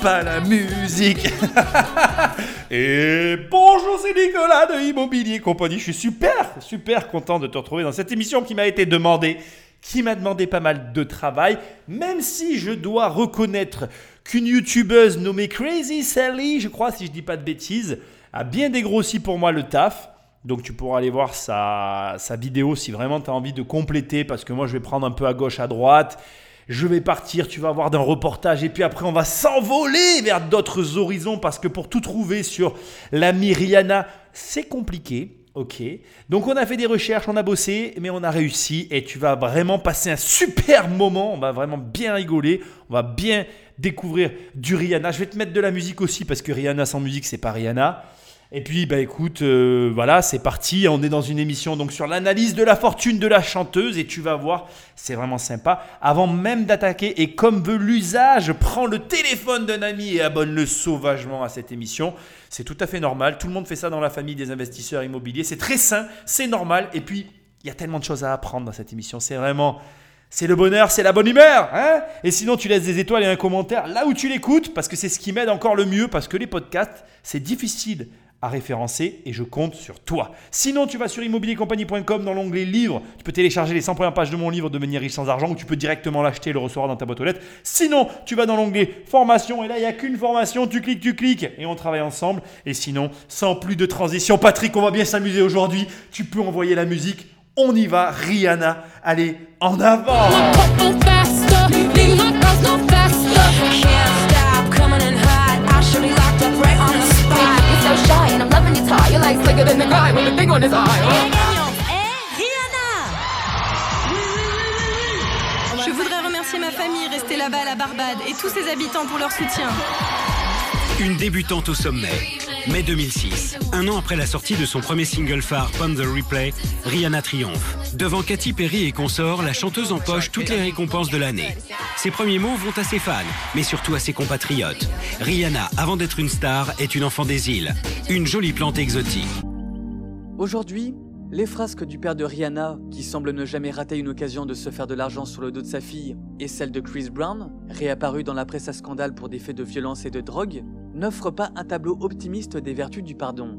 pas la musique. Et bonjour, c'est Nicolas de Immobilier Compagnie. Je suis super, super content de te retrouver dans cette émission qui m'a été demandée, qui m'a demandé pas mal de travail, même si je dois reconnaître qu'une youtubeuse nommée Crazy Sally, je crois si je dis pas de bêtises, a bien dégrossi pour moi le taf. Donc tu pourras aller voir sa, sa vidéo si vraiment tu as envie de compléter, parce que moi je vais prendre un peu à gauche, à droite. Je vais partir, tu vas voir d'un reportage, et puis après on va s'envoler vers d'autres horizons, parce que pour tout trouver sur la Rihanna, c'est compliqué. Ok. Donc on a fait des recherches, on a bossé, mais on a réussi, et tu vas vraiment passer un super moment, on va vraiment bien rigoler, on va bien découvrir du Rihanna. Je vais te mettre de la musique aussi, parce que Rihanna sans musique, c'est pas Rihanna. Et puis, bah écoute, euh, voilà, c'est parti. On est dans une émission donc sur l'analyse de la fortune de la chanteuse et tu vas voir, c'est vraiment sympa. Avant même d'attaquer et comme veut l'usage, prends le téléphone d'un ami et abonne-le sauvagement à cette émission. C'est tout à fait normal. Tout le monde fait ça dans la famille des investisseurs immobiliers. C'est très sain, c'est normal. Et puis, il y a tellement de choses à apprendre dans cette émission. C'est vraiment c'est le bonheur, c'est la bonne humeur. Hein et sinon, tu laisses des étoiles et un commentaire là où tu l'écoutes, parce que c'est ce qui m'aide encore le mieux, parce que les podcasts, c'est difficile à référencer et je compte sur toi. Sinon, tu vas sur immobiliercompagnie.com dans l'onglet livre. Tu peux télécharger les 100 premières pages de mon livre Devenir riche sans argent ou tu peux directement l'acheter et le recevoir dans ta boîte aux lettres. Sinon, tu vas dans l'onglet formation et là, il n'y a qu'une formation. Tu cliques, tu cliques et on travaille ensemble. Et sinon, sans plus de transition, Patrick, on va bien s'amuser aujourd'hui. Tu peux envoyer la musique. On y va, Rihanna. Allez, en avant! Je voudrais remercier ma famille restée là-bas à la Barbade et tous ses habitants pour leur soutien. Une débutante au sommet. Mai 2006. Un an après la sortie de son premier single phare, Pump the Replay, Rihanna triomphe. Devant Katy Perry et consorts, la chanteuse empoche toutes les récompenses de l'année. Ses premiers mots vont à ses fans, mais surtout à ses compatriotes. Rihanna, avant d'être une star, est une enfant des îles. Une jolie plante exotique. Aujourd'hui, les frasques du père de Rihanna, qui semble ne jamais rater une occasion de se faire de l'argent sur le dos de sa fille, et celle de Chris Brown, réapparu dans la presse à scandale pour des faits de violence et de drogue, n'offrent pas un tableau optimiste des vertus du pardon.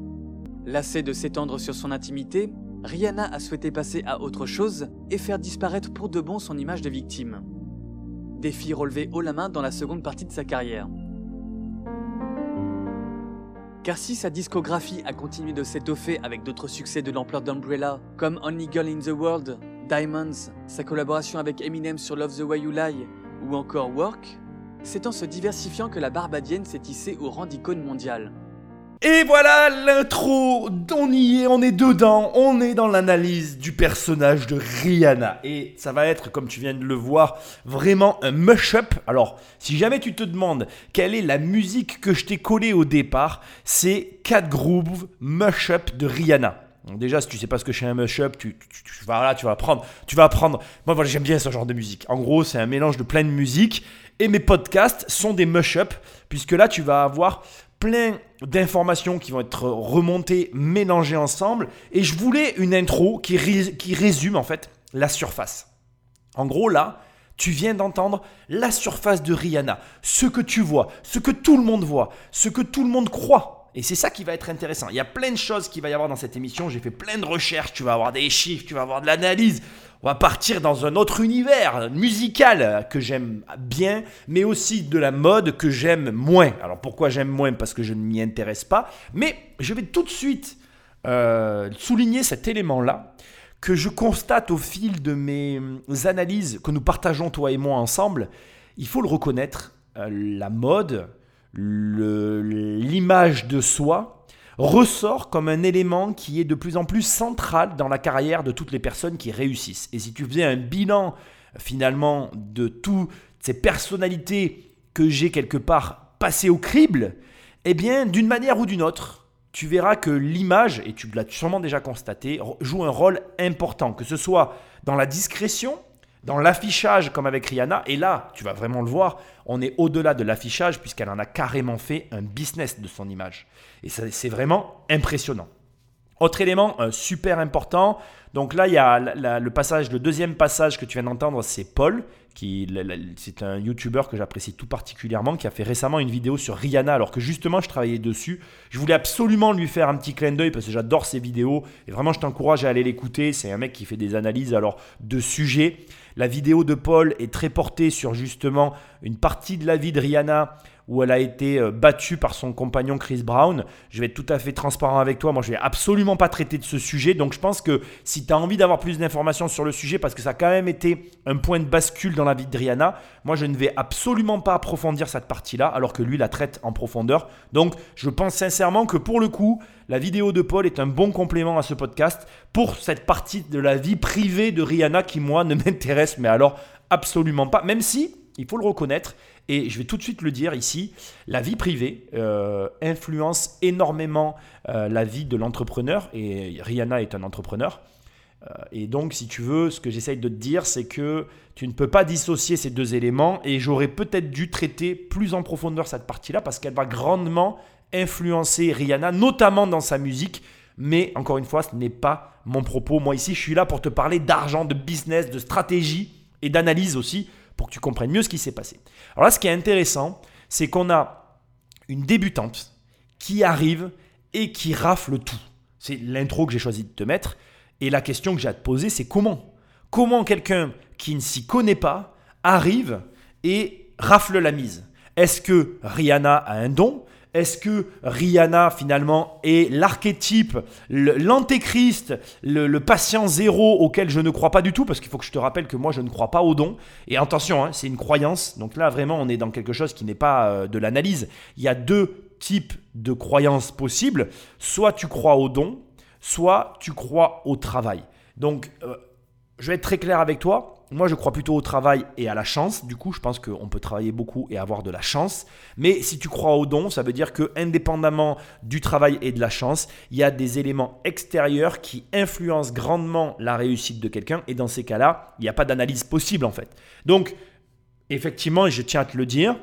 Lassée de s'étendre sur son intimité, Rihanna a souhaité passer à autre chose et faire disparaître pour de bon son image de victime. Défi relevé haut la main dans la seconde partie de sa carrière. Car si sa discographie a continué de s'étoffer avec d'autres succès de l'ampleur d'Umbrella, comme Only Girl in the World, Diamonds, sa collaboration avec Eminem sur Love the Way You Lie, ou encore Work, c'est en se diversifiant que la Barbadienne s'est tissée au rang d'icône mondiale. Et voilà l'intro, on y est, on est dedans, on est dans l'analyse du personnage de Rihanna. Et ça va être, comme tu viens de le voir, vraiment un mush-up. Alors, si jamais tu te demandes quelle est la musique que je t'ai collée au départ, c'est Cat Groove Mush-up de Rihanna. Déjà, si tu sais pas ce que c'est un mush-up, tu, vas là, tu vas apprendre. Tu vas apprendre. Moi, voilà, j'aime bien ce genre de musique. En gros, c'est un mélange de plein de musiques. Et mes podcasts sont des mush-up, puisque là, tu vas avoir plein d'informations qui vont être remontées, mélangées ensemble. Et je voulais une intro qui, résume en fait la surface. En gros, là, tu viens d'entendre la surface de Rihanna, ce que tu vois, ce que tout le monde voit, ce que tout le monde croit. Et c'est ça qui va être intéressant. Il y a plein de choses qu'il va y avoir dans cette émission. J'ai fait plein de recherches. Tu vas avoir des chiffres, tu vas avoir de l'analyse on va partir dans un autre univers musical que j'aime bien, mais aussi de la mode que j'aime moins. Alors pourquoi j'aime moins? Parce que je ne m'y intéresse pas. Mais je vais tout de suite euh, souligner cet élément-là que je constate au fil de mes analyses que nous partageons toi et moi ensemble. Il faut le reconnaître, euh, la mode, l'image de soi, ressort comme un élément qui est de plus en plus central dans la carrière de toutes les personnes qui réussissent. Et si tu faisais un bilan finalement de toutes ces personnalités que j'ai quelque part passées au crible, eh bien d'une manière ou d'une autre, tu verras que l'image, et tu l'as sûrement déjà constaté, joue un rôle important, que ce soit dans la discrétion, dans l'affichage comme avec Rihanna, et là, tu vas vraiment le voir, on est au-delà de l'affichage puisqu'elle en a carrément fait un business de son image. Et c'est vraiment impressionnant. Autre élément euh, super important, donc là il y a le passage, le deuxième passage que tu viens d'entendre, c'est Paul, qui c'est un YouTuber que j'apprécie tout particulièrement, qui a fait récemment une vidéo sur Rihanna, alors que justement je travaillais dessus. Je voulais absolument lui faire un petit clin d'œil parce que j'adore ses vidéos et vraiment je t'encourage à aller l'écouter. C'est un mec qui fait des analyses alors de sujets. La vidéo de Paul est très portée sur justement une partie de la vie de Rihanna où elle a été euh, battue par son compagnon Chris Brown. Je vais être tout à fait transparent avec toi. Moi, je vais absolument pas traiter de ce sujet. Donc, je pense que si tu as envie d'avoir plus d'informations sur le sujet, parce que ça a quand même été un point de bascule dans la vie de Rihanna, moi, je ne vais absolument pas approfondir cette partie-là, alors que lui la traite en profondeur. Donc, je pense sincèrement que pour le coup, la vidéo de Paul est un bon complément à ce podcast pour cette partie de la vie privée de Rihanna qui, moi, ne m'intéresse, mais alors absolument pas. Même si, il faut le reconnaître, et je vais tout de suite le dire ici, la vie privée euh, influence énormément euh, la vie de l'entrepreneur, et Rihanna est un entrepreneur. Euh, et donc, si tu veux, ce que j'essaye de te dire, c'est que tu ne peux pas dissocier ces deux éléments, et j'aurais peut-être dû traiter plus en profondeur cette partie-là, parce qu'elle va grandement influencer Rihanna, notamment dans sa musique. Mais encore une fois, ce n'est pas mon propos. Moi ici, je suis là pour te parler d'argent, de business, de stratégie et d'analyse aussi pour que tu comprennes mieux ce qui s'est passé. Alors là, ce qui est intéressant, c'est qu'on a une débutante qui arrive et qui rafle tout. C'est l'intro que j'ai choisi de te mettre. Et la question que j'ai à te poser, c'est comment? Comment quelqu'un qui ne s'y connaît pas arrive et rafle la mise? Est-ce que Rihanna a un don? Est-ce que Rihanna finalement est l'archétype, l'antéchrist, le, patient zéro auquel je ne crois pas du tout? Parce qu'il faut que je te rappelle que moi je ne crois pas au don. Et attention, hein, c'est une croyance. Donc là vraiment on est dans quelque chose qui n'est pas euh, de l'analyse. Il y a deux types de croyances possibles. Soit tu crois au don, soit tu crois au travail. Donc euh, je vais être très clair avec toi. Moi, je crois plutôt au travail et à la chance. Du coup, je pense qu'on peut travailler beaucoup et avoir de la chance. Mais si tu crois au don, ça veut dire que indépendamment du travail et de la chance, il y a des éléments extérieurs qui influencent grandement la réussite de quelqu'un. Et dans ces cas-là, il n'y a pas d'analyse possible en fait. Donc, effectivement, je tiens à te le dire,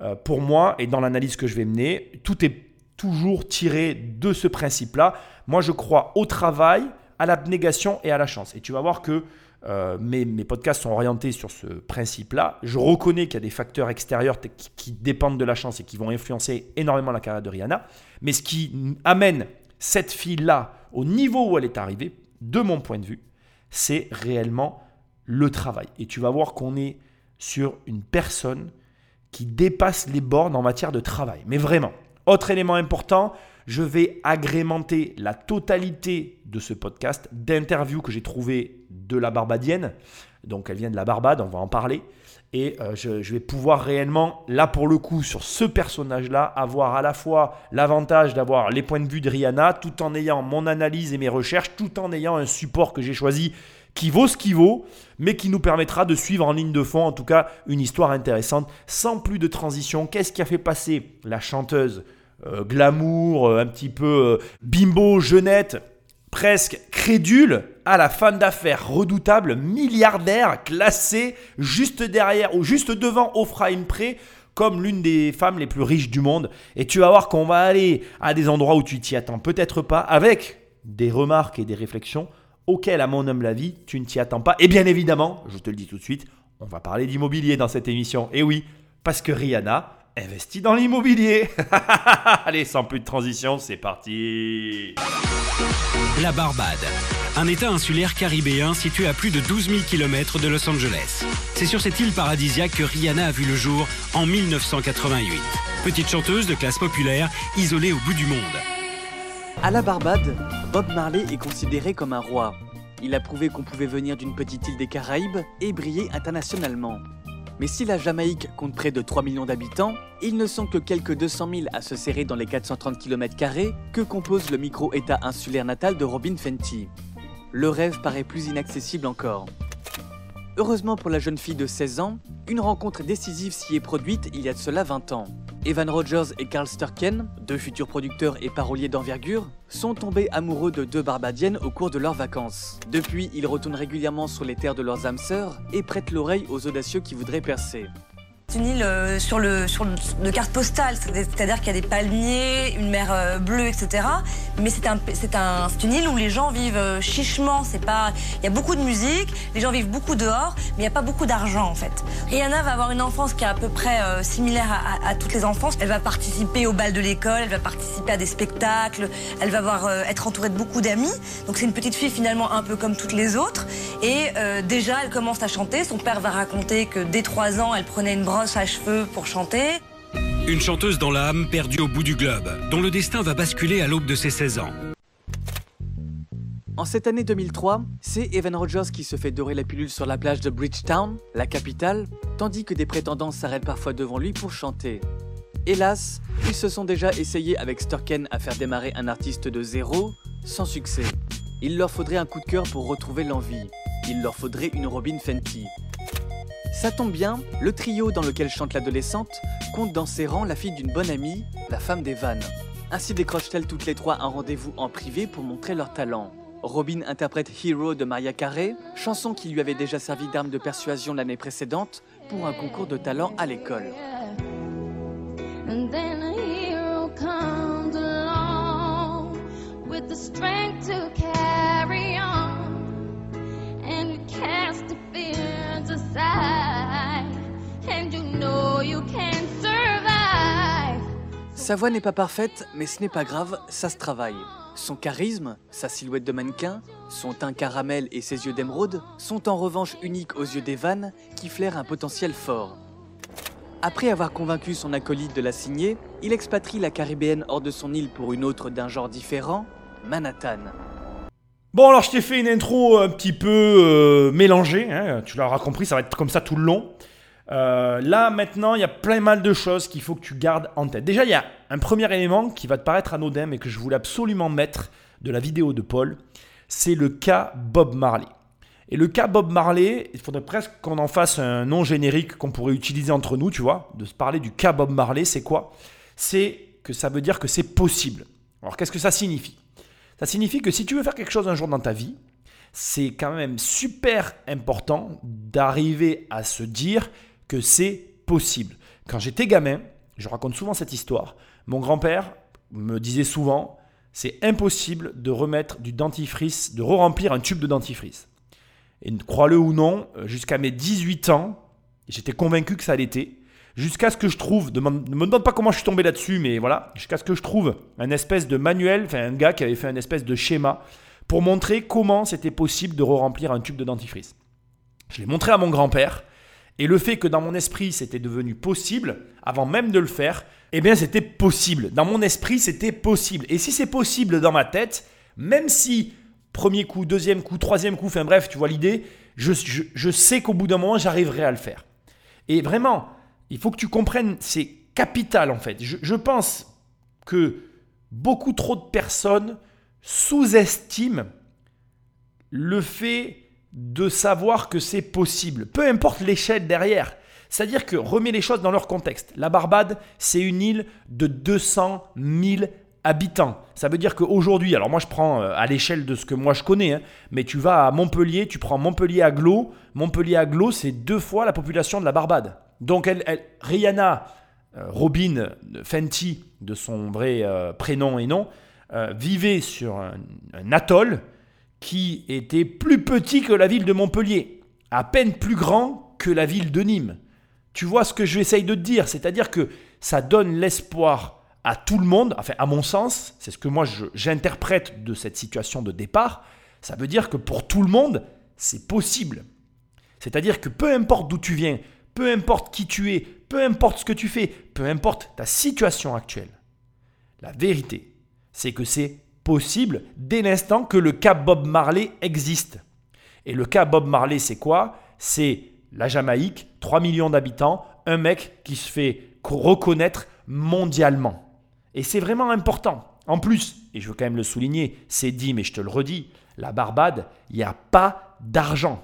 euh, pour moi et dans l'analyse que je vais mener, tout est toujours tiré de ce principe-là. Moi, je crois au travail, à l'abnégation et à la chance. Et tu vas voir que euh, mes, podcasts sont orientés sur ce principe-là. Je reconnais qu'il y a des facteurs extérieurs qui, dépendent de la chance et qui vont influencer énormément la carrière de Rihanna. Mais ce qui amène cette fille-là au niveau où elle est arrivée, de mon point de vue, c'est réellement le travail. Et tu vas voir qu'on est sur une personne qui dépasse les bornes en matière de travail. Mais vraiment. Autre élément important, je vais agrémenter la totalité de ce podcast d'interviews que j'ai trouvées de la Barbadienne. Donc elle vient de la Barbade, on va en parler. Et euh, je, vais pouvoir réellement, là pour le coup, sur ce personnage-là, avoir à la fois l'avantage d'avoir les points de vue de Rihanna, tout en ayant mon analyse et mes recherches, tout en ayant un support que j'ai choisi qui vaut ce qu'il vaut, mais qui nous permettra de suivre en ligne de fond, en tout cas, une histoire intéressante, sans plus de transition. Qu'est-ce qui a fait passer la chanteuse glamour, euh, un petit peu euh, bimbo, jeunette, presque crédule, à la femme d'affaires redoutable, milliardaire, classée juste derrière ou juste devant Oprah Winfrey comme l'une des femmes les plus riches du monde. Et tu vas voir qu'on va aller à des endroits où tu t'y attends peut-être pas, avec des remarques et des réflexions auxquelles, à mon humble avis, tu ne t'y attends pas. Et bien évidemment, je te le dis tout de suite, on va parler d'immobilier dans cette émission. Et oui, parce que Rihanna investit dans l'immobilier. Allez, sans plus de transition, c'est parti. La Barbade, un état insulaire caribéen situé à plus de 12 000 km de Los Angeles. C'est sur cette île paradisiaque que Rihanna a vu le jour en 1988. Petite chanteuse de classe populaire, isolée au bout du monde. À la Barbade, Bob Marley est considéré comme un roi. Il a prouvé qu'on pouvait venir d'une petite île des Caraïbes et briller internationalement. Mais si la Jamaïque compte près de 3 millions d'habitants, ils ne sont que quelques 200 000 à se serrer dans les 430 km que compose le micro-État insulaire natal de Robin Fenty. Le rêve paraît plus inaccessible encore. Heureusement pour la jeune fille de 16 ans, une rencontre décisive s'y est produite il y a de cela 20 ans. Evan Rogers et Carl Sturken, deux futurs producteurs et paroliers d'envergure, sont tombés amoureux de deux Barbadiennes au cours de leurs vacances. Depuis, ils retournent régulièrement sur les terres de leurs âmes sœurs et prêtent l'oreille aux audacieux qui voudraient percer. C'est une île sur le sur de carte postale, c'est-à-dire qu'il y a des palmiers, une mer euh, bleue, etc. Mais c'est un c'est un c'est une île où les gens vivent euh, chichement. C'est pas il y a beaucoup de musique, les gens vivent beaucoup dehors, mais il n'y a pas beaucoup d'argent en fait. Rihanna va avoir une enfance qui est à peu près euh, similaire à, toutes les enfances. Elle va participer au bal de l'école, elle va participer à des spectacles, elle va avoir être entourée de beaucoup d'amis. Donc c'est une petite fille finalement un peu comme toutes les autres. Et euh, déjà elle commence à chanter. Son père va raconter que dès 3 ans elle prenait une brosse à cheveux pour chanter. Une chanteuse dans l'âme perdue au bout du globe, dont le destin va basculer à l'aube de ses 16 ans. En cette année 2003, c'est Evan Rogers qui se fait dorer la pilule sur la plage de Bridgetown, la capitale, tandis que des prétendants s'arrêtent parfois devant lui pour chanter. Hélas, ils se sont déjà essayés avec Sturken à faire démarrer un artiste de zéro, sans succès. Il leur faudrait un coup de cœur pour retrouver l'envie. Il leur faudrait une Robin Fenty. Ça tombe bien, le trio dans lequel chante l'adolescente compte dans ses rangs la fille d'une bonne amie, la femme d'Evan. Ainsi décrochent-elles toutes les trois un rendez-vous en privé pour montrer leur talent. Robin interprète Hero de Maria Carey, chanson qui lui avait déjà servi d'arme de persuasion l'année précédente pour un concours de talent à l'école. Sa voix n'est pas parfaite, mais ce n'est pas grave, ça se travaille. Son charisme, sa silhouette de mannequin, son teint caramel et ses yeux d'émeraude sont en revanche uniques aux yeux d'Evan qui flairent un potentiel fort. Après avoir convaincu son acolyte de la signer, il expatrie la caribéenne hors de son île pour une autre d'un genre différent, Manhattan. Bon, alors je t'ai fait une intro un petit peu euh, mélangée. hein. Tu l'auras compris, ça va être comme ça tout le long. Euh, là, maintenant, il y a plein mal de choses qu'il faut que tu gardes en tête. Déjà, il y a un premier élément qui va te paraître anodin, mais que je voulais absolument mettre de la vidéo de Paul. C'est le cas Bob Marley. Et le cas Bob Marley, il faudrait presque qu'on en fasse un nom générique qu'on pourrait utiliser entre nous, tu vois, de se parler du cas Bob Marley, c'est quoi? C'est que ça veut dire que c'est possible. Alors qu'est-ce que ça signifie? Ça signifie que si tu veux faire quelque chose un jour dans ta vie, c'est quand même super important d'arriver à se dire que c'est possible. Quand j'étais gamin, je raconte souvent cette histoire, mon grand-père me disait souvent, c'est impossible de remettre du dentifrice, de re-remplir un tube de dentifrice. Et crois-le ou non, euh, jusqu'à mes 18 ans, j'étais convaincu que ça l'était. Jusqu'à ce que je trouve, ne me demande pas comment je suis tombé là-dessus, mais voilà, jusqu'à ce que je trouve un espèce de manuel, enfin un gars qui avait fait un espèce de schéma pour montrer comment c'était possible de re-remplir un tube de dentifrice. Je l'ai montré à mon grand-père, et le fait que dans mon esprit c'était devenu possible, avant même de le faire, eh bien c'était possible. Dans mon esprit c'était possible. Et si c'est possible dans ma tête, même si premier coup, deuxième coup, troisième coup, enfin bref, tu vois l'idée, je- je sais qu'au bout d'un moment j'arriverai à le faire. Et vraiment, il faut que tu comprennes, c'est capital en fait. Je, pense que beaucoup trop de personnes sous-estiment le fait de savoir que c'est possible, peu importe l'échelle derrière. C'est-à-dire que remets les choses dans leur contexte. La Barbade, c'est une île de 200 000 habitants. Ça veut dire qu'aujourd'hui, alors moi je prends euh, à l'échelle de ce que moi je connais, hein, mais tu vas à Montpellier, tu prends Montpellier à Glo, Montpellier à Glo, c'est deux fois la population de la Barbade. Donc elle, Rihanna, euh, Robin Fenty, de son vrai euh, prénom et nom, euh, vivait sur un, atoll qui était plus petit que la ville de Montpellier, à peine plus grand que la ville de Nîmes. Tu vois ce que je essaye de te dire, c'est-à-dire que ça donne l'espoir à tout le monde, enfin à mon sens, c'est ce que moi j'interprète de cette situation de départ, ça veut dire que pour tout le monde, c'est possible. C'est-à-dire que peu importe d'où tu viens, peu importe qui tu es, peu importe ce que tu fais, peu importe ta situation actuelle, la vérité, c'est que c'est possible dès l'instant que le cas Bob Marley existe. Et le cas Bob Marley, c'est quoi? C'est la Jamaïque, 3 millions d'habitants, un mec qui se fait co- reconnaître mondialement. Et c'est vraiment important. En plus, et je veux quand même le souligner, c'est dit, mais je te le redis, la Barbade, il n'y a pas d'argent.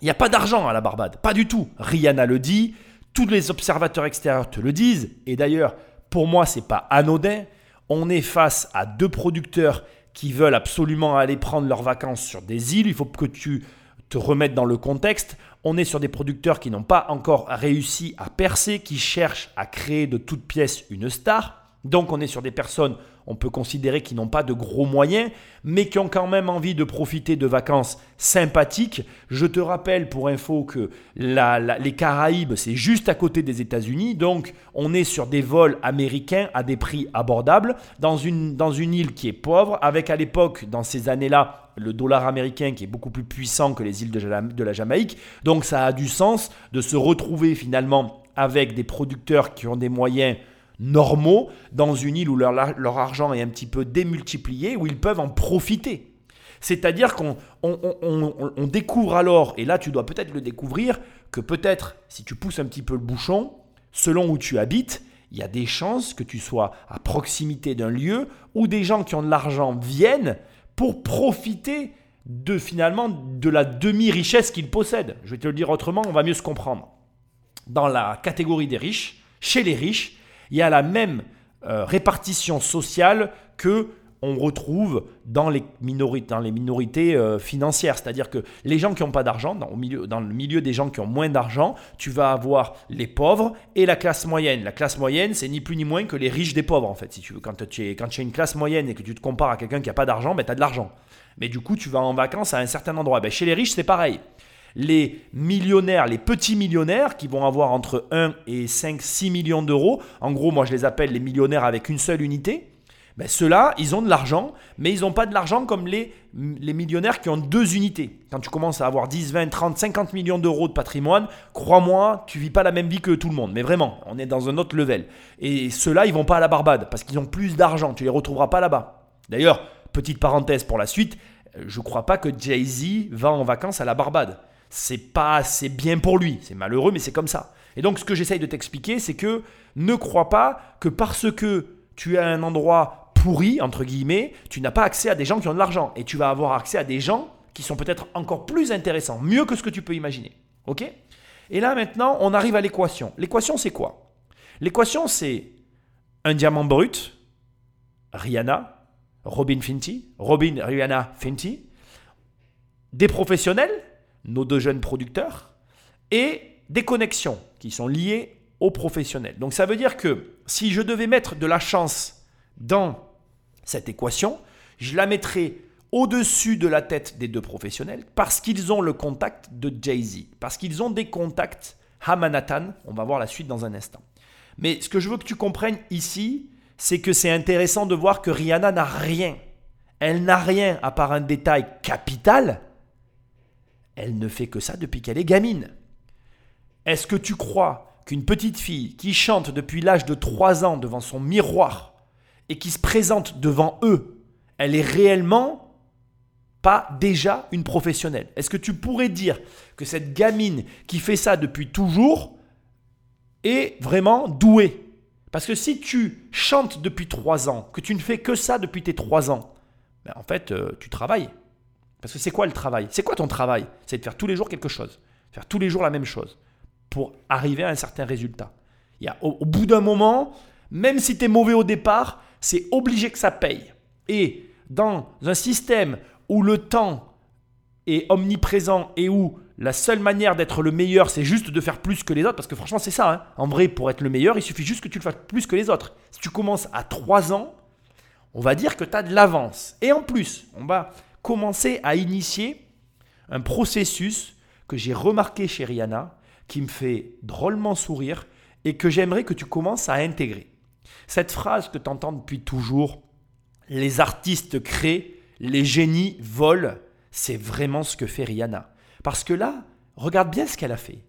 Il n'y a pas d'argent à la Barbade, pas du tout. Rihanna le dit, tous les observateurs extérieurs te le disent, et d'ailleurs, pour moi, c'est pas anodin. On est face à deux producteurs qui veulent absolument aller prendre leurs vacances sur des îles. Il faut que tu te remettre dans le contexte, on est sur des producteurs qui n'ont pas encore réussi à percer, qui cherchent à créer de toutes pièces une star. Donc on est sur des personnes, on peut considérer, qui n'ont pas de gros moyens, mais qui ont quand même envie de profiter de vacances sympathiques. Je te rappelle pour info que les Caraïbes, c'est juste à côté des États-Unis, donc on est sur des vols américains à des prix abordables, dans une, dans une île qui est pauvre, avec à l'époque, dans ces années-là, le dollar américain qui est beaucoup plus puissant que les îles de la Jamaïque. Donc ça a du sens de se retrouver finalement avec des producteurs qui ont des moyens normaux dans une île où leur, leur argent est un petit peu démultiplié, où ils peuvent en profiter. C'est-à-dire qu'on on, découvre alors, et là tu dois peut-être le découvrir, que peut-être si tu pousses un petit peu le bouchon, selon où tu habites, il y a des chances que tu sois à proximité d'un lieu où des gens qui ont de l'argent viennent pour profiter de finalement de la demi-richesse qu'ils possèdent. Je vais te le dire autrement, on va mieux se comprendre dans la catégorie des riches, chez les riches, il y a la même euh, répartition sociale que on retrouve dans les minorités, euh, financières. C'est-à-dire que les gens qui n'ont pas d'argent, dans, le milieu des gens qui ont moins d'argent, tu vas avoir les pauvres et la classe moyenne. La classe moyenne, c'est ni plus ni moins que les riches des pauvres, en fait. Si tu veux, quand tu es, quand une classe moyenne et que tu te compares à quelqu'un qui n'a pas d'argent, ben, tu as de l'argent. Mais du coup, tu vas en vacances à un certain endroit. Ben, chez les riches, c'est pareil les millionnaires, les petits millionnaires qui vont avoir entre 1 et 5, 6 millions d'euros, en gros moi je les appelle les millionnaires avec une seule unité, ben ceux-là, ils ont de l'argent, mais ils n'ont pas de l'argent comme les, les millionnaires qui ont deux unités. Quand tu commences à avoir 10, 20, 30, 50 millions d'euros de patrimoine, crois-moi, tu vis pas la même vie que tout le monde. Mais vraiment, on est dans un autre level. Et ceux-là, ils vont pas à la Barbade parce qu'ils ont plus d'argent. Tu les retrouveras pas là-bas. D'ailleurs, petite parenthèse pour la suite, euh, je crois pas que Jay-Z va en vacances à la Barbade. C'est pas assez bien pour lui. C'est malheureux, mais c'est comme ça. Et donc, ce que j'essaye de t'expliquer, c'est que ne crois pas que parce que tu à un endroit pourri, entre guillemets, tu n'as pas accès à des gens qui ont de l'argent. Et tu vas avoir accès à des gens qui sont peut-être encore plus intéressants, mieux que ce que tu peux imaginer. Ok? Et là, maintenant, on arrive à l'équation. L'équation, c'est quoi? L'équation, c'est un diamant brut, Rihanna, Robin Finty, Robin Rihanna Finty, des professionnels, nos deux jeunes producteurs, et des connexions qui sont liées aux professionnels. Donc ça veut dire que si je devais mettre de la chance dans cette équation, je la mettrais au-dessus de la tête des deux professionnels parce qu'ils ont le contact de Jay-Z, parce qu'ils ont des contacts à Manhattan. On va voir la suite dans un instant. Mais ce que je veux que tu comprennes ici, c'est que c'est intéressant de voir que Rihanna n'a rien. Elle n'a rien à part un détail capital. Elle ne fait que ça depuis qu'elle est gamine. Est-ce que tu crois qu'une petite fille qui chante depuis l'âge de 3 ans devant son miroir et qui se présente devant eux, elle est réellement pas déjà une professionnelle? Est-ce que tu pourrais dire que cette gamine qui fait ça depuis toujours est vraiment douée? Parce que si tu chantes depuis 3 ans, que tu ne fais que ça depuis tes 3 ans, ben en fait, euh, tu travailles. Parce que c'est quoi le travail? C'est quoi ton travail? C'est de faire tous les jours quelque chose. Faire tous les jours la même chose pour arriver à un certain résultat. Il y a, au, bout d'un moment, même si tu es mauvais au départ, c'est obligé que ça paye. Et dans un système où le temps est omniprésent et où la seule manière d'être le meilleur, c'est juste de faire plus que les autres, parce que franchement, c'est ça. hein. En vrai, pour être le meilleur, il suffit juste que tu le fasses plus que les autres. Si tu commences à 3 ans, on va dire que tu as de l'avance. Et en plus, on va commencer à initier un processus que j'ai remarqué chez Rihanna, qui me fait drôlement sourire et que j'aimerais que tu commences à intégrer. Cette phrase que tu entends depuis toujours, les artistes créent, les génies volent, c'est vraiment ce que fait Rihanna. Parce que là, regarde bien ce qu'elle a fait.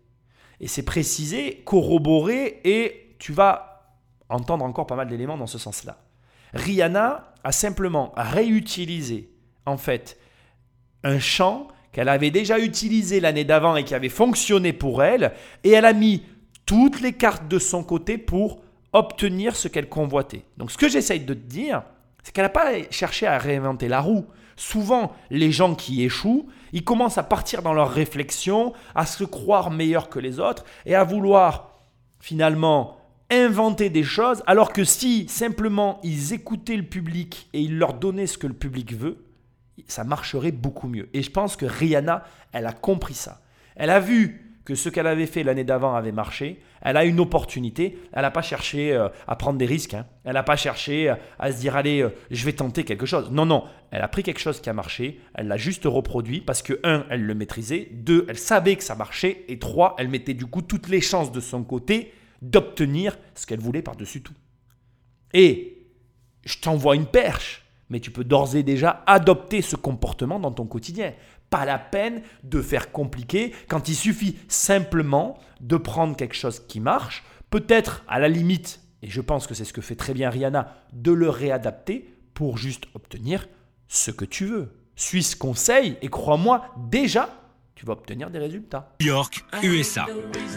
Et c'est précisé, corroboré, et tu vas entendre encore pas mal d'éléments dans ce sens-là. Rihanna a simplement réutilisé, en fait, un chant qu'elle avait déjà utilisé l'année d'avant et qui avait fonctionné pour elle, et elle a mis toutes les cartes de son côté pour obtenir ce qu'elle convoitait. Donc ce que j'essaye de te dire, c'est qu'elle n'a pas cherché à réinventer la roue. Souvent, les gens qui échouent, ils commencent à partir dans leurs réflexions, à se croire meilleurs que les autres et à vouloir finalement inventer des choses, alors que si simplement ils écoutaient le public et ils leur donnaient ce que le public veut, ça marcherait beaucoup mieux. Et je pense que Rihanna, elle a compris ça. Elle a vu que ce qu'elle avait fait l'année d'avant avait marché. Elle a une opportunité. Elle n'a pas cherché euh, à prendre des risques. hein. Elle n'a pas cherché euh, à se dire allez, euh, je vais tenter quelque chose. Non, non. Elle a pris quelque chose qui a marché. Elle l'a juste reproduit parce que un, elle le maîtrisait. Deux, elle savait que ça marchait. Et trois, elle mettait du coup toutes les chances de son côté d'obtenir ce qu'elle voulait par-dessus tout. Et je t'envoie une perche, mais tu peux d'ores et déjà adopter ce comportement dans ton quotidien. Pas la peine de faire compliqué quand il suffit simplement de prendre quelque chose qui marche, peut-être à la limite, et je pense que c'est ce que fait très bien Rihanna, de le réadapter pour juste obtenir ce que tu veux. Suis ce conseil et crois-moi, déjà, tu vas obtenir des résultats. New York, USA.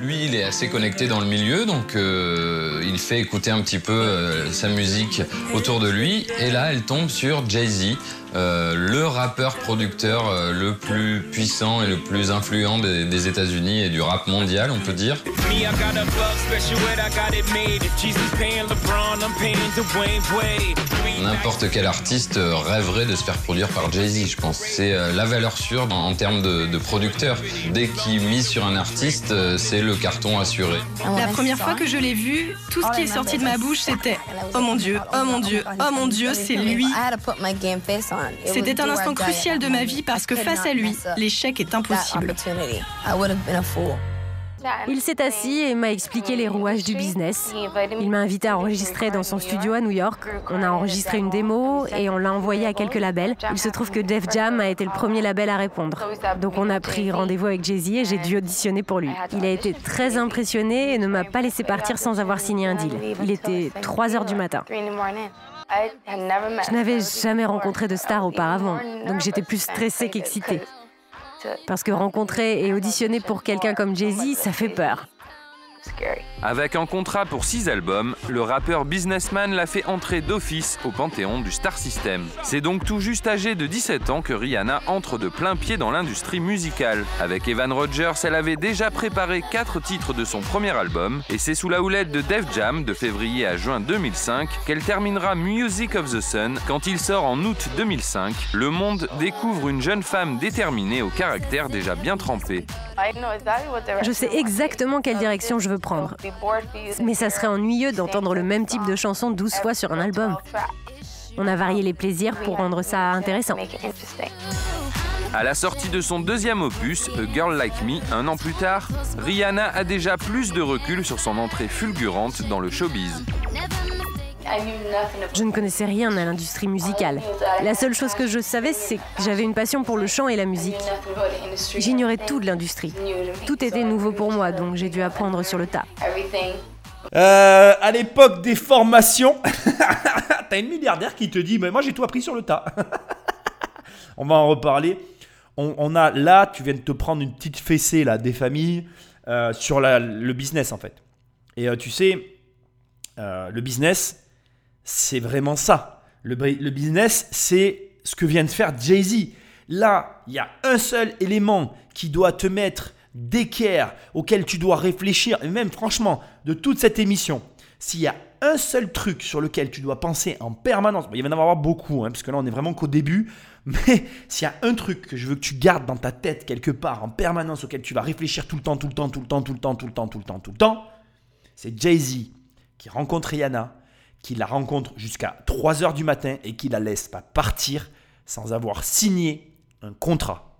Lui, il est assez connecté dans le milieu, donc euh, il fait écouter un petit peu euh, sa musique autour de lui. Et là, elle tombe sur Jay-Z, euh, le rappeur-producteur euh, le plus puissant et le plus influent des, des États-Unis et du rap mondial, on peut dire. Me, I got a plug special ed, I got it made. If Jesus paying LeBron, I'm paying Dwayne Wade. N'importe quel artiste euh, rêverait de se faire produire par Jay-Z, je pense. C'est euh, la valeur sûre en, en termes de, de producteur. Dès qu'il mise sur un artiste, c'est le carton assuré. La première fois que je l'ai vu, tout ce qui est sorti de ma bouche, c'était Oh mon Dieu, oh mon Dieu, oh mon Dieu, c'est lui. C'était un instant crucial de ma vie parce que face à lui, l'échec est impossible. Il s'est assis et m'a expliqué les rouages du business. Il m'a invité à enregistrer dans son studio à New York. On a enregistré une démo et on l'a envoyé à quelques labels. Il se trouve que Def Jam a été le premier label à répondre. Donc on a pris rendez-vous avec Jay-Z et j'ai dû auditionner pour lui. Il a été très impressionné et ne m'a pas laissé partir sans avoir signé un deal. Il était 3 heures du matin. Je n'avais jamais rencontré de star auparavant, donc j'étais plus stressée qu'excitée. Parce que rencontrer et auditionner pour quelqu'un comme Jay-Z, ça fait peur. Avec un contrat pour 6 albums, le rappeur businessman l'a fait entrer d'office au panthéon du Star System. C'est donc tout juste âgé de 17 ans que Rihanna entre de plein pied dans l'industrie musicale. Avec Evan Rogers, elle avait déjà préparé 4 titres de son premier album, et c'est sous la houlette de Def Jam de février à juin 2005 qu'elle terminera Music of the Sun. Quand il sort en août 2005, le monde découvre une jeune femme déterminée au caractère déjà bien trempé. Je sais exactement quelle direction je veux prendre. Mais ça serait ennuyeux d'entendre le même type de chanson 12 fois sur un album. On a varié les plaisirs pour rendre ça intéressant. À la sortie de son deuxième opus, A Girl Like Me, un an plus tard, Rihanna a déjà plus de recul sur son entrée fulgurante dans le showbiz. Je ne connaissais rien à l'industrie musicale. La seule chose que je savais, c'est que j'avais une passion pour le chant et la musique. J'ignorais tout de l'industrie. Tout était nouveau pour moi, donc j'ai dû apprendre sur le tas. Euh, à l'époque des formations, t'as une milliardaire qui te dit Mais moi j'ai tout appris sur le tas. on va en reparler. On, a là, tu viens de te prendre une petite fessée là, des familles euh, sur le business en fait. Et euh, tu sais, le business, c'est vraiment ça. Le, business, c'est ce que vient de faire Jay-Z. Là, il y a un seul élément qui doit te mettre d'équerre, auquel tu dois réfléchir, et même franchement, de toute cette émission, s'il y a un seul truc sur lequel tu dois penser en permanence, il va y en avoir beaucoup, hein, parce que là on est vraiment qu'au début, mais s'il y a un truc que je veux que tu gardes dans ta tête quelque part en permanence, auquel tu vas réfléchir tout le temps, tout le temps, tout le temps, tout le temps, tout le temps, tout le temps, tout le temps, c'est Jay-Z qui rencontre Rihanna, qui la rencontre jusqu'à 3h du matin et qui la laisse pas partir sans avoir signé un contrat.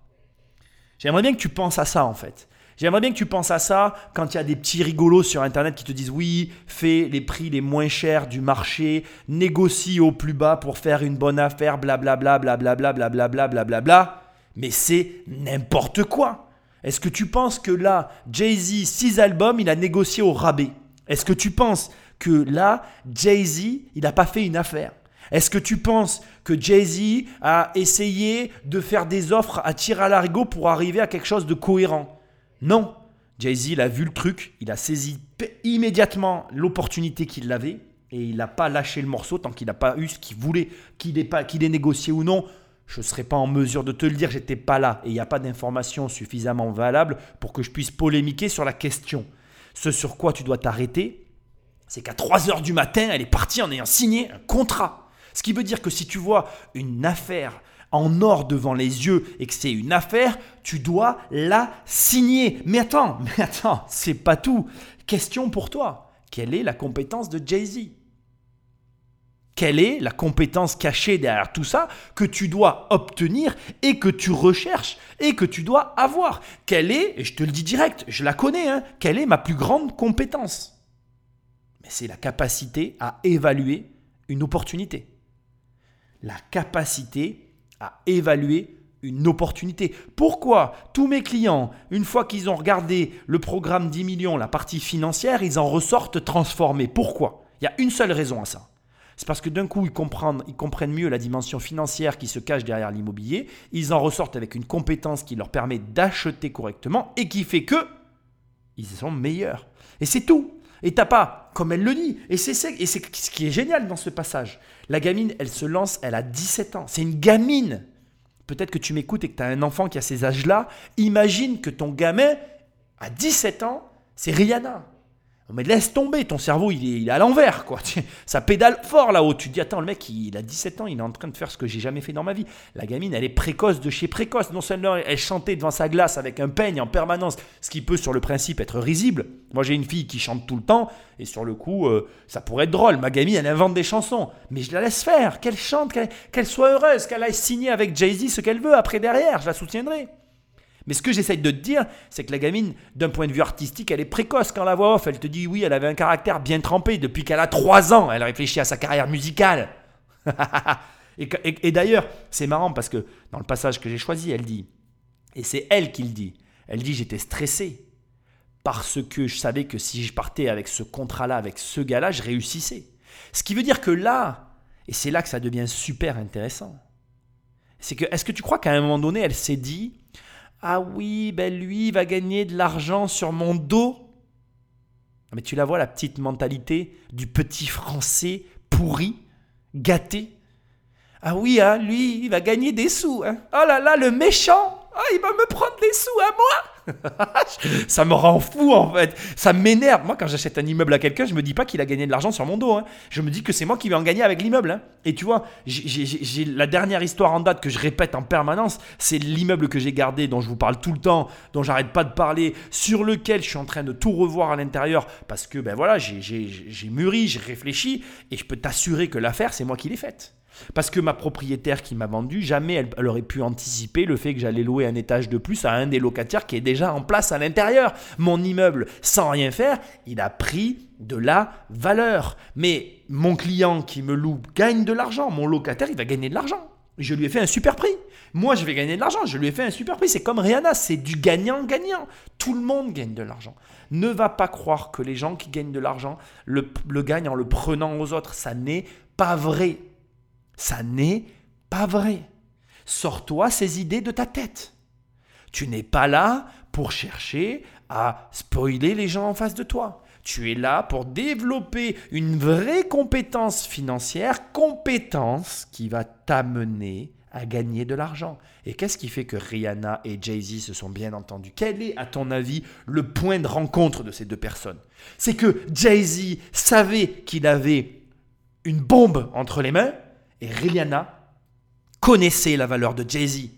J'aimerais bien que tu penses à ça en fait. J'aimerais bien que tu penses à ça quand il y a des petits rigolos sur internet qui te disent oui, fais les prix les moins chers du marché, négocie au plus bas pour faire une bonne affaire, blablabla, blablabla, blablabla, blablabla. Mais c'est n'importe quoi. Est-ce que tu penses que là, Jay-Z, 6 albums, il a négocié au rabais Est-ce que tu penses que là, Jay-Z, il n'a pas fait une affaire Est-ce que tu penses que Jay-Z a essayé de faire des offres à tir à l'arigot pour arriver à quelque chose de cohérent? Non. Jay-Z, il a vu le truc, il a saisi immédiatement l'opportunité qu'il avait et il n'a pas lâché le morceau tant qu'il n'a pas eu ce qu'il voulait, qu'il ait, qu'il ait négocié ou non. Je ne serais pas en mesure de te le dire, j'étais pas là et il n'y a pas d'informations suffisamment valables pour que je puisse polémiquer sur la question. Ce sur quoi tu dois t'arrêter, c'est qu'à 3 heures du matin, elle est partie en ayant signé un contrat. Ce qui veut dire que si tu vois une affaire en or devant les yeux et que c'est une affaire, tu dois la signer. Mais attends, mais attends, c'est pas tout. Question pour toi. Quelle est la compétence de Jay-Z? Quelle est la compétence cachée derrière tout ça que tu dois obtenir et que tu recherches et que tu dois avoir? Quelle est, et je te le dis direct, je la connais, hein, quelle est ma plus grande compétence? Mais c'est la capacité à évaluer une opportunité. La capacité à évaluer une opportunité. Pourquoi tous mes clients, une fois qu'ils ont regardé le programme 10 millions, la partie financière, ils en ressortent transformés? Pourquoi? Il y a une seule raison à ça c'est parce que d'un coup, ils comprennent, mieux la dimension financière qui se cache derrière l'immobilier. Ils en ressortent avec une compétence qui leur permet d'acheter correctement et qui fait que ils sont meilleurs. Et c'est tout. Et t'as pas, comme elle le dit, et c'est ce qui est génial dans ce passage. La gamine, elle se lance, elle a 17 ans. C'est une gamine. Peut-être que tu m'écoutes et que tu as un enfant qui a ces âges-là. Imagine que ton gamin, à 17 ans, c'est Rihanna. Mais laisse tomber, ton cerveau il est, à l'envers quoi. Ça pédale fort là-haut. Tu te dis attends le mec il, a 17 ans, il est en train de faire ce que j'ai jamais fait dans ma vie. La gamine elle est précoce de chez précoce. Non seulement elle chantait devant sa glace avec un peigne en permanence, ce qui peut sur le principe être risible. Moi j'ai une fille qui chante tout le temps et sur le coup euh, ça pourrait être drôle. Ma gamine elle invente des chansons, mais je la laisse faire, qu'elle chante, qu'elle soit heureuse, qu'elle aille signer avec Jay-Z ce qu'elle veut après derrière, je la soutiendrai. Mais ce que j'essaye de te dire, c'est que la gamine, d'un point de vue artistique, elle est précoce quand la voix off. Elle te dit oui, elle avait un caractère bien trempé. Depuis qu'elle a 3 ans, elle réfléchit à sa carrière musicale. et, d'ailleurs, c'est marrant parce que dans le passage que j'ai choisi, elle dit, et c'est elle qui le dit, elle dit j'étais stressé parce que je savais que si je partais avec ce contrat-là, avec ce gars-là, je réussissais. Ce qui veut dire que là, et c'est là que ça devient super intéressant, c'est que est-ce que tu crois qu'à un moment donné, elle s'est dit, ah oui, ben lui, il va gagner de l'argent sur mon dos. Ah, mais tu la vois, la petite mentalité du petit français pourri, gâté. Ah oui, hein, lui, il va gagner des sous. Hein. Oh là là, le méchant. Ah, il va me prendre des sous à moi. ça me rend fou en fait. Ça m'énerve. Moi, quand j'achète un immeuble à quelqu'un, je me dis pas qu'il a gagné de l'argent sur mon dos. Hein. Je me dis que c'est moi qui vais en gagner avec l'immeuble. Hein. Et tu vois, j'ai la dernière histoire en date que je répète en permanence, c'est l'immeuble que j'ai gardé, dont je vous parle tout le temps, dont j'arrête pas de parler, sur lequel je suis en train de tout revoir à l'intérieur parce que ben voilà, j'ai mûri, j'ai réfléchi et je peux t'assurer que l'affaire, c'est moi qui l'ai faite. Parce que ma propriétaire qui m'a vendu, jamais elle, aurait pu anticiper le fait que j'allais louer un étage de plus à un des locataires qui est déjà en place à l'intérieur. Mon immeuble, sans rien faire, il a pris de la valeur. Mais mon client qui me loue gagne de l'argent. Mon locataire, il va gagner de l'argent. Je lui ai fait un super prix. Moi, je vais gagner de l'argent. Je lui ai fait un super prix. C'est comme Rihanna, c'est du gagnant-gagnant. Tout le monde gagne de l'argent. Ne va pas croire que les gens qui gagnent de l'argent le, le gagnent en le prenant aux autres. Ça n'est pas vrai. Ça n'est pas vrai. Sors-toi ces idées de ta tête. Tu n'es pas là pour chercher à spoiler les gens en face de toi. Tu es là pour développer une vraie compétence financière, compétence qui va t'amener à gagner de l'argent. Et qu'est-ce qui fait que Rihanna et Jay-Z se sont bien entendus? Quel est, à ton avis, le point de rencontre de ces deux personnes? C'est que Jay-Z savait qu'il avait une bombe entre les mains Rihanna connaissaient la valeur de Jay-Z.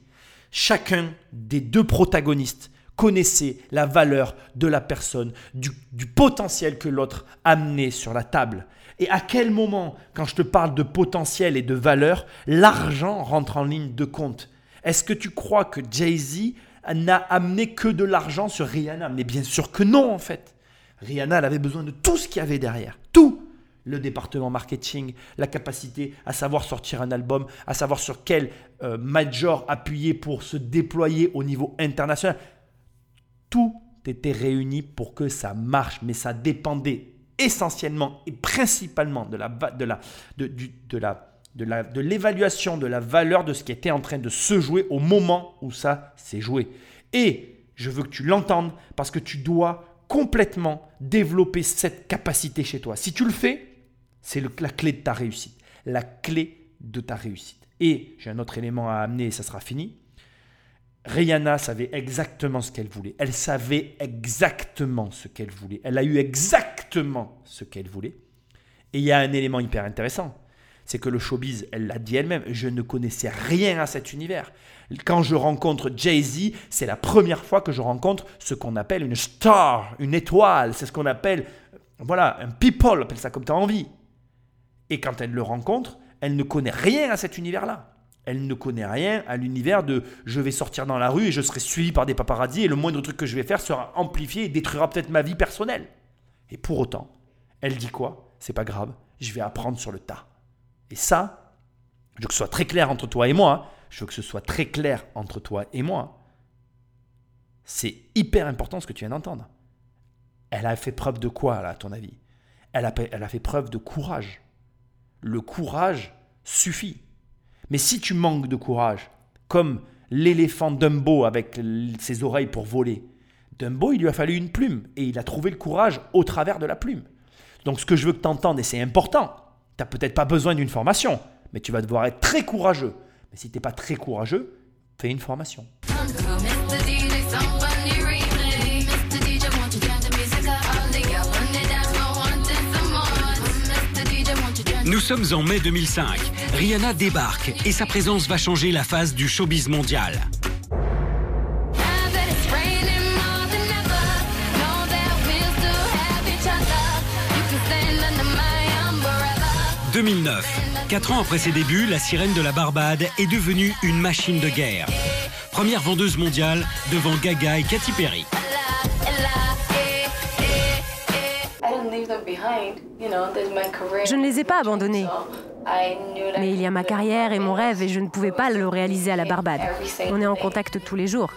Chacun des deux protagonistes connaissait la valeur de la personne, du, potentiel que l'autre amenait sur la table. Et à quel moment, quand je te parle de potentiel et de valeur, l'argent rentre en ligne de compte? Est-ce que tu crois que Jay-Z n'a amené que de l'argent sur Rihanna? Mais bien sûr que non, en fait. Rihanna, elle avait besoin de tout ce qu'il y avait derrière. Tout le département marketing, la capacité à savoir sortir un album, à savoir sur quel euh, major appuyer pour se déployer au niveau international. Tout était réuni pour que ça marche, mais ça dépendait essentiellement et principalement de la de la de, de la de l'évaluation de la valeur de ce qui était en train de se jouer au moment où ça s'est joué. Et je veux que tu l'entendes parce que tu dois complètement développer cette capacité chez toi. Si tu le fais, c'est la clé de ta réussite. La clé de ta réussite. Et j'ai un autre élément à amener et ça sera fini. Rihanna savait exactement ce qu'elle voulait. Elle savait exactement ce qu'elle voulait. Elle a eu exactement ce qu'elle voulait. Et il y a un élément hyper intéressant. c'est que le showbiz, elle l'a dit elle-même, je ne connaissais rien à cet univers. Quand je rencontre Jay-Z, c'est la première fois que je rencontre ce qu'on appelle une star, une étoile. C'est ce qu'on appelle, voilà, un people, appelle ça comme tu as envie. Et quand elle le rencontre, elle ne connaît rien à cet univers-là. Elle ne connaît rien à l'univers de je vais sortir dans la rue et je serai suivi par des paparazzis et le moindre truc que je vais faire sera amplifié et détruira peut-être ma vie personnelle. Et pour autant, elle dit quoi C'est pas grave, je vais apprendre sur le tas. Et ça, je veux que ce soit très clair entre toi et moi. Je veux que ce soit très clair entre toi et moi. C'est hyper important ce que tu viens d'entendre. Elle a fait preuve de quoi, là, à ton avis? Elle a fait preuve de courage. Le courage suffit. Mais si tu manques de courage, comme l'éléphant Dumbo avec ses oreilles pour voler, Dumbo, il lui a fallu une plume et il a trouvé le courage au travers de la plume. Donc ce que je veux que tu entendes, et c'est important, tu n'as peut-être pas besoin d'une formation, mais tu vas devoir être très courageux. Mais si tu n'es pas très courageux, fais une formation. Nous sommes en mai 2005. Rihanna débarque et sa présence va changer la phase du showbiz mondial. « 2009. Quatre ans après ses débuts, la sirène de la Barbade est devenue une machine de guerre. Première vendeuse mondiale devant Gaga et Katy Perry. Je ne les ai pas abandonnés. Mais il y a ma carrière et mon rêve et je ne pouvais pas le réaliser à la Barbade. On est en contact tous les jours.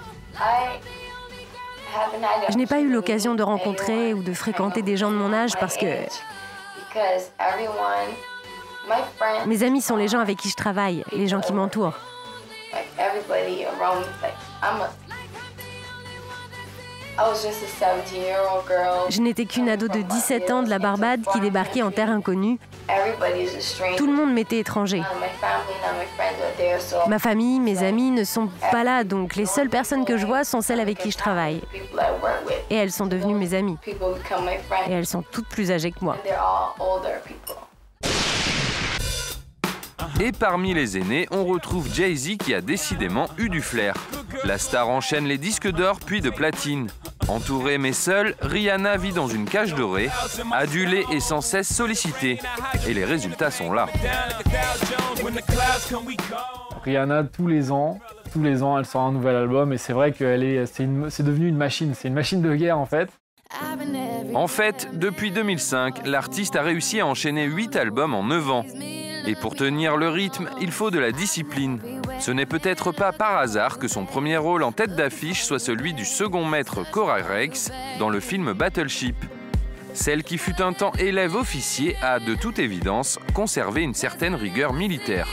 Je n'ai pas eu l'occasion de rencontrer ou de fréquenter des gens de mon âge parce que mes amis sont les gens avec qui je travaille, les gens qui m'entourent. Je n'étais qu'une ado de 17 ans de la Barbade qui débarquait en terre inconnue. Tout le monde m'était étranger. Ma famille, mes amis ne sont pas là, donc les seules personnes que je vois sont celles avec qui je travaille. Et elles sont devenues mes amies. Et elles sont toutes plus âgées que moi. Et parmi les aînés, on retrouve Jay-Z qui a décidément eu du flair. La star enchaîne les disques d'or puis de platine. Entourée mais seule, Rihanna vit dans une cage dorée, adulée et sans cesse sollicitée. Et les résultats sont là. Rihanna, tous les ans, tous les ans, elle sort un nouvel album et c'est vrai que est, c'est devenu une machine, c'est une machine de guerre en fait. En fait, depuis 2005, l'artiste a réussi à enchaîner 8 albums en 9 ans. Et pour tenir le rythme, il faut de la discipline. Ce n'est peut-être pas par hasard que son premier rôle en tête d'affiche soit celui du second maître Cora Rex dans le film Battleship. Celle qui fut un temps élève officier a, de toute évidence, conservé une certaine rigueur militaire.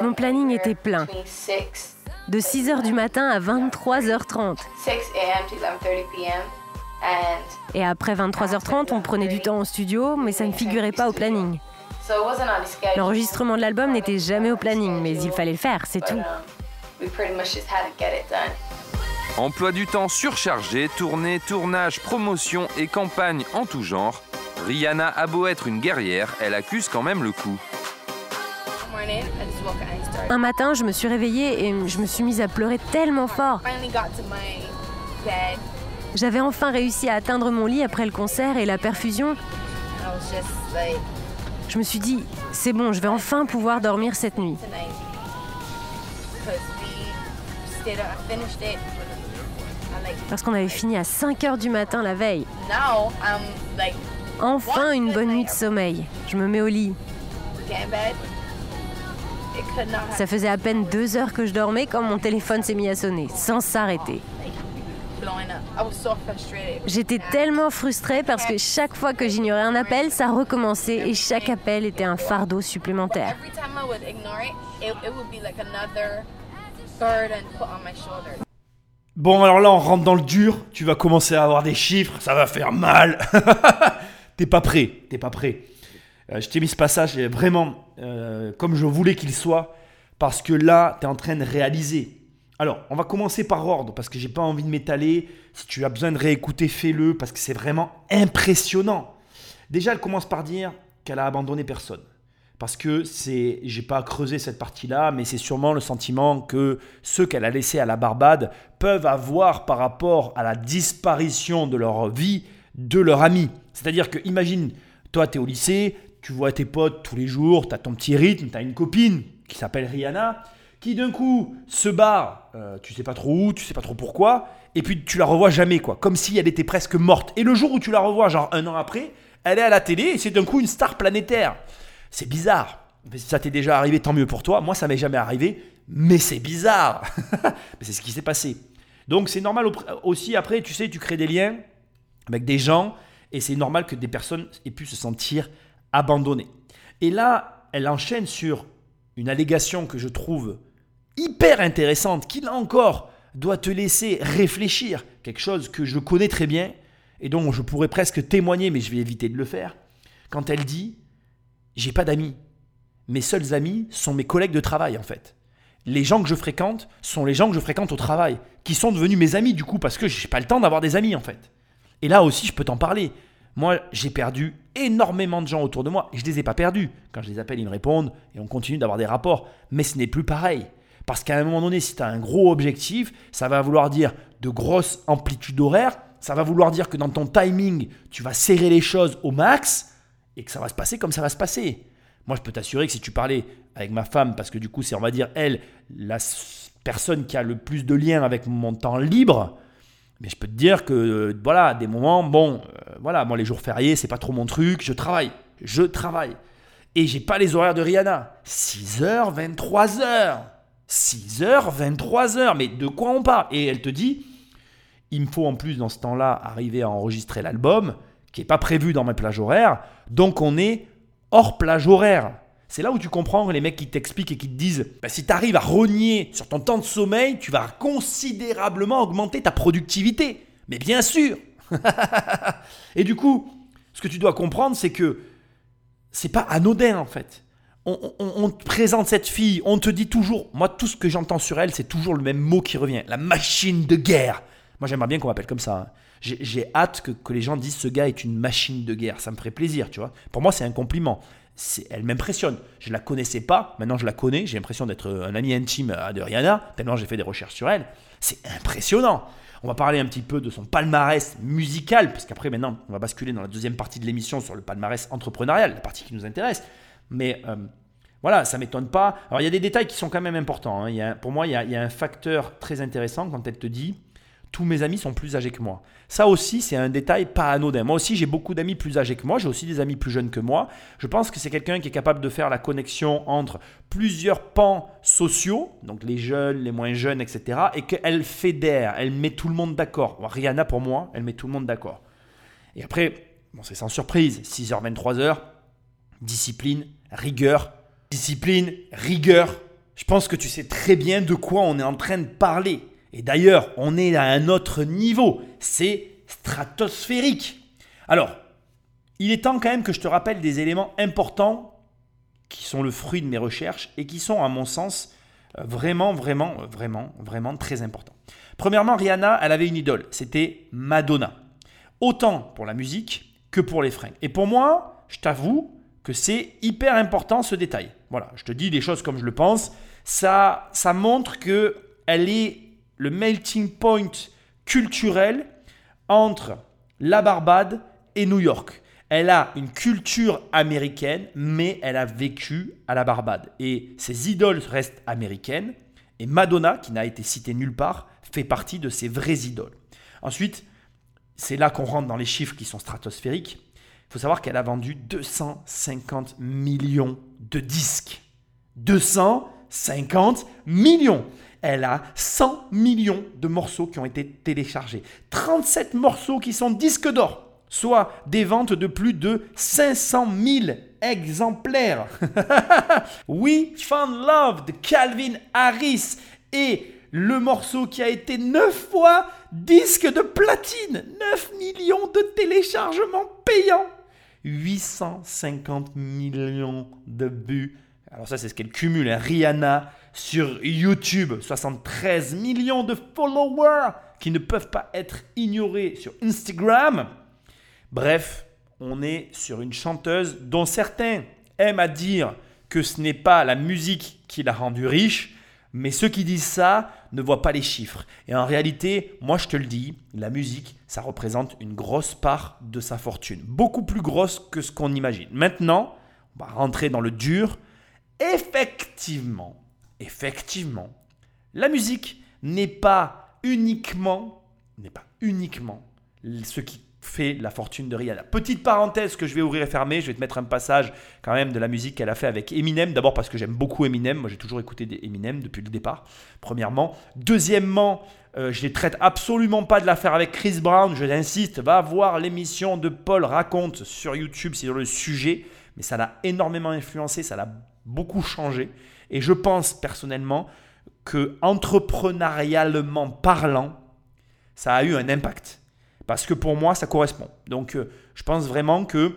Mon planning était plein. De 6h du matin à 23h30. Et après 23h30, on prenait du temps au studio, mais ça ne figurait pas au planning. L'enregistrement de l'album n'était jamais au planning, mais il fallait le faire, c'est tout. Emploi du temps surchargé, tournée, tournage, promotion et campagne en tout genre, Rihanna a beau être une guerrière, elle accuse quand même le coup. Un matin, je me suis réveillée et je me suis mise à pleurer tellement fort. J'avais enfin réussi à atteindre mon lit après le concert et la perfusion. Je me suis dit, c'est bon, je vais enfin pouvoir dormir cette nuit. Parce qu'on avait fini à 5 heures du matin la veille. Enfin une bonne nuit de sommeil. Je me mets au lit. Ça faisait à peine deux heures que je dormais quand mon téléphone s'est mis à sonner, sans s'arrêter. J'étais tellement frustrée parce que chaque fois que j'ignorais un appel, ça recommençait et chaque appel était un fardeau supplémentaire. Bon, alors là, on rentre dans le dur. Tu vas commencer à avoir des chiffres. Ça va faire mal. t'es pas prêt. T'es pas prêt. Euh, je t'ai mis ce passage vraiment euh, comme je voulais qu'il soit. Parce que là, tu es en train de réaliser. Alors, on va commencer par ordre parce que j'ai pas envie de m'étaler. Si tu as besoin de réécouter, fais-le parce que c'est vraiment impressionnant. Déjà, elle commence par dire qu'elle a abandonné personne. Parce que c'est, j'ai pas creusé cette partie-là, mais c'est sûrement le sentiment que ceux qu'elle a laissés à la Barbade peuvent avoir par rapport à la disparition de leur vie de leur ami. C'est-à-dire que, imagine, toi, tu es au lycée, tu vois tes potes tous les jours, tu as ton petit rythme, tu as une copine qui s'appelle Rihanna, qui d'un coup se barre, euh, tu sais pas trop où, tu sais pas trop pourquoi, et puis tu la revois jamais, quoi, comme si elle était presque morte. Et le jour où tu la revois, genre un an après, elle est à la télé et c'est d'un coup une star planétaire. C'est bizarre. Si ça t'est déjà arrivé, tant mieux pour toi. Moi, ça m'est jamais arrivé, mais c'est bizarre. mais c'est ce qui s'est passé. Donc c'est normal aussi, après, tu sais, tu crées des liens avec des gens, et c'est normal que des personnes aient pu se sentir abandonnées. Et là, elle enchaîne sur une allégation que je trouve hyper intéressante, qui là encore doit te laisser réfléchir, quelque chose que je connais très bien, et dont je pourrais presque témoigner, mais je vais éviter de le faire, quand elle dit J'ai pas d'amis. Mes seuls amis sont mes collègues de travail, en fait. Les gens que je fréquente sont les gens que je fréquente au travail, qui sont devenus mes amis, du coup, parce que j'ai pas le temps d'avoir des amis, en fait. Et là aussi, je peux t'en parler. Moi, j'ai perdu énormément de gens autour de moi et je ne les ai pas perdus. Quand je les appelle, ils me répondent et on continue d'avoir des rapports. Mais ce n'est plus pareil. Parce qu'à un moment donné, si tu as un gros objectif, ça va vouloir dire de grosses amplitudes horaires. Ça va vouloir dire que dans ton timing, tu vas serrer les choses au max et que ça va se passer comme ça va se passer. Moi, je peux t'assurer que si tu parlais avec ma femme, parce que du coup, c'est, on va dire, elle, la personne qui a le plus de liens avec mon temps libre, mais je peux te dire que, euh, voilà, des moments, bon, euh, voilà, moi les jours fériés, c'est pas trop mon truc, je travaille, je travaille. Et j'ai pas les horaires de Rihanna. 6h, 23h. 6h, 23h. Mais de quoi on parle? Et elle te dit, il me faut en plus dans ce temps-là arriver à enregistrer l'album, qui n'est pas prévu dans mes plages horaires. Donc on est hors plage horaire. C'est là où tu comprends les mecs qui t'expliquent et qui te disent bah, si tu arrives à rogner sur ton temps de sommeil, tu vas considérablement augmenter ta productivité. Mais bien sûr Et du coup, ce que tu dois comprendre, c'est que c'est pas anodin en fait. On, te présente cette fille, on te dit toujours, moi tout ce que j'entends sur elle, c'est toujours le même mot qui revient, la machine de guerre. Moi j'aimerais bien qu'on m'appelle comme ça. Hein. J'ai hâte que, les gens disent ce gars est une machine de guerre, ça me ferait plaisir, tu vois. Pour moi c'est un compliment elle m'impressionne. Je ne la connaissais pas, maintenant je la connais, j'ai l'impression d'être un ami intime de Rihanna, tellement j'ai fait des recherches sur elle. C'est impressionnant. On va parler un petit peu de son palmarès musical, parce qu'après maintenant on va basculer dans la deuxième partie de l'émission sur le palmarès entrepreneurial, la partie qui nous intéresse. Mais euh, voilà, ça m'étonne pas. Alors il y a des détails qui sont quand même importants. Hein. pour moi, il y, a, un facteur très intéressant quand elle te dit tous mes amis sont plus âgés que moi. Ça aussi, c'est un détail pas anodin. Moi aussi, j'ai beaucoup d'amis plus âgés que moi. J'ai aussi des amis plus jeunes que moi. Je pense que c'est quelqu'un qui est capable de faire la connexion entre plusieurs pans sociaux, donc les jeunes, les moins jeunes, etc. Et qu'elle fédère, elle met tout le monde d'accord. Rihanna, pour moi, elle met tout le monde d'accord. Et après, bon, c'est sans surprise. 6h, 23h, discipline, rigueur. Discipline, rigueur. Je pense que tu sais très bien de quoi on est en train de parler. Et d'ailleurs, on est à un autre niveau. C'est stratosphérique. Alors, il est temps quand même que je te rappelle des éléments importants qui sont le fruit de mes recherches et qui sont, à mon sens, vraiment, vraiment, vraiment, vraiment très importants. Premièrement, Rihanna, elle avait une idole. C'était Madonna. Autant pour la musique que pour les fringues. Et pour moi, je t'avoue que c'est hyper important ce détail. Voilà, je te dis les choses comme je le pense. Ça, ça montre que elle est le melting point culturel entre la Barbade et New York. Elle a une culture américaine, mais elle a vécu à la Barbade. Et ses idoles restent américaines. Et Madonna, qui n'a été citée nulle part, fait partie de ses vraies idoles. Ensuite, c'est là qu'on rentre dans les chiffres qui sont stratosphériques. Faut savoir qu'elle a vendu 250 millions de disques. 250 millions elle a 100 millions de morceaux qui ont été téléchargés. 37 morceaux qui sont disques d'or, soit des ventes de plus de 500 000 exemplaires. We Found Love de Calvin Harris et le morceau qui a été 9 fois disque de platine. 9 millions de téléchargements payants. 850 millions de buts. Alors ça, c'est ce qu'elle cumule. Hein. Rihanna, sur YouTube, 73 millions de followers qui ne peuvent pas être ignorés sur Instagram. Bref, on est sur une chanteuse dont certains aiment à dire que ce n'est pas la musique qui l'a rendue riche, mais ceux qui disent ça ne voient pas les chiffres. Et en réalité, moi je te le dis, la musique, ça représente une grosse part de sa fortune. Beaucoup plus grosse que ce qu'on imagine. Maintenant, on va rentrer dans le dur. Effectivement, effectivement, la musique n'est pas uniquement, n'est pas uniquement ce qui fait la fortune de Rihanna. Petite parenthèse que je vais ouvrir et fermer, je vais te mettre un passage quand même de la musique qu'elle a fait avec Eminem. D'abord parce que j'aime beaucoup Eminem, moi j'ai toujours écouté des Eminem depuis le départ, premièrement. Deuxièmement, euh, je ne traite absolument pas de l'affaire avec Chris Brown, je l'insiste, va voir l'émission de Paul Raconte sur YouTube sur le sujet, mais ça l'a énormément influencé, ça l'a beaucoup changé. Et je pense personnellement que entrepreneurialement parlant, ça a eu un impact. Parce que pour moi, ça correspond. Donc, euh, je pense vraiment que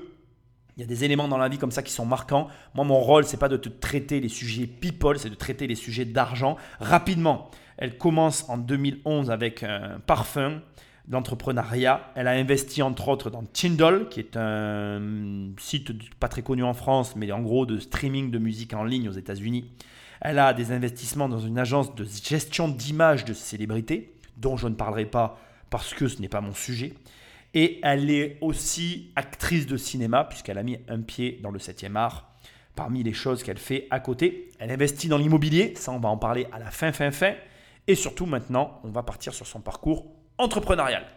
il y a des éléments dans la vie comme ça qui sont marquants. Moi, mon rôle, c'est pas de te traiter les sujets people, c'est de traiter les sujets d'argent rapidement. Elle commence en 2011 avec un parfum d'entrepreneuriat. Elle a investi entre autres dans Tindall, qui est un site pas très connu en France, mais en gros de streaming de musique en ligne aux États-Unis. Elle a des investissements dans une agence de gestion d'image de célébrités, dont je ne parlerai pas parce que ce n'est pas mon sujet. Et elle est aussi actrice de cinéma, puisqu'elle a mis un pied dans le 7e art. Parmi les choses qu'elle fait à côté, elle investit dans l'immobilier, ça on va en parler à la fin, fin, fin. Et surtout maintenant, on va partir sur son parcours entrepreneurial.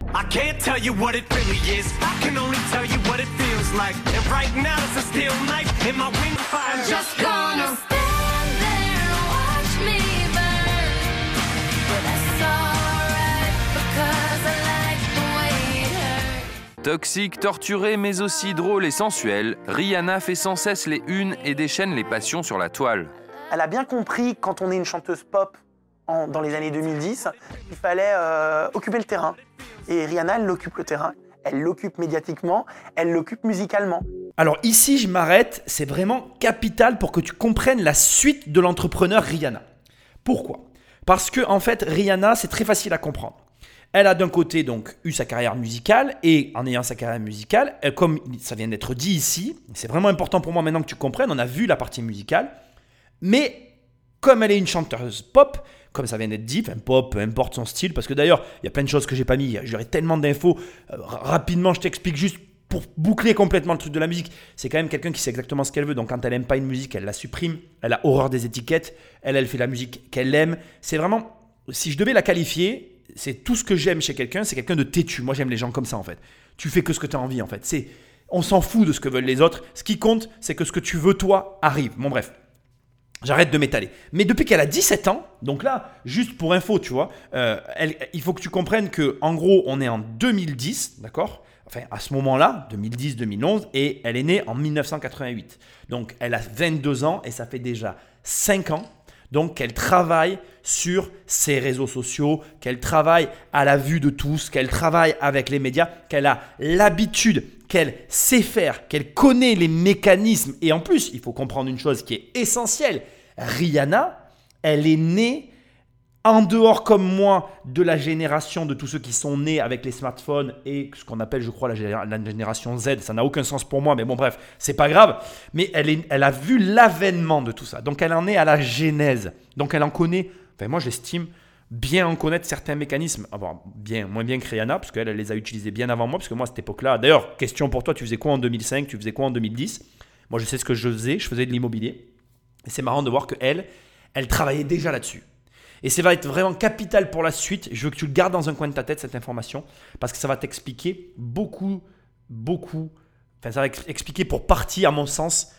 Toxique, torturée, mais aussi drôle et sensuelle, Rihanna fait sans cesse les unes et déchaîne les passions sur la toile. Elle a bien compris, quand on est une chanteuse pop dans les années 2010, il fallait euh, occuper le terrain. Et Rihanna, elle l'occupe le terrain. Elle l'occupe médiatiquement, elle l'occupe musicalement. Alors ici, je m'arrête, c'est vraiment capital pour que tu comprennes la suite de l'entrepreneur Rihanna. Pourquoi? Parce que en fait, Rihanna, c'est très facile à comprendre. Elle a d'un côté donc eu sa carrière musicale et en ayant sa carrière musicale, comme ça vient d'être dit ici, c'est vraiment important pour moi maintenant que tu comprennes, on a vu la partie musicale, mais comme elle est une chanteuse pop, comme ça vient d'être dit, enfin pop, peu importe son style, parce que d'ailleurs, il y a plein de choses que j'ai pas mis, j'aurais tellement d'infos, euh, rapidement je t'explique juste pour boucler complètement le truc de la musique, c'est quand même quelqu'un qui sait exactement ce qu'elle veut. Donc quand elle aime pas une musique, elle la supprime. Elle a horreur des étiquettes. Elle, elle fait la musique qu'elle aime. C'est vraiment, si je devais la qualifier, c'est tout ce que j'aime chez quelqu'un, c'est quelqu'un de têtu. Moi, j'aime les gens comme ça, en fait. Tu fais que ce que tu as envie, en fait. C'est, on s'en fout de ce que veulent les autres. Ce qui compte, c'est que ce que tu veux, toi, arrive. Bon, bref. J'arrête de m'étaler. Mais depuis qu'elle a 17 ans, donc là, juste pour info, tu vois, euh, il faut que tu comprennes que, en gros, on est en 2010, d'accord? Enfin, à ce moment-là, 2010-2011, et elle est née en 1988. Donc, elle a 22 ans et ça fait déjà 5 ans donc qu'elle travaille sur ses réseaux sociaux, qu'elle travaille à la vue de tous, qu'elle travaille avec les médias, qu'elle a l'habitude, qu'elle sait faire, qu'elle connaît les mécanismes. Et en plus, il faut comprendre une chose qui est essentielle. Rihanna, elle est née en dehors comme moi de la génération de tous ceux qui sont nés avec les smartphones et ce qu'on appelle, je crois, la, génération Z, ça n'a aucun sens pour moi, mais bon, bref, c'est pas grave. Mais elle, elle a vu l'avènement de tout ça. Donc elle en est à la genèse. Donc elle en connaît, enfin, moi j'estime bien en connaître certains mécanismes. Alors, bien, moins bien que Rihanna, parce qu'elle elle les a utilisés bien avant moi, parce que moi à cette époque-là, d'ailleurs, question pour toi, tu faisais quoi en 2005, tu faisais quoi en 2010 Moi je sais ce que je faisais, je faisais de l'immobilier. Et c'est marrant de voir qu'elle, elle travaillait déjà là-dessus. Et ça va être vraiment capital pour la suite. Je veux que tu le gardes dans un coin de ta tête, cette information, parce que ça va t'expliquer beaucoup, beaucoup. Enfin, ça va expliquer pour partie, à mon sens,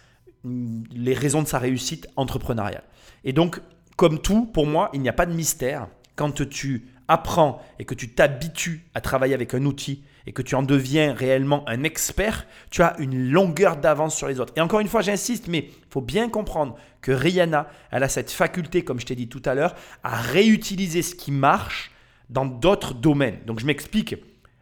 les raisons de sa réussite entrepreneuriale. Et donc, comme tout, pour moi, il n'y a pas de mystère. Quand tu apprends et que tu t'habitues à travailler avec un outil et que tu en deviens réellement un expert, tu as une longueur d'avance sur les autres. Et encore une fois, j'insiste, mais il faut bien comprendre que Rihanna, elle a cette faculté, comme je t'ai dit tout à l'heure, à réutiliser ce qui marche dans d'autres domaines. Donc je m'explique.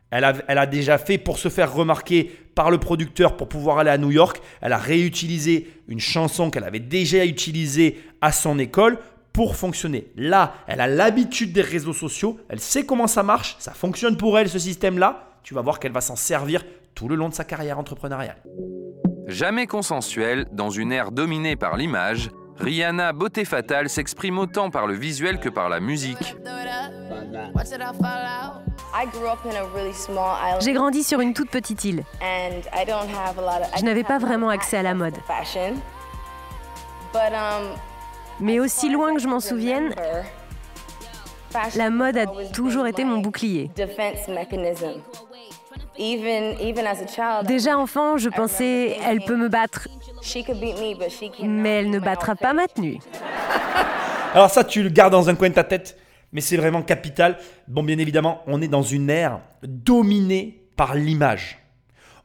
Elle a, elle a, déjà fait pour se faire remarquer par le producteur pour pouvoir aller à New York. Elle a réutilisé une chanson qu'elle avait déjà utilisée à son école pour fonctionner. Là, elle a l'habitude des réseaux sociaux, elle sait comment ça marche, ça fonctionne pour elle ce système-là. Tu vas voir qu'elle va s'en servir tout le long de sa carrière entrepreneuriale. Jamais consensuelle, dans une ère dominée par l'image, Rihanna Beauté Fatale s'exprime autant par le visuel que par la musique. J'ai grandi sur une toute petite île. Je n'avais pas vraiment accès à la mode. Mais aussi loin que je m'en souvienne, la mode a toujours été mon bouclier. Déjà enfant, je pensais, elle peut me battre, mais elle ne battra pas ma tenue. Alors ça, tu le gardes dans un coin de ta tête, mais c'est vraiment capital. Bon, bien évidemment, on est dans une ère dominée par l'image.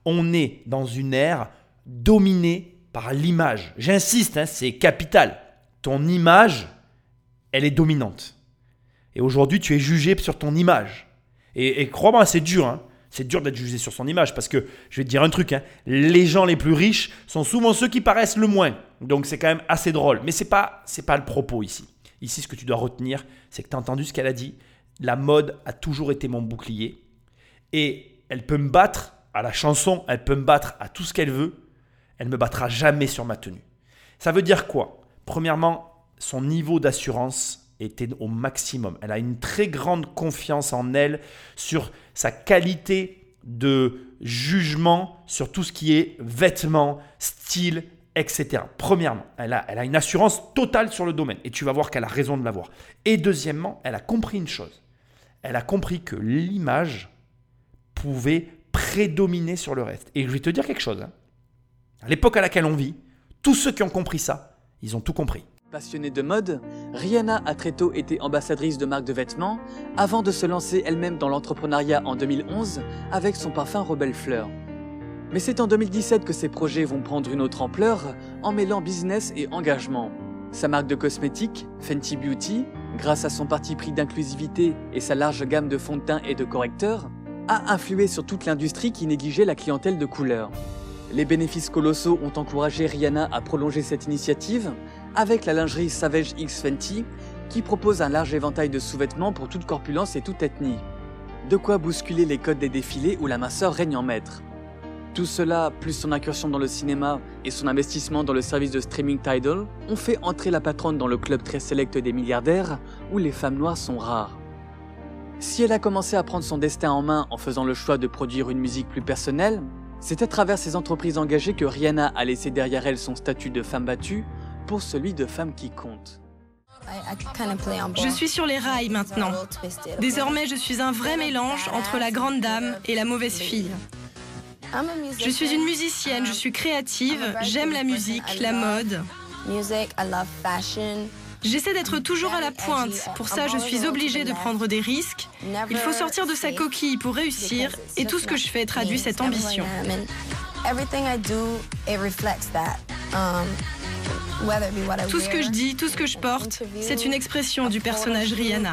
On est dans une ère dominée par l'image. J'insiste, hein, c'est capital. Ton image, elle est dominante. Et aujourd'hui, tu es jugé sur ton image. Et, crois-moi, c'est dur. Hein. C'est dur d'être jugé sur son image parce que je vais te dire un truc, hein, les gens les plus riches sont souvent ceux qui paraissent le moins. Donc c'est quand même assez drôle. Mais ce n'est pas, pas le propos ici. Ici, ce que tu dois retenir, c'est que tu as entendu ce qu'elle a dit. La mode a toujours été mon bouclier. Et elle peut me battre à la chanson, elle peut me battre à tout ce qu'elle veut. Elle me battra jamais sur ma tenue. Ça veut dire quoi? Premièrement, son niveau d'assurance était au maximum. Elle a une très grande confiance en elle sur sa qualité de jugement sur tout ce qui est vêtements, style, etc. Premièrement, elle a, une assurance totale sur le domaine et tu vas voir qu'elle a raison de l'avoir. Et deuxièmement, elle a compris une chose. Elle a compris que l'image pouvait prédominer sur le reste. Et je vais te dire quelque chose. Hein. À l'époque à laquelle on vit, tous ceux qui ont compris ça, ils ont tout compris. Passionnée de mode, Rihanna a très tôt été ambassadrice de marques de vêtements avant de se lancer elle-même dans l'entrepreneuriat en 2011 avec son parfum Rebelle Fleur. Mais c'est en 2017 que ses projets vont prendre une autre ampleur en mêlant business et engagement. Sa marque de cosmétiques, Fenty Beauty, grâce à son parti pris d'inclusivité et sa large gamme de fonds de teint et de correcteurs, a influé sur toute l'industrie qui négligeait la clientèle de couleur. Les bénéfices colossaux ont encouragé Rihanna à prolonger cette initiative avec la lingerie Savage X Fenty qui propose un large éventail de sous-vêtements pour toute corpulence et toute ethnie. De quoi bousculer les codes des défilés où la minceur règne en maître. Tout cela, plus son incursion dans le cinéma et son investissement dans le service de streaming Tidal, ont fait entrer la patronne dans le club très sélect des milliardaires où les femmes noires sont rares. Si elle a commencé à prendre son destin en main en faisant le choix de produire une musique plus personnelle, c'est à travers ces entreprises engagées que Rihanna a laissé derrière elle son statut de femme battue pour celui de femme qui compte. Je suis sur les rails maintenant. Désormais, je suis un vrai mélange entre la grande dame et la mauvaise fille. Je suis une musicienne, je suis créative, j'aime la musique, la mode. J'essaie d'être toujours à la pointe. Pour ça, je suis obligée de prendre des risques. Il faut sortir de sa coquille pour réussir et tout ce que je fais traduit cette ambition. Tout ce que je dis, tout ce que je porte, c'est une expression du personnage Rihanna.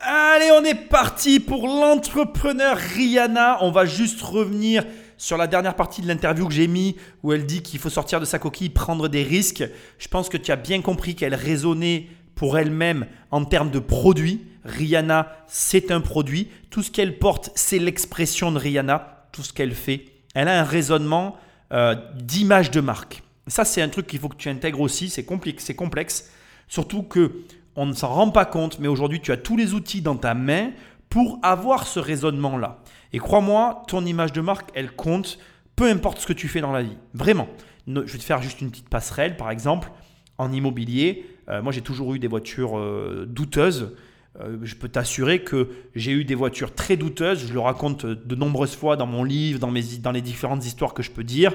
Allez, on est parti pour l'entrepreneur Rihanna. On va juste revenir sur la dernière partie de l'interview que j'ai mis où elle dit qu'il faut sortir de sa coquille, prendre des risques, je pense que tu as bien compris qu'elle raisonnait pour elle-même en termes de produit. Rihanna, c'est un produit. Tout ce qu'elle porte, c'est l'expression de Rihanna. Tout ce qu'elle fait, elle a un raisonnement euh, d'image de marque. Ça, c'est un truc qu'il faut que tu intègres aussi. C'est complexe, c'est complexe. Surtout que on ne s'en rend pas compte, mais aujourd'hui, tu as tous les outils dans ta main pour avoir ce raisonnement-là. Et crois-moi, ton image de marque, elle compte, peu importe ce que tu fais dans la vie. Vraiment. Je vais te faire juste une petite passerelle, par exemple, en immobilier. Euh, moi, j'ai toujours eu des voitures euh, douteuses. Euh, je peux t'assurer que j'ai eu des voitures très douteuses. Je le raconte de nombreuses fois dans mon livre, dans, mes, dans les différentes histoires que je peux dire.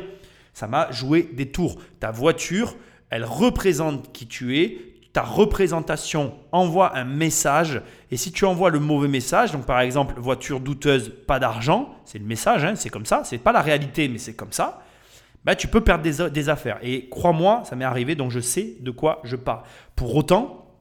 Ça m'a joué des tours. Ta voiture, elle représente qui tu es ta représentation envoie un message. Et si tu envoies le mauvais message, donc par exemple voiture douteuse, pas d'argent, c'est le message, hein, c'est comme ça, c'est pas la réalité, mais c'est comme ça. Bah, tu peux perdre des, affaires. Et crois-moi, ça m'est arrivé, donc je sais de quoi je parle. Pour autant,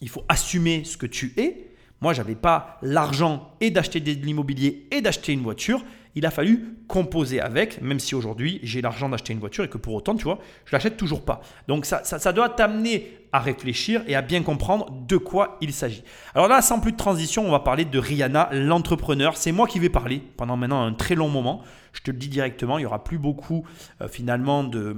il faut assumer ce que tu es, Moi, j'avais pas l'argent et d'acheter de l'immobilier et d'acheter une voiture. Il a fallu composer avec, même si aujourd'hui j'ai l'argent d'acheter une voiture et que pour autant, tu vois, je l'achète toujours pas. Donc ça, ça, ça doit t'amener à réfléchir et à bien comprendre de quoi il s'agit. Alors là, sans plus de transition, on va parler de Rihanna, l'entrepreneur. C'est moi qui vais parler pendant maintenant un très long moment. Je te le dis directement, il y aura plus beaucoup euh, finalement de,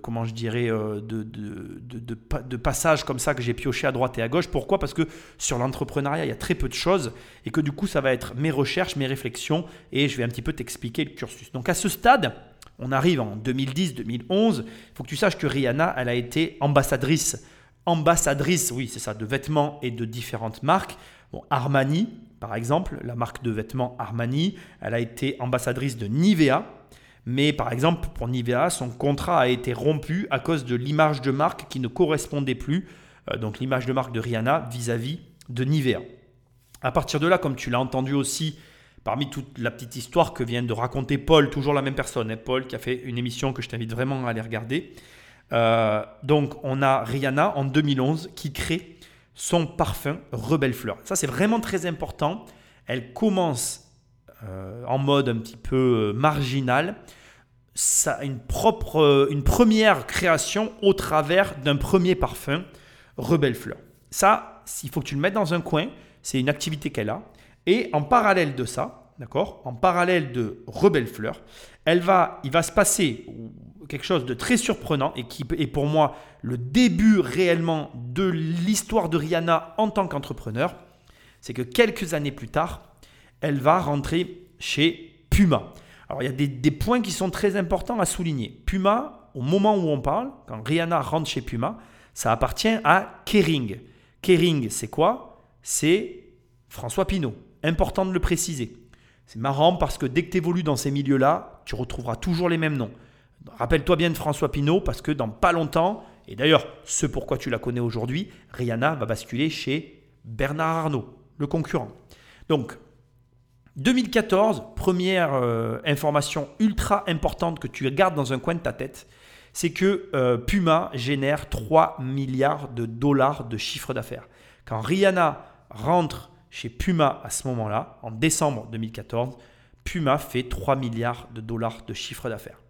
comment je dirais, euh, de, de, de, de passages comme ça que j'ai pioché à droite et à gauche. Pourquoi? Parce que sur l'entrepreneuriat, il y a très peu de choses et que du coup, ça va être mes recherches, mes réflexions et je vais un petit peu t'expliquer le cursus. Donc à ce stade, on arrive en 2010-2011. Il faut que tu saches que Rihanna, elle a été ambassadrice. Ambassadrice, oui, c'est ça, de vêtements et de différentes marques. Bon, Armani, par exemple, la marque de vêtements Armani, elle a été ambassadrice de Nivea. Mais par exemple, pour Nivea, son contrat a été rompu à cause de l'image de marque qui ne correspondait plus, euh, donc l'image de marque de Rihanna vis-à-vis de Nivea. À partir de là, comme tu l'as entendu aussi parmi toute la petite histoire que vient de raconter Paul, toujours la même personne, hein, Paul qui a fait une émission que je t'invite vraiment à aller regarder. Euh, donc on a Rihanna en 2011 qui crée son parfum Rebelle Fleur. Ça c'est vraiment très important. Elle commence euh, en mode un petit peu euh, marginal. Ça, une, propre, une première création au travers d'un premier parfum Rebelle Fleur. Ça, il faut que tu le mettes dans un coin. C'est une activité qu'elle a. Et en parallèle de ça, d'accord, en parallèle de Rebelle Fleur, elle va, il va se passer quelque chose de très surprenant et qui est pour moi le début réellement de l'histoire de Rihanna en tant qu'entrepreneur. C'est que quelques années plus tard, elle va rentrer chez Puma. Alors il y a des, des, points qui sont très importants à souligner. Puma, au moment où on parle, quand Rihanna rentre chez Puma, ça appartient à Kering. Kering, c'est quoi? C'est François Pinault important de le préciser. C'est marrant parce que dès que tu évolues dans ces milieux-là, tu retrouveras toujours les mêmes noms. Rappelle-toi bien de François Pinault parce que dans pas longtemps, et d'ailleurs ce pourquoi tu la connais aujourd'hui, Rihanna va basculer chez Bernard Arnault, le concurrent. Donc 2014, première euh, information ultra importante que tu gardes dans un coin de ta tête, c'est que euh, Puma génère 3 milliards de dollars de chiffre d'affaires. Quand Rihanna rentre chez Puma à ce moment-là, en décembre 2014, Puma fait 3 milliards de dollars de chiffre d'affaires.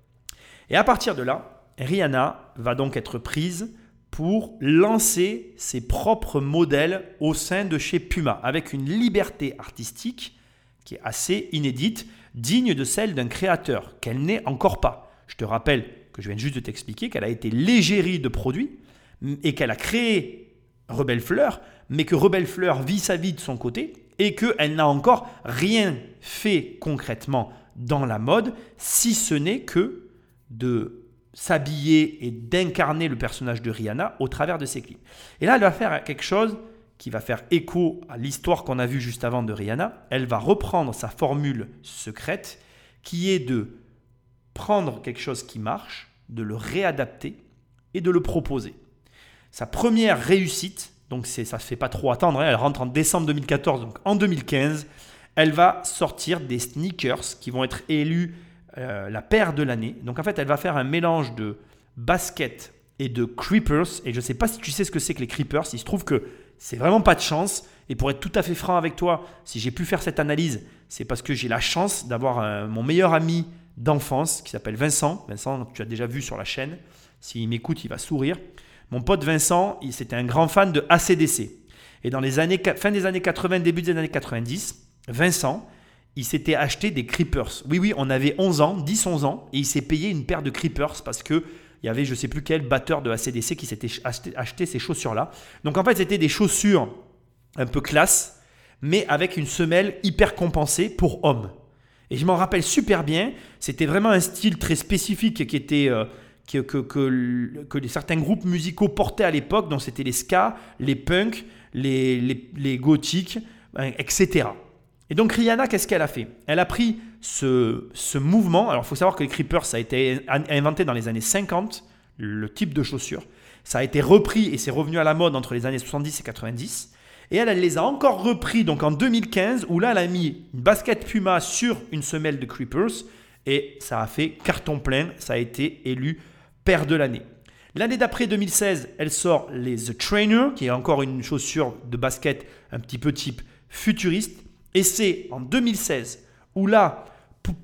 Et à partir de là, Rihanna va donc être prise pour lancer ses propres modèles au sein de chez Puma, avec une liberté artistique qui est assez inédite, digne de celle d'un créateur qu'elle n'est encore pas. Je te rappelle que je viens juste de t'expliquer qu'elle a été légérie de produits et qu'elle a créé Rebelle Fleur mais que Rebelle Fleur vit sa vie de son côté et qu'elle n'a encore rien fait concrètement dans la mode, si ce n'est que de s'habiller et d'incarner le personnage de Rihanna au travers de ses clips. Et là, elle va faire quelque chose qui va faire écho à l'histoire qu'on a vue juste avant de Rihanna. Elle va reprendre sa formule secrète qui est de prendre quelque chose qui marche, de le réadapter et de le proposer. Sa première réussite, donc ça ne fait pas trop attendre. Hein. Elle rentre en décembre 2014. Donc en 2015, elle va sortir des sneakers qui vont être élus euh, la paire de l'année. Donc en fait, elle va faire un mélange de basket et de creepers. Et je ne sais pas si tu sais ce que c'est que les creepers. Il se trouve que c'est vraiment pas de chance. Et pour être tout à fait franc avec toi, si j'ai pu faire cette analyse, c'est parce que j'ai la chance d'avoir euh, mon meilleur ami d'enfance qui s'appelle Vincent. Vincent, tu as déjà vu sur la chaîne. S'il m'écoute, il va sourire. Mon pote Vincent, c'était un grand fan de ACDC. Et dans les années, fin des années 80, début des années 90, Vincent, il s'était acheté des Creepers. Oui, oui, on avait 11 ans, 10-11 ans, et il s'est payé une paire de Creepers parce que il y avait je sais plus quel batteur de ACDC qui s'était acheté, ces chaussures-là. Donc en fait, c'était des chaussures un peu classe, mais avec une semelle hyper compensée pour hommes. Et je m'en rappelle super bien, c'était vraiment un style très spécifique qui était... Euh, que, que, que, certains groupes musicaux portaient à l'époque, dont c'était les ska, les punks, les, les, les gothiques, hein, etc. Et donc Rihanna, qu'est-ce qu'elle a fait? Elle a pris ce, ce mouvement, alors il faut savoir que les creepers, ça a été inventé dans les années 50, le type de chaussures. Ça a été repris et c'est revenu à la mode entre les années 70 et 90. Et elle, elle les a encore repris donc en 2015, où là, elle a mis une basket Puma sur une semelle de Creepers, et ça a fait carton plein, ça a été élu paire de l'année. L'année d'après 2016, elle sort les The Trainer, qui est encore une chaussure de basket un petit peu type futuriste. Et c'est en 2016 où là,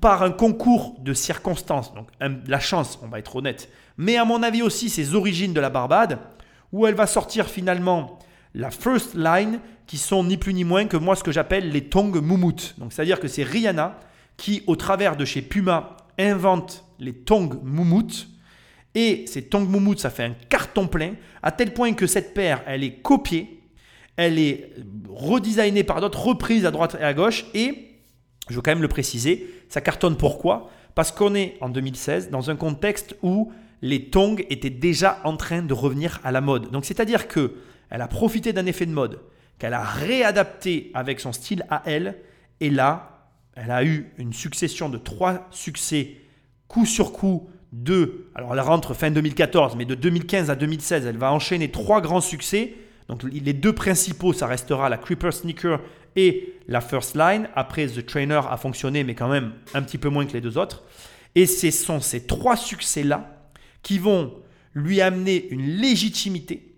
par un concours de circonstances, donc la chance, on va être honnête, mais à mon avis aussi ses origines de la Barbade, où elle va sortir finalement la first line, qui sont ni plus ni moins que moi ce que j'appelle les tongs moumout. Donc c'est-à-dire que c'est Rihanna qui, au travers de chez Puma, invente les tongs moumout. Et ces tongs moumout, ça fait un carton plein, à tel point que cette paire, elle est copiée, elle est redesignée par d'autres, reprise à droite et à gauche, et, je veux quand même le préciser, ça cartonne pourquoi? Parce qu'on est en 2016 dans un contexte où les tongs étaient déjà en train de revenir à la mode. Donc c'est-à-dire que elle a profité d'un effet de mode qu'elle a réadapté avec son style à elle et là, elle a eu une succession de trois succès coup sur coup de alors elle rentre fin 2014 mais de 2015 à 2016, elle va enchaîner trois grands succès. Donc les deux principaux, ça restera la Creeper Sneaker et la First Line. Après, The Trainer a fonctionné, mais quand même un petit peu moins que les deux autres. Et ce sont ces trois succès-là qui vont lui amener une légitimité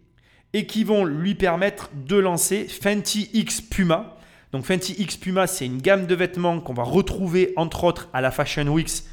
et qui vont lui permettre de lancer Fenty X Puma. Donc Fenty X Puma, c'est une gamme de vêtements qu'on va retrouver entre autres à la Fashion Weeks,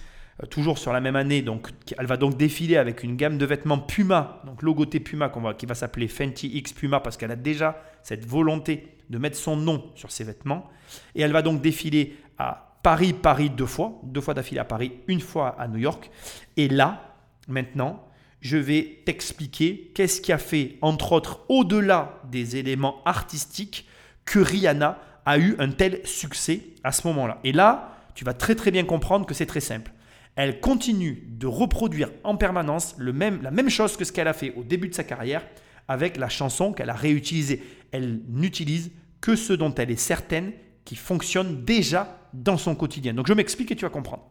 toujours sur la même année. Donc elle va donc défiler avec une gamme de vêtements Puma, donc logoté Puma qui va s'appeler Fenty X Puma parce qu'elle a déjà cette volonté de mettre son nom sur ses vêtements. Et elle va donc défiler à Paris, Paris deux fois, deux fois d'affilée à Paris, une fois à New York. Et là, Maintenant, je vais t'expliquer qu'est-ce qui a fait, entre autres, au-delà des éléments artistiques, que Rihanna a eu un tel succès à ce moment-là. Et là, tu vas très très bien comprendre que c'est très simple. Elle continue de reproduire en permanence le même, la même chose que ce qu'elle a fait au début de sa carrière avec la chanson qu'elle a réutilisée. Elle n'utilise que ce dont elle est certaine qui fonctionne déjà dans son quotidien. Donc je m'explique et tu vas comprendre.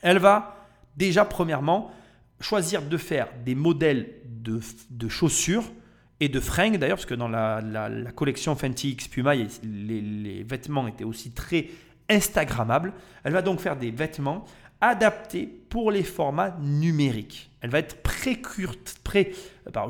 Elle va déjà premièrement choisir de faire des modèles de, chaussures et de fringues d'ailleurs, parce que dans la, collection Fenty X Puma, les, vêtements étaient aussi très Instagrammables. Elle va donc faire des vêtements adaptés pour les formats numériques. Elle va être précurseur,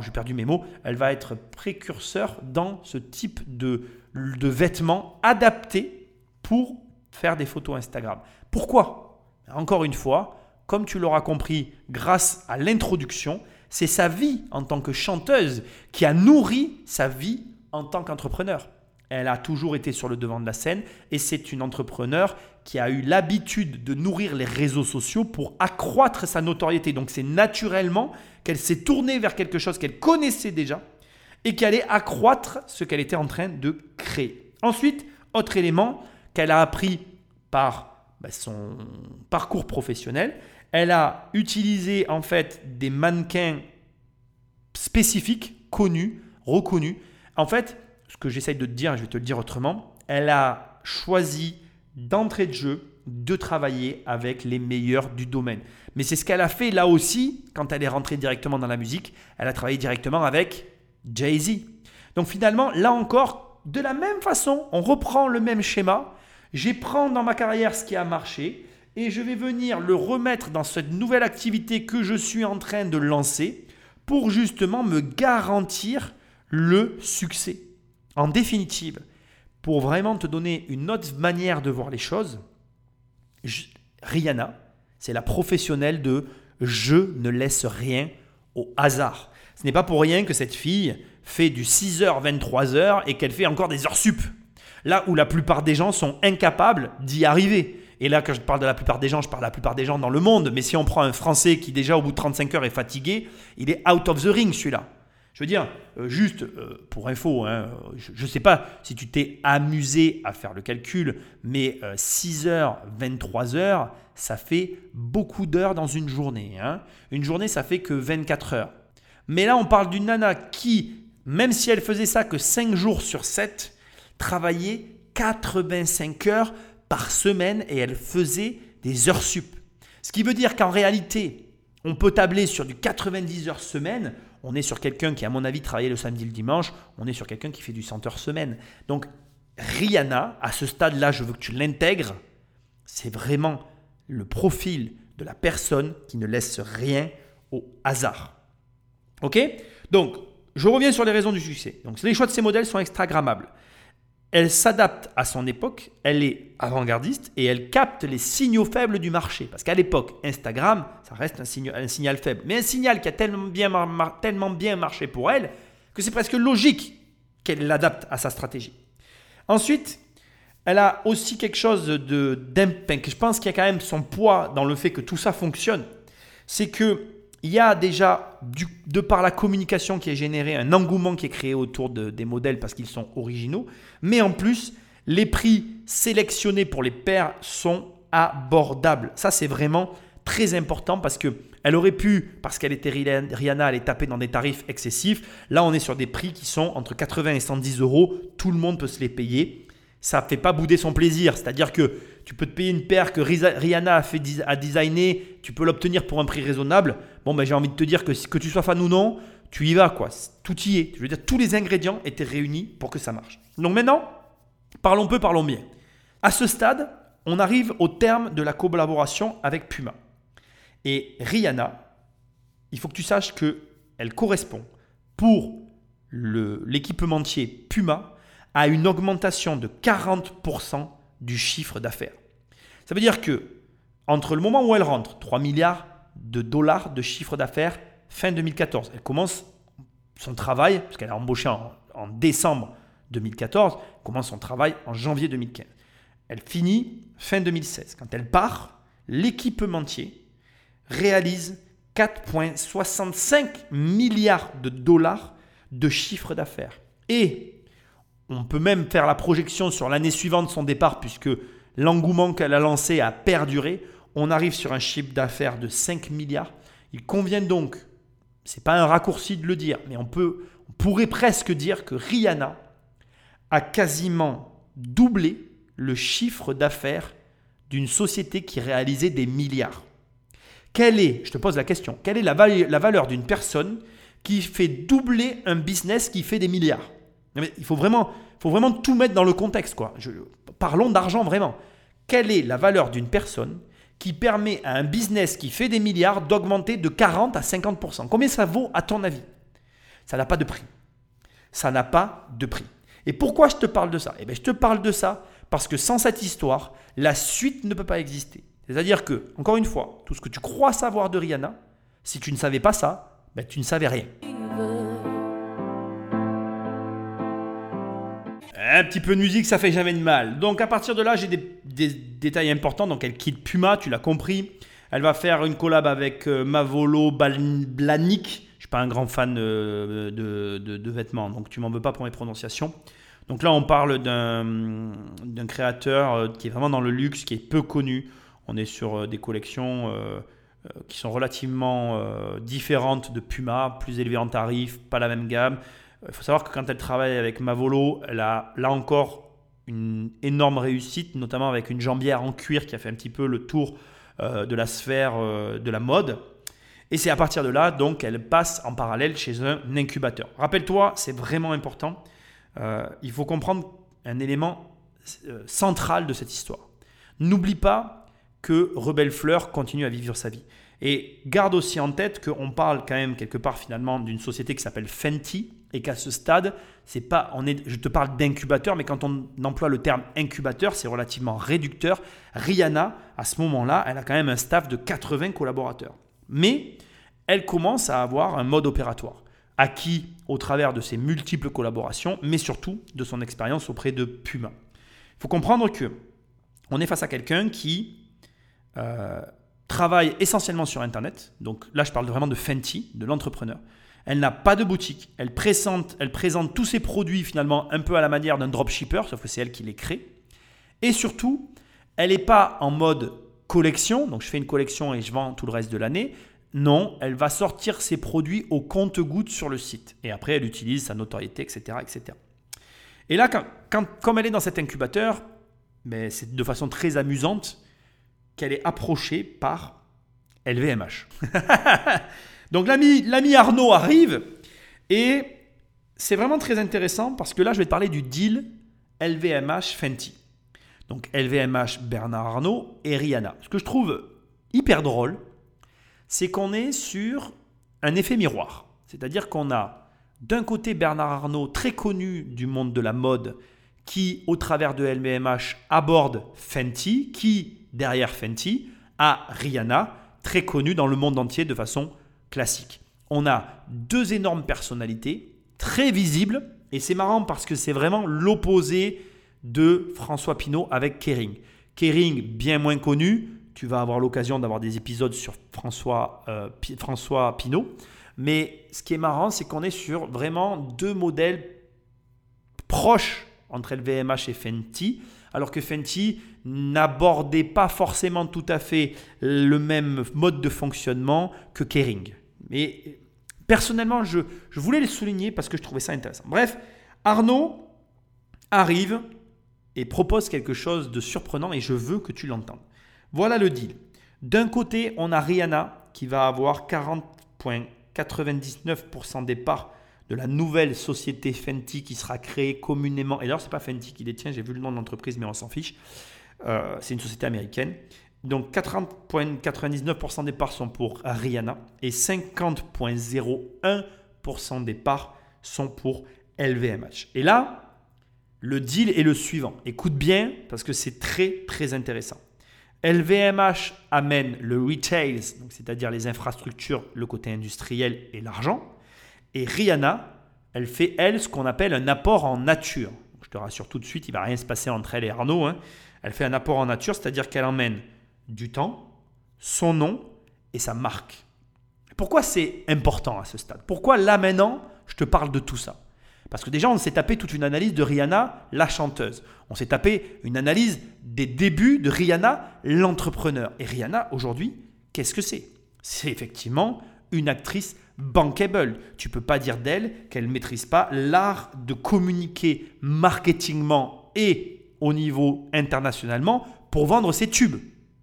j'ai perdu mes mots, elle va être précurseur dans ce type de, de vêtements adaptés pour faire des photos Instagram. Pourquoi? Encore une fois, comme tu l'auras compris grâce à l'introduction, c'est sa vie en tant que chanteuse qui a nourri sa vie en tant qu'entrepreneur. Elle a toujours été sur le devant de la scène et c'est une entrepreneur qui a eu l'habitude de nourrir les réseaux sociaux pour accroître sa notoriété. Donc c'est naturellement qu'elle s'est tournée vers quelque chose qu'elle connaissait déjà et qu'elle allait accroître ce qu'elle était en train de créer. Ensuite, autre élément qu'elle a appris par bah, son parcours professionnel, elle a utilisé en fait des mannequins spécifiques, connus, reconnus. En fait, ce que j'essaye de te dire, je vais te le dire autrement, elle a choisi d'entrée de jeu de travailler avec les meilleurs du domaine. Mais c'est ce qu'elle a fait là aussi quand elle est rentrée directement dans la musique. Elle a travaillé directement avec Jay-Z. Donc finalement, là encore, de la même façon, on reprend le même schéma. J'ai prends dans ma carrière ce qui a marché et je vais venir le remettre dans cette nouvelle activité que je suis en train de lancer pour justement me garantir le succès. En définitive, pour vraiment te donner une autre manière de voir les choses, Rihanna, c'est la professionnelle de je ne laisse rien au hasard. Ce n'est pas pour rien que cette fille fait du 6h, 23h et qu'elle fait encore des heures sup. Là où la plupart des gens sont incapables d'y arriver. Et là, quand je parle de la plupart des gens, je parle de la plupart des gens dans le monde. Mais si on prend un Français qui déjà au bout de 35 heures est fatigué, il est out of the ring celui-là. Je veux dire, euh, juste euh, pour info, hein, je ne sais pas si tu t'es amusé à faire le calcul, mais 6 euh, heures, 23 heures, ça fait beaucoup d'heures dans une journée. Hein. Une journée, ça fait que 24 heures. Mais là, on parle d'une nana qui, même si elle faisait ça que 5 jours sur 7, travaillait 85 heures par semaine et elle faisait des heures sup. Ce qui veut dire qu'en réalité, on peut tabler sur du 90 heures semaine. On est sur quelqu'un qui, à mon avis, travaillait le samedi, le dimanche. On est sur quelqu'un qui fait du 100 heures semaine. Donc, Rihanna, à ce stade-là, je veux que tu l'intègres. C'est vraiment le profil de la personne qui ne laisse rien au hasard. Ok? Donc, je reviens sur les raisons du succès. Donc, les choix de ces modèles sont extragrammables. Elle s'adapte à son époque, elle est avant-gardiste et elle capte les signaux faibles du marché. Parce qu'à l'époque, Instagram, ça reste un, signal, faible. Mais un signal qui a tellement bien, marché pour elle que c'est presque logique qu'elle l'adapte à sa stratégie. Ensuite, elle a aussi quelque chose de Je pense qu'il y a quand même son poids dans le fait que tout ça fonctionne. C'est que il y a déjà, de par la communication qui est générée, un engouement qui est créé autour des modèles parce qu'ils sont originaux. Mais en plus, les prix sélectionnés pour les paires sont abordables. Ça, c'est vraiment très important parce que elle aurait pu, parce qu'elle était Rihanna, aller taper dans des tarifs excessifs. Là, on est sur des prix qui sont entre 80 et 110 euros. Tout le monde peut se les payer. Ça ne fait pas bouder son plaisir. C'est-à-dire que tu peux te payer une paire que Rihanna a, fait, a designé, tu peux l'obtenir pour un prix raisonnable. Bon, ben, j'ai envie de te dire que que tu sois fan ou non, tu y vas. quoi. Tout y est. Je veux dire, tous les ingrédients étaient réunis pour que ça marche. Donc maintenant, parlons peu, parlons bien. À ce stade, on arrive au terme de la collaboration avec Puma. Et Rihanna, il faut que tu saches qu'elle correspond pour l'équipementier Puma à une augmentation de 40% du chiffre d'affaires. Ça veut dire que entre le moment où elle rentre, 3 milliards de dollars de chiffre d'affaires fin 2014, elle commence son travail, parce qu'elle a embauché en, en, décembre 2014, elle commence son travail en janvier 2015. Elle finit fin 2016. Quand elle part, l'équipementier réalise 4,65 milliards de dollars de chiffre d'affaires. Et on peut même faire la projection sur l'année suivante de son départ, puisque l'engouement qu'elle a lancé a perduré. On arrive sur un chiffre d'affaires de 5 milliards. Il convient donc, c'est pas un raccourci de le dire, mais on, peut, on pourrait presque dire que Rihanna a quasiment doublé le chiffre d'affaires d'une société qui réalisait des milliards. Quelle est, je te pose la question, quelle est la, valeur d'une personne qui fait doubler un business qui fait des milliards? Il faut vraiment, faut vraiment tout mettre dans le contexte. Quoi. parlons d'argent vraiment. Quelle est la valeur d'une personne qui permet à un business qui fait des milliards d'augmenter de 40 à 50% Combien ça vaut à ton avis? Ça n'a pas de prix. Ça n'a pas de prix. Et pourquoi je te parle de ça? Eh bien, je te parle de ça parce que sans cette histoire, la suite ne peut pas exister. C'est-à-dire que, encore une fois, tout ce que tu crois savoir de Rihanna, si tu ne savais pas ça, ben, tu ne savais rien. Un petit peu de musique, ça fait jamais de mal. Donc à partir de là, j'ai des, détails importants. Donc elle quitte Puma, tu l'as compris. Elle va faire une collab avec euh, Mavolo Blanik. Je suis pas un grand fan euh, de, vêtements, donc tu m'en veux pas pour mes prononciations. Donc là, on parle d'un créateur euh, qui est vraiment dans le luxe, qui est peu connu. On est sur des collections qui sont relativement différentes de Puma, plus élevées en tarif, pas la même gamme. Il faut savoir que quand elle travaille avec Mavolo, elle a là encore une énorme réussite, notamment avec une jambière en cuir qui a fait un petit peu le tour de la sphère de la mode. Et c'est à partir de là, donc, elle passe en parallèle chez un incubateur. Rappelle-toi, c'est vraiment important. Euh, il faut comprendre un élément euh, central de cette histoire. N'oublie pas que Rebelle Fleur continue à vivre sa vie. Et garde aussi en tête qu'on parle quand même quelque part finalement d'une société qui s'appelle Fenty et qu'à ce stade, c'est pas, est, je te parle d'incubateur, mais quand on emploie le terme incubateur, c'est relativement réducteur. Rihanna, à ce moment-là, elle a quand même un staff de 80 collaborateurs. Mais elle commence à avoir un mode opératoire acquis au travers de ses multiples collaborations, mais surtout de son expérience auprès de Puma. Il faut comprendre que on est face à quelqu'un qui euh, travaille essentiellement sur Internet. Donc là, je parle vraiment de Fenty, de l'entrepreneur. Elle n'a pas de boutique. Elle présente, tous ses produits finalement un peu à la manière d'un dropshipper, sauf que c'est elle qui les crée. Et surtout, elle n'est pas en mode collection. Donc je fais une collection et je vends tout le reste de l'année. Non, elle va sortir ses produits au compte-gouttes sur le site. Et après, elle utilise sa notoriété, etc. etc. Et là, quand, comme elle est dans cet incubateur, mais c'est de façon très amusante qu'elle est approchée par LVMH. Donc l'ami Arnaud arrive et c'est vraiment très intéressant parce que là, je vais te parler du deal LVMH Fenty. Donc LVMH Bernard Arnault et Rihanna. Ce que je trouve hyper drôle, c'est qu'on est sur un effet miroir. C'est-à-dire qu'on a d'un côté Bernard Arnault, très connu du monde de la mode, qui, au travers de LVMH, aborde Fenty, qui, derrière Fenty, a Rihanna, très connue dans le monde entier de façon classique. On a deux énormes personnalités, très visibles, et c'est marrant parce que c'est vraiment l'opposé de François Pinault avec Kering. Kering, bien moins connu, tu vas avoir l'occasion d'avoir des épisodes sur François, euh, François Pinault. Mais ce qui est marrant, c'est qu'on est sur vraiment deux modèles proches entre LVMH et Fenty, alors que Fenty n'abordait pas forcément tout à fait le même mode de fonctionnement que Kering. Mais personnellement, je, voulais le souligner parce que je trouvais ça intéressant. Bref, Arnaud arrive et propose quelque chose de surprenant et je veux que tu l'entendes. Voilà le deal. D'un côté, on a Rihanna qui va avoir 40,99% des parts de la nouvelle société Fenty qui sera créée communément. Et d'ailleurs, ce n'est pas Fenty qui détient, j'ai vu le nom de l'entreprise, mais on s'en fiche. Euh, c'est une société américaine. Donc 40,99% des parts sont pour Rihanna et 50,01% des parts sont pour LVMH. Et là, le deal est le suivant. Écoute bien parce que c'est très très intéressant. LVMH amène le retail, c'est-à-dire les infrastructures, le côté industriel et l'argent. Et Rihanna, elle fait, elle, ce qu'on appelle un apport en nature. Je te rassure tout de suite, il va rien se passer entre elle et Arnaud. Hein. Elle fait un apport en nature, c'est-à-dire qu'elle emmène du temps, son nom et sa marque. Pourquoi c'est important à ce stade? Pourquoi là maintenant, je te parle de tout ça? Parce que déjà, on s'est tapé toute une analyse de Rihanna, la chanteuse. On s'est tapé une analyse des débuts de Rihanna, l'entrepreneur. Et Rihanna, aujourd'hui, qu'est-ce que c'est? C'est effectivement une actrice bankable. Tu peux pas dire d'elle qu'elle maîtrise pas l'art de communiquer marketingement et au niveau internationalement pour vendre ses tubes.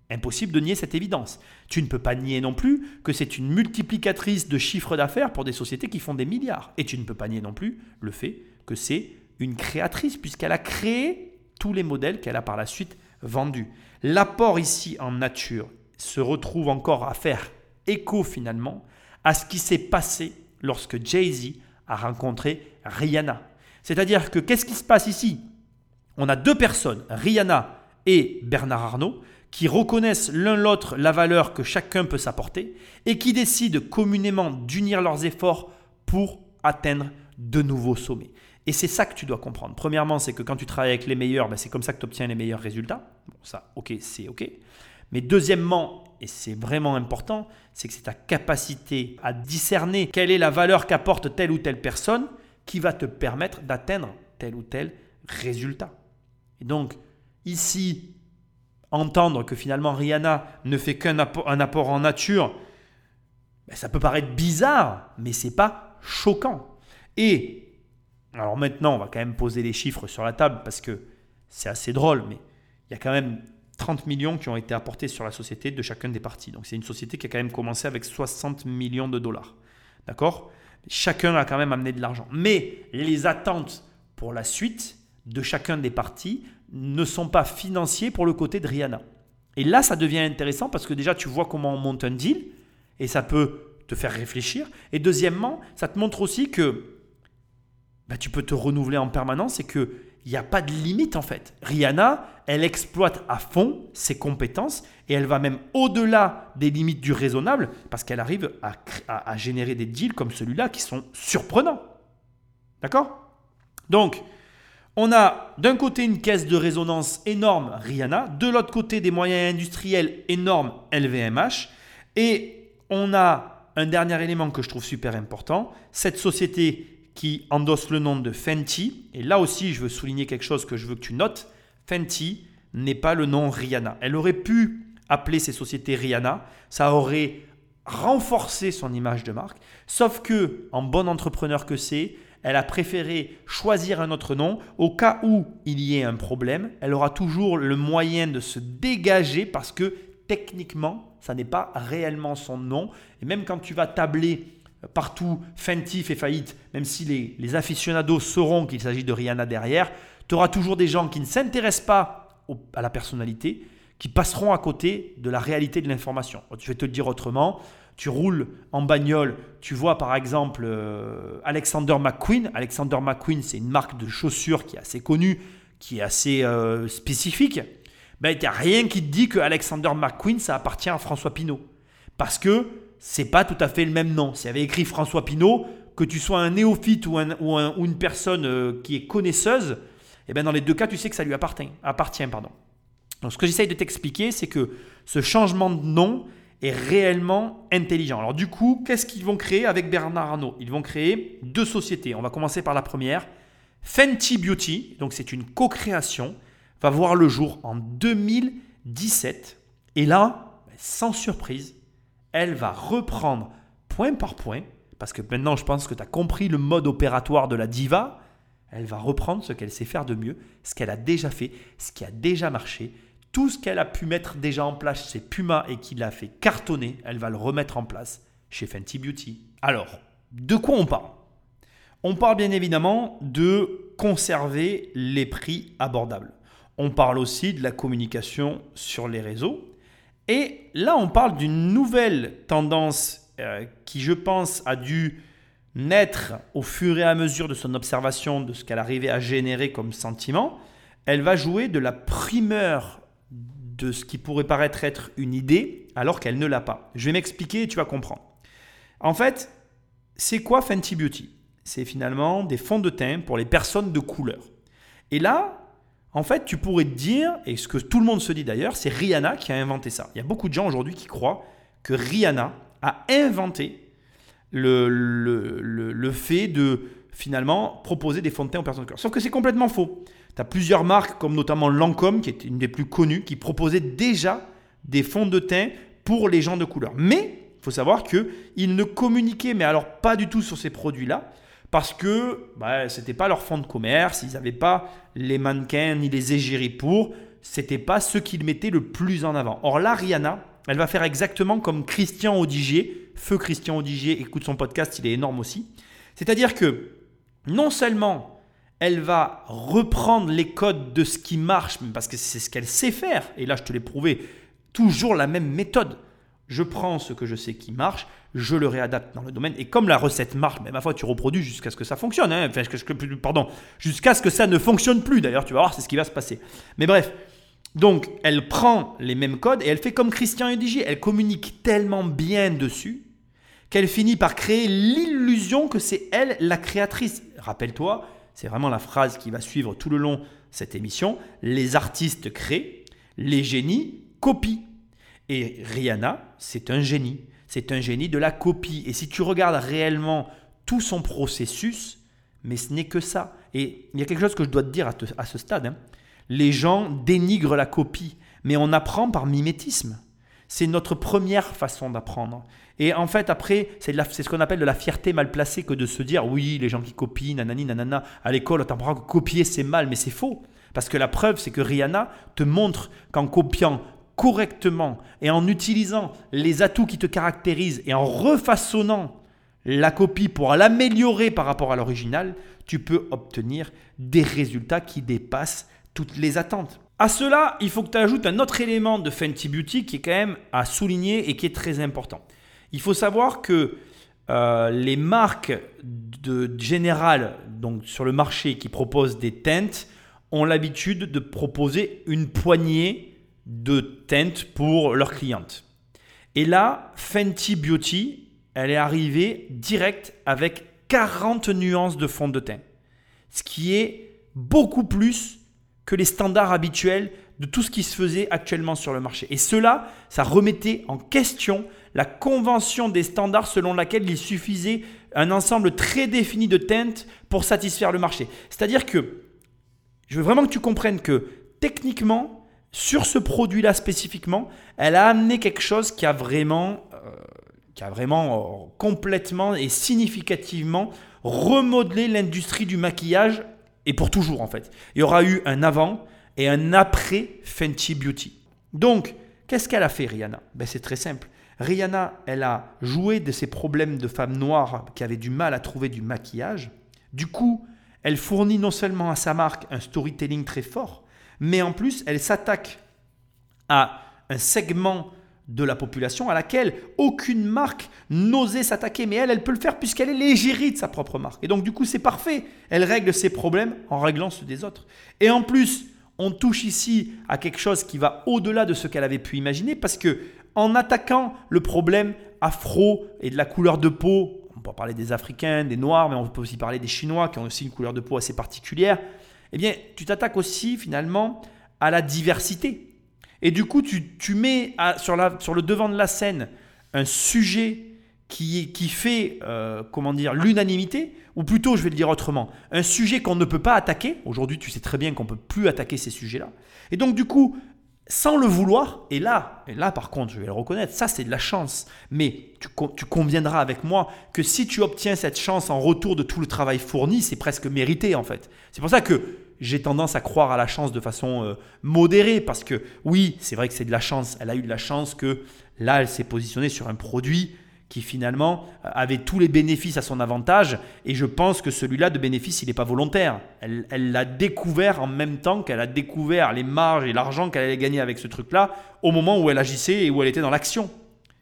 Impossible de nier cette évidence. Tu ne peux pas nier non plus que c'est une multiplicatrice de chiffre d'affaires pour des sociétés qui font des milliards. Et tu ne peux pas nier non plus le fait que c'est une créatrice, puisqu'elle a créé tous les modèles qu'elle a par la suite vendus. L'apport ici en nature se retrouve encore à faire écho finalement à ce qui s'est passé lorsque Jay-Z a rencontré Rihanna. C'est-à-dire que qu'est-ce qui se passe ici? On a deux personnes, Rihanna et Bernard Arnault, qui reconnaissent l'un l'autre la valeur que chacun peut s'apporter et qui décident communément d'unir leurs efforts pour atteindre de nouveaux sommets. Et c'est ça que tu dois comprendre. Premièrement, c'est que quand tu travailles avec les meilleurs, ben c'est comme ça que tu obtiens les meilleurs résultats. Bon, ça, ok, c'est ok. Mais deuxièmement, et c'est vraiment important, c'est que c'est ta capacité à discerner quelle est la valeur qu'apporte telle ou telle personne qui va te permettre d'atteindre tel ou tel résultat. Et donc, ici, entendre que finalement Rihanna ne fait qu'un apport, en nature, ben, ça peut paraître bizarre, mais c'est pas choquant. Et alors maintenant, on va quand même poser les chiffres sur la table parce que c'est assez drôle, mais il y a quand même 30 millions qui ont été apportés sur la société de chacun des parties. Donc c'est une société qui a quand même commencé avec 60 millions de dollars. D'accord? Chacun a quand même amené de l'argent. Mais les attentes pour la suite de chacun des partis ne sont pas financiers pour le côté de Rihanna. Et là, ça devient intéressant parce que déjà, tu vois comment on monte un deal et ça peut te faire réfléchir. Et deuxièmement, ça te montre aussi que bah, tu peux te renouveler en permanence et qu'il n'y a pas de limite en fait. Rihanna, elle exploite à fond ses compétences et elle va même au-delà des limites du raisonnable parce qu'elle arrive à, à générer des deals comme celui-là qui sont surprenants. D'accord? Donc, on a d'un côté une caisse de résonance énorme Rihanna, de l'autre côté des moyens industriels énormes LVMH, et on a un dernier élément que je trouve super important, cette société qui endosse le nom de Fenty, et là aussi je veux souligner quelque chose que je veux que tu notes, Fenty n'est pas le nom Rihanna. Elle aurait pu appeler ces sociétés Rihanna, ça aurait renforcé son image de marque, sauf que, en bon entrepreneur que c'est, elle a préféré choisir un autre nom. Au cas où il y ait un problème, elle aura toujours le moyen de se dégager parce que techniquement, ça n'est pas réellement son nom. Et même quand tu vas tabler partout Fenty fait faillite, même si les, les aficionados sauront qu'il s'agit de Rihanna derrière, tu auras toujours des gens qui ne s'intéressent pas à la personnalité, qui passeront à côté de la réalité de l'information. Je vais te le dire autrement tu roules en bagnole, tu vois par exemple euh, Alexander McQueen. Alexander McQueen, c'est une marque de chaussures qui est assez connue, qui est assez euh, spécifique, ben, a rien qui te dit que Alexander McQueen, ça appartient à François Pinault. Parce que c'est pas tout à fait le même nom. S'il y avait écrit François Pinault, que tu sois un néophyte ou, un, ou, un, ou une personne euh, qui est connaisseuse, eh ben dans les deux cas, tu sais que ça lui appartient. appartient pardon. Donc ce que j'essaye de t'expliquer, c'est que ce changement de nom est réellement intelligent. Alors du coup, qu'est-ce qu'ils vont créer avec Bernard Arnault? Ils vont créer deux sociétés. On va commencer par la première. Fenty Beauty, donc c'est une co-création, va voir le jour en 2017. Et là, sans surprise, elle va reprendre point par point, parce que maintenant je pense que tu as compris le mode opératoire de la diva, elle va reprendre ce qu'elle sait faire de mieux, ce qu'elle a déjà fait, ce qui a déjà marché, tout ce qu'elle a pu mettre déjà en place chez Puma et qui l'a fait cartonner, elle va le remettre en place chez Fenty Beauty. Alors, de quoi on parle? On parle bien évidemment de conserver les prix abordables. On parle aussi de la communication sur les réseaux. Et là, on parle d'une nouvelle tendance euh, qui, je pense, a dû naître au fur et à mesure de son observation de ce qu'elle arrivait à générer comme sentiment. Elle va jouer de la primeur de ce qui pourrait paraître être une idée alors qu'elle ne l'a pas. Je vais m'expliquer et tu vas comprendre. En fait, c'est quoi Fenty Beauty? C'est finalement des fonds de teint pour les personnes de couleur. Et là, en fait, tu pourrais te dire, et ce que tout le monde se dit d'ailleurs, c'est Rihanna qui a inventé ça. Il y a beaucoup de gens aujourd'hui qui croient que Rihanna a inventé le, fait de finalement proposer des fonds de teint aux personnes de couleur. Sauf que c'est complètement faux. Tu as plusieurs marques, comme notamment Lancôme, qui est une des plus connues, qui proposaient déjà des fonds de teint pour les gens de couleur. Mais il faut savoir qu'ils ne communiquaient, mais alors pas du tout sur ces produits-là, parce que bah, ce n'était pas leur fonds de commerce, ils n'avaient pas les mannequins ni les égéries pour, c'était pas ce qu'ils mettaient le plus en avant. Or là, Rihanna, elle va faire exactement comme Christian Odigier, feu Christian Odigier, écoute son podcast, il est énorme aussi. C'est-à-dire que non seulement elle va reprendre les codes de ce qui marche, parce que c'est ce qu'elle sait faire. Et là, je te l'ai prouvé, toujours la même méthode. Je prends ce que je sais qui marche, je le réadapte dans le domaine. Et comme la recette marche, mais ma foi, tu reproduis jusqu'à ce que ça fonctionne. Hein. Enfin, pardon, jusqu'à ce que ça ne fonctionne plus. D'ailleurs, tu vas voir, c'est ce qui va se passer. Mais bref, donc elle prend les mêmes codes et elle fait comme Christian Edigier. Elle communique tellement bien dessus qu'elle finit par créer l'illusion que c'est elle la créatrice. Rappelle-toi, c'est vraiment la phrase qui va suivre tout le long cette émission, les artistes créent, les génies copient. Et Rihanna, c'est un génie. C'est un génie de la copie. Et si tu regardes réellement tout son processus, mais ce n'est que ça. Et il y a quelque chose que je dois te dire à, ce stade. Hein. Les gens dénigrent la copie, mais on apprend par mimétisme. C'est notre première façon d'apprendre. Et en fait, après, c'est ce qu'on appelle de la fierté mal placée que de se dire oui, les gens qui copient, nanani, nanana, à l'école, on t'apprend que copier c'est mal, mais c'est faux. Parce que la preuve, c'est que Rihanna te montre qu'en copiant correctement et en utilisant les atouts qui te caractérisent et en refaçonnant la copie pour l'améliorer par rapport à l'original, tu peux obtenir des résultats qui dépassent toutes les attentes. À cela, il faut que tu ajoutes un autre élément de Fenty Beauty qui est quand même à souligner et qui est très important. Il faut savoir que euh, les marques de générales donc sur le marché qui proposent des teintes ont l'habitude de proposer une poignée de teintes pour leurs clientes. Et là, Fenty Beauty, elle est arrivée direct avec 40 nuances de fond de teint. Ce qui est beaucoup plus que les standards habituels de tout ce qui se faisait actuellement sur le marché. Et cela, ça remettait en question la convention des standards selon laquelle il suffisait un ensemble très défini de teintes pour satisfaire le marché. C'est-à-dire que je veux vraiment que tu comprennes que techniquement, sur ce produit-là spécifiquement, elle a amené quelque chose qui a vraiment, euh, qui a vraiment euh, complètement et significativement remodelé l'industrie du maquillage et pour toujours en fait. Il y aura eu un avant et un après Fenty Beauty. Donc, qu'est-ce qu'elle a fait Rihanna? Ben, C'est très simple. Rihanna, elle a joué de ces problèmes de femmes noires qui avaient du mal à trouver du maquillage. Du coup, elle fournit non seulement à sa marque un storytelling très fort, mais en plus, elle s'attaque à un segment de la population à laquelle aucune marque n'osait s'attaquer. Mais elle, elle peut le faire puisqu'elle est l'égérie de sa propre marque. Et donc, du coup, c'est parfait. Elle règle ses problèmes en réglant ceux des autres. Et en plus, on touche ici à quelque chose qui va au-delà de ce qu'elle avait pu imaginer parce que en attaquant le problème afro et de la couleur de peau, on peut parler des Africains, des Noirs, mais on peut aussi parler des Chinois qui ont aussi une couleur de peau assez particulière, eh bien, tu t'attaques aussi finalement à la diversité. Et du coup, tu, mets sur, le devant de la scène un sujet qui, fait, euh, comment dire, l'unanimité, ou plutôt, je vais le dire autrement, un sujet qu'on ne peut pas attaquer. Aujourd'hui, tu sais très bien qu'on ne peut plus attaquer ces sujets-là. Et donc, du coup, sans le vouloir, et là, et là par contre, je vais le reconnaître, ça c'est de la chance. Mais tu, tu, conviendras avec moi que si tu obtiens cette chance en retour de tout le travail fourni, c'est presque mérité en fait. C'est pour ça que j'ai tendance à croire à la chance de façon euh, modérée, parce que oui, c'est vrai que c'est de la chance. Elle a eu de la chance que là, elle s'est positionnée sur un produit qui finalement euh, avait tous les bénéfices à son avantage. Et je pense que celui-là de bénéfice, il n'est pas volontaire. Elle l'a découvert en même temps qu'elle a découvert les marges et l'argent qu'elle allait gagner avec ce truc-là au moment où elle agissait et où elle était dans l'action.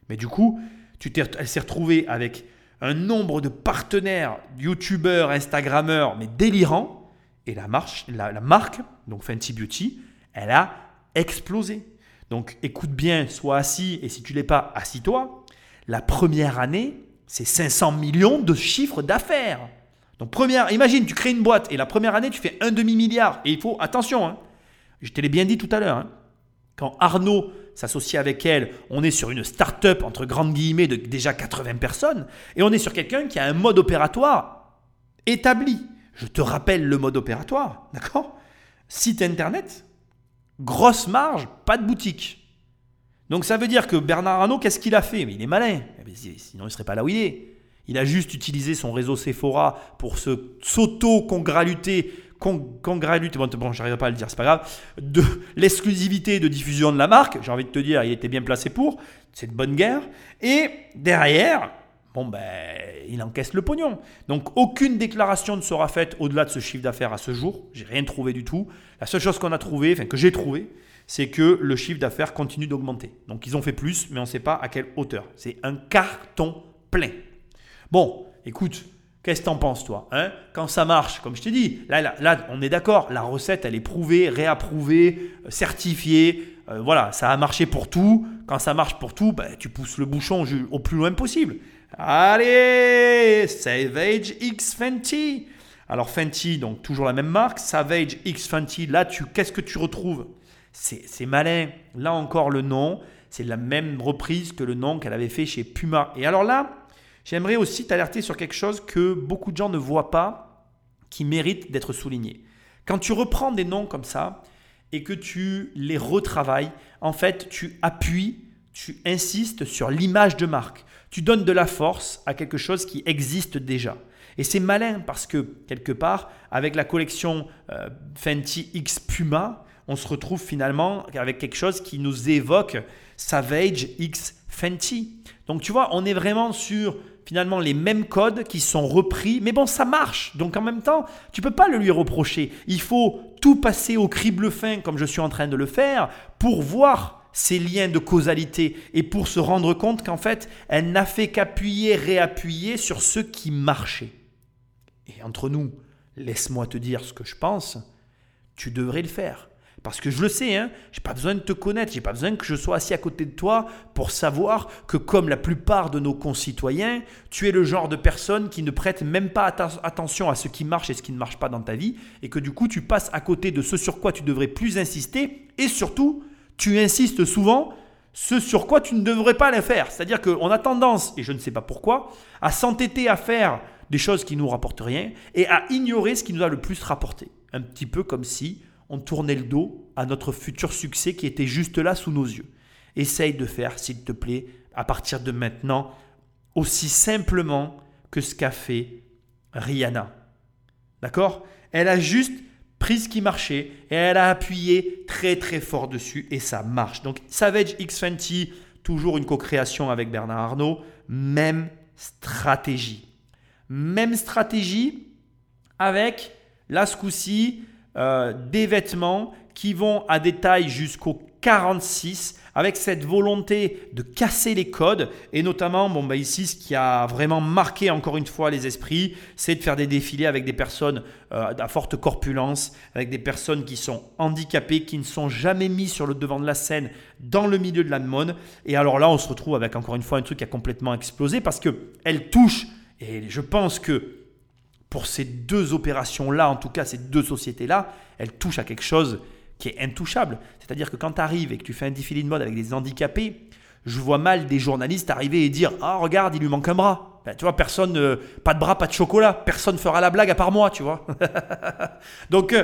Mais du coup, tu elle s'est retrouvée avec un nombre de partenaires, youtubeurs, instagrammeurs, mais délirants et la, marque, donc Fenty Beauty, elle a explosé. Donc écoute bien, sois assis et si tu l'es pas, assis-toi. La première année, c'est 500 millions de chiffres d'affaires. Donc première, imagine, tu crées une boîte et la première année, tu fais un demi-milliard. Et il faut, attention, hein, je te l'ai bien dit tout à l'heure, hein. quand Arnaud s'associe avec elle, on est sur une start-up entre grandes guillemets de déjà 80 personnes et on est sur quelqu'un qui a un mode opératoire établi. Je te rappelle le mode opératoire, d'accord? Site internet, grosse marge, pas de boutique. Donc ça veut dire que Bernard Arnault, qu'est-ce qu'il a fait? Mais il est malin, eh sinon il ne serait pas là où il est. Il a juste utilisé son réseau Sephora pour se s'auto-congraluter, congraluter, bon, bon j'arrive pas à le dire, c'est pas grave, de l'exclusivité de diffusion de la marque. J'ai envie de te dire, il était bien placé pour. C'est bonne guerre. Et derrière, bon ben, il encaisse le pognon. Donc aucune déclaration ne sera faite au-delà de ce chiffre d'affaires à ce jour. J'ai rien trouvé du tout. La seule chose qu'on a trouvé, enfin que j'ai trouvé, c'est que le chiffre d'affaires continue d'augmenter. Donc ils ont fait plus, mais on ne sait pas à quelle hauteur. C'est un carton plein. Bon, écoute, qu'est-ce que t'en penses toi hein? Quand ça marche, comme je t'ai dit, là, là, on est d'accord, la recette elle est prouvée, réapprouvée, euh, certifiée. Euh, voilà, ça a marché pour tout. Quand ça marche pour tout, ben, tu pousses le bouchon au plus loin possible. Allez, Savage X Fenty. Alors Fenty, donc toujours la même marque. Savage X Fenty, là, tu, qu'est-ce que tu retrouves? C'est, malin. Là encore, le nom, c'est la même reprise que le nom qu'elle avait fait chez Puma. Et alors là, j'aimerais aussi t'alerter sur quelque chose que beaucoup de gens ne voient pas, qui mérite d'être souligné. Quand tu reprends des noms comme ça et que tu les retravailles, en fait, tu appuies, tu insistes sur l'image de marque tu donnes de la force à quelque chose qui existe déjà. Et c'est malin parce que, quelque part, avec la collection euh, Fenty X Puma, on se retrouve finalement avec quelque chose qui nous évoque Savage X Fenty. Donc tu vois, on est vraiment sur finalement les mêmes codes qui sont repris, mais bon, ça marche. Donc en même temps, tu peux pas le lui reprocher. Il faut tout passer au crible fin comme je suis en train de le faire pour voir ces liens de causalité et pour se rendre compte qu'en fait, elle n'a fait qu'appuyer, réappuyer sur ce qui marchait. Et entre nous, laisse-moi te dire ce que je pense, tu devrais le faire. Parce que je le sais, hein, j'ai pas besoin de te connaître, j'ai pas besoin que je sois assis à côté de toi pour savoir que comme la plupart de nos concitoyens, tu es le genre de personne qui ne prête même pas attention à ce qui marche et ce qui ne marche pas dans ta vie et que du coup tu passes à côté de ce sur quoi tu devrais plus insister et surtout tu insistes souvent ce sur quoi tu ne devrais pas le faire. C'est-à-dire qu'on a tendance, et je ne sais pas pourquoi, à s'entêter à faire des choses qui nous rapportent rien et à ignorer ce qui nous a le plus rapporté. Un petit peu comme si on tournait le dos à notre futur succès qui était juste là sous nos yeux. Essaye de faire, s'il te plaît, à partir de maintenant, aussi simplement que ce qu'a fait Rihanna. D'accord? Elle a juste prise qui marchait et elle a appuyé très très fort dessus et ça marche. Donc Savage X Fenty, toujours une co-création avec Bernard Arnault, même stratégie. Même stratégie avec, là ce coup-ci, euh, des vêtements qui vont à des tailles jusqu'au 46 avec cette volonté de casser les codes. Et notamment bon bah ici ce qui a vraiment marqué encore une fois les esprits c'est de faire des défilés avec des personnes euh, à forte corpulence avec des personnes qui sont handicapées qui ne sont jamais mis sur le devant de la scène dans le milieu de la mode et alors là on se retrouve avec encore une fois un truc qui a complètement explosé parce que elle touche et je pense que pour ces deux opérations là en tout cas ces deux sociétés là elle touche à quelque chose qui est intouchable. C'est-à-dire que quand tu arrives et que tu fais un défilé de mode avec des handicapés, je vois mal des journalistes arriver et dire Ah, regarde, il lui manque un bras. Ben, tu vois, personne, euh, pas de bras, pas de chocolat. Personne fera la blague à part moi, tu vois. Donc, euh,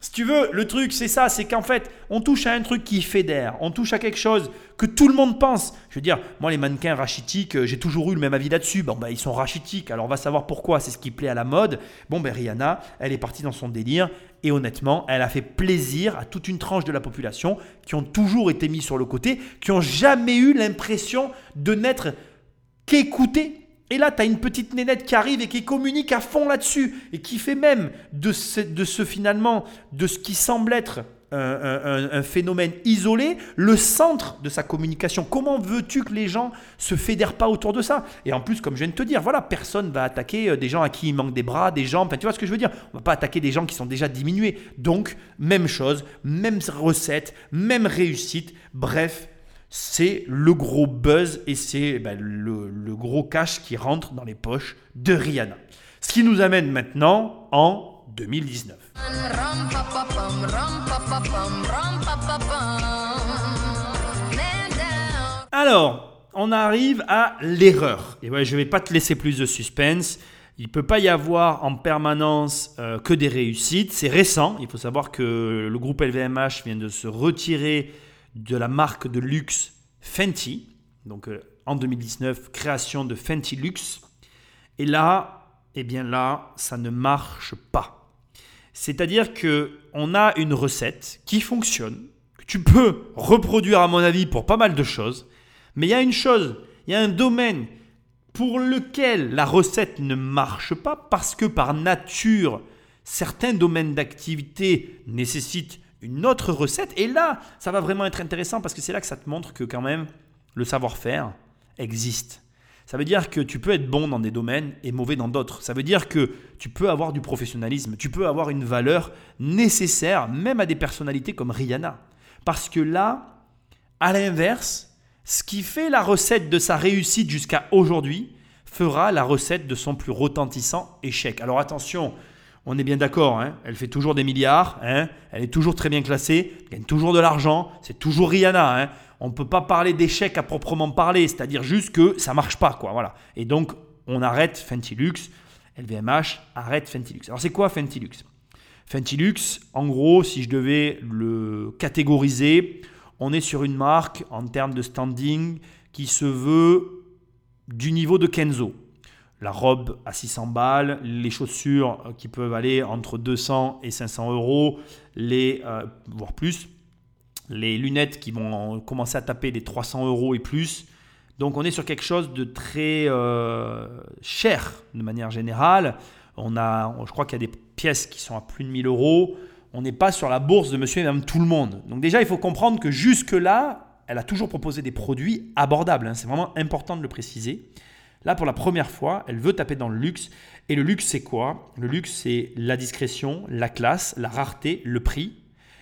si tu veux, le truc, c'est ça, c'est qu'en fait, on touche à un truc qui fédère, on touche à quelque chose que tout le monde pense. Je veux dire, moi, les mannequins rachitiques, euh, j'ai toujours eu le même avis là-dessus. Bon, ben, ils sont rachitiques, alors on va savoir pourquoi, c'est ce qui plaît à la mode. Bon, ben, Rihanna, elle est partie dans son délire, et honnêtement, elle a fait plaisir à toute une tranche de la population qui ont toujours été mis sur le côté, qui n'ont jamais eu l'impression de n'être qu'écoutés et là, tu as une petite nénette qui arrive et qui communique à fond là-dessus et qui fait même de ce, finalement, de ce qui semble être un, phénomène isolé, le centre de sa communication. Comment veux-tu que les gens se fédèrent pas autour de ça? Et en plus, comme je viens de te dire, voilà, personne va attaquer euh, des gens à qui il manque des bras, des jambes. Tu vois ce que je veux dire? On va pas attaquer des gens qui sont déjà diminués. Donc, même chose, même recette, même réussite. Bref, c'est le gros buzz et c'est ben, le, gros cash qui rentre dans les poches de Rihanna. Ce qui nous amène maintenant en 2019. Alors, on arrive à l'erreur. Et ouais, je ne vais pas te laisser plus de suspense. Il ne peut pas y avoir en permanence euh, que des réussites. C'est récent. Il faut savoir que le groupe LVMH vient de se retirer de la marque de luxe Fenty. Donc euh, en 2019, création de Fenty Luxe. Et là, eh bien là, ça ne marche pas. C'est-à-dire que on a une recette qui fonctionne, que tu peux reproduire à mon avis pour pas mal de choses, mais il y a une chose, il y a un domaine pour lequel la recette ne marche pas parce que par nature, certains domaines d'activité nécessitent une autre recette. Et là, ça va vraiment être intéressant parce que c'est là que ça te montre que quand même le savoir-faire existe. Ça veut dire que tu peux être bon dans des domaines et mauvais dans d'autres. Ça veut dire que tu peux avoir du professionnalisme, tu peux avoir une valeur nécessaire même à des personnalités comme Rihanna. Parce que là, à l'inverse, ce qui fait la recette de sa réussite jusqu'à aujourd'hui fera la recette de son plus retentissant échec. Alors attention, on est bien d'accord, hein. elle fait toujours des milliards, hein. elle est toujours très bien classée, elle gagne toujours de l'argent, c'est toujours Rihanna. Hein. On ne peut pas parler d'échec à proprement parler, c'est-à-dire juste que ça marche pas. quoi. Voilà. Et donc, on arrête Fenty Luxe, LVMH arrête Fenty Luxe. Alors, c'est quoi Fenty Luxe, en gros, si je devais le catégoriser, on est sur une marque en termes de standing qui se veut du niveau de Kenzo la robe à 600 balles, les chaussures euh, qui peuvent aller entre 200 et 500 euros, les, euh, voire plus, les lunettes qui vont commencer à taper les 300 euros et plus. Donc on est sur quelque chose de très euh, cher de manière générale. On a, je crois qu'il y a des pièces qui sont à plus de 1000 euros. On n'est pas sur la bourse de monsieur et madame tout le monde. Donc déjà, il faut comprendre que jusque-là, elle a toujours proposé des produits abordables. Hein. C'est vraiment important de le préciser. Là, pour la première fois, elle veut taper dans le luxe. Et le luxe, c'est quoi? Le luxe, c'est la discrétion, la classe, la rareté, le prix.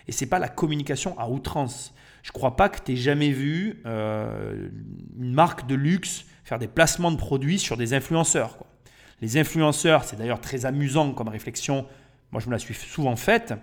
Et c'est pas la communication à outrance. Je crois pas que tu aies jamais vu euh, une marque de luxe faire des placements de produits sur des influenceurs. Les influenceurs, c'est d'ailleurs très amusant comme réflexion. Moi, je me la suis souvent faite.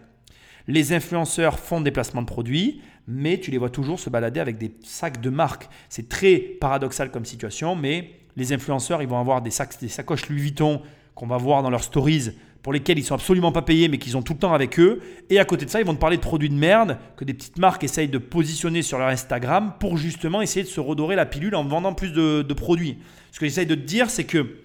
Les influenceurs font des placements de produits, mais tu les vois toujours se balader avec des sacs de marque. C'est très paradoxal comme situation, mais les influenceurs, ils vont avoir des, sacs, des sacoches Louis Vuitton qu'on va voir dans leurs stories pour lesquels ils sont absolument pas payés mais qu'ils ont tout le temps avec eux. Et à côté de ça, ils vont te parler de produits de merde que des petites marques essayent de positionner sur leur Instagram pour justement essayer de se redorer la pilule en vendant plus de, produits. Ce que j'essaye de te dire, c'est que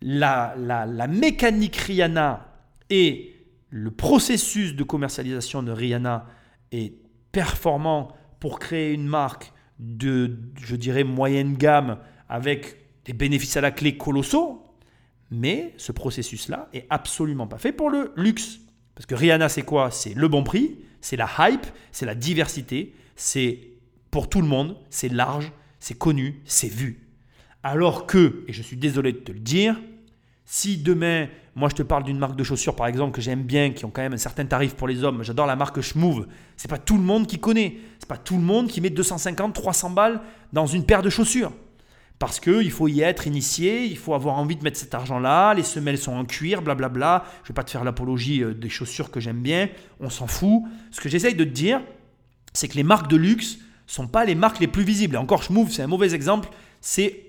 la mécanique Rihanna et le processus de commercialisation de Rihanna est performant pour créer une marque de, je dirais, moyenne gamme avec des bénéfices à la clé colossaux, mais ce processus-là est absolument pas fait pour le luxe. Parce que Rihanna, c'est quoi? C'est le bon prix, c'est la hype, c'est la diversité, c'est pour tout le monde, c'est large, c'est connu, c'est vu. Alors que, et je suis désolé de te le dire, si demain, moi je te parle d'une marque de chaussures par exemple que j'aime bien, qui ont quand même un certain tarif pour les hommes, j'adore la marque Schmove, c'est pas tout le monde qui connaît, c'est pas tout le monde qui met 250, 300 balles dans une paire de chaussures. Parce qu'il faut y être initié, il faut avoir envie de mettre cet argent-là, les semelles sont en cuir, blablabla. Je ne vais pas te faire l'apologie euh, des chaussures que j'aime bien, on s'en fout. Ce que j'essaye de te dire, c'est que les marques de luxe sont pas les marques les plus visibles. Et encore, Schmove, c'est un mauvais exemple, c'est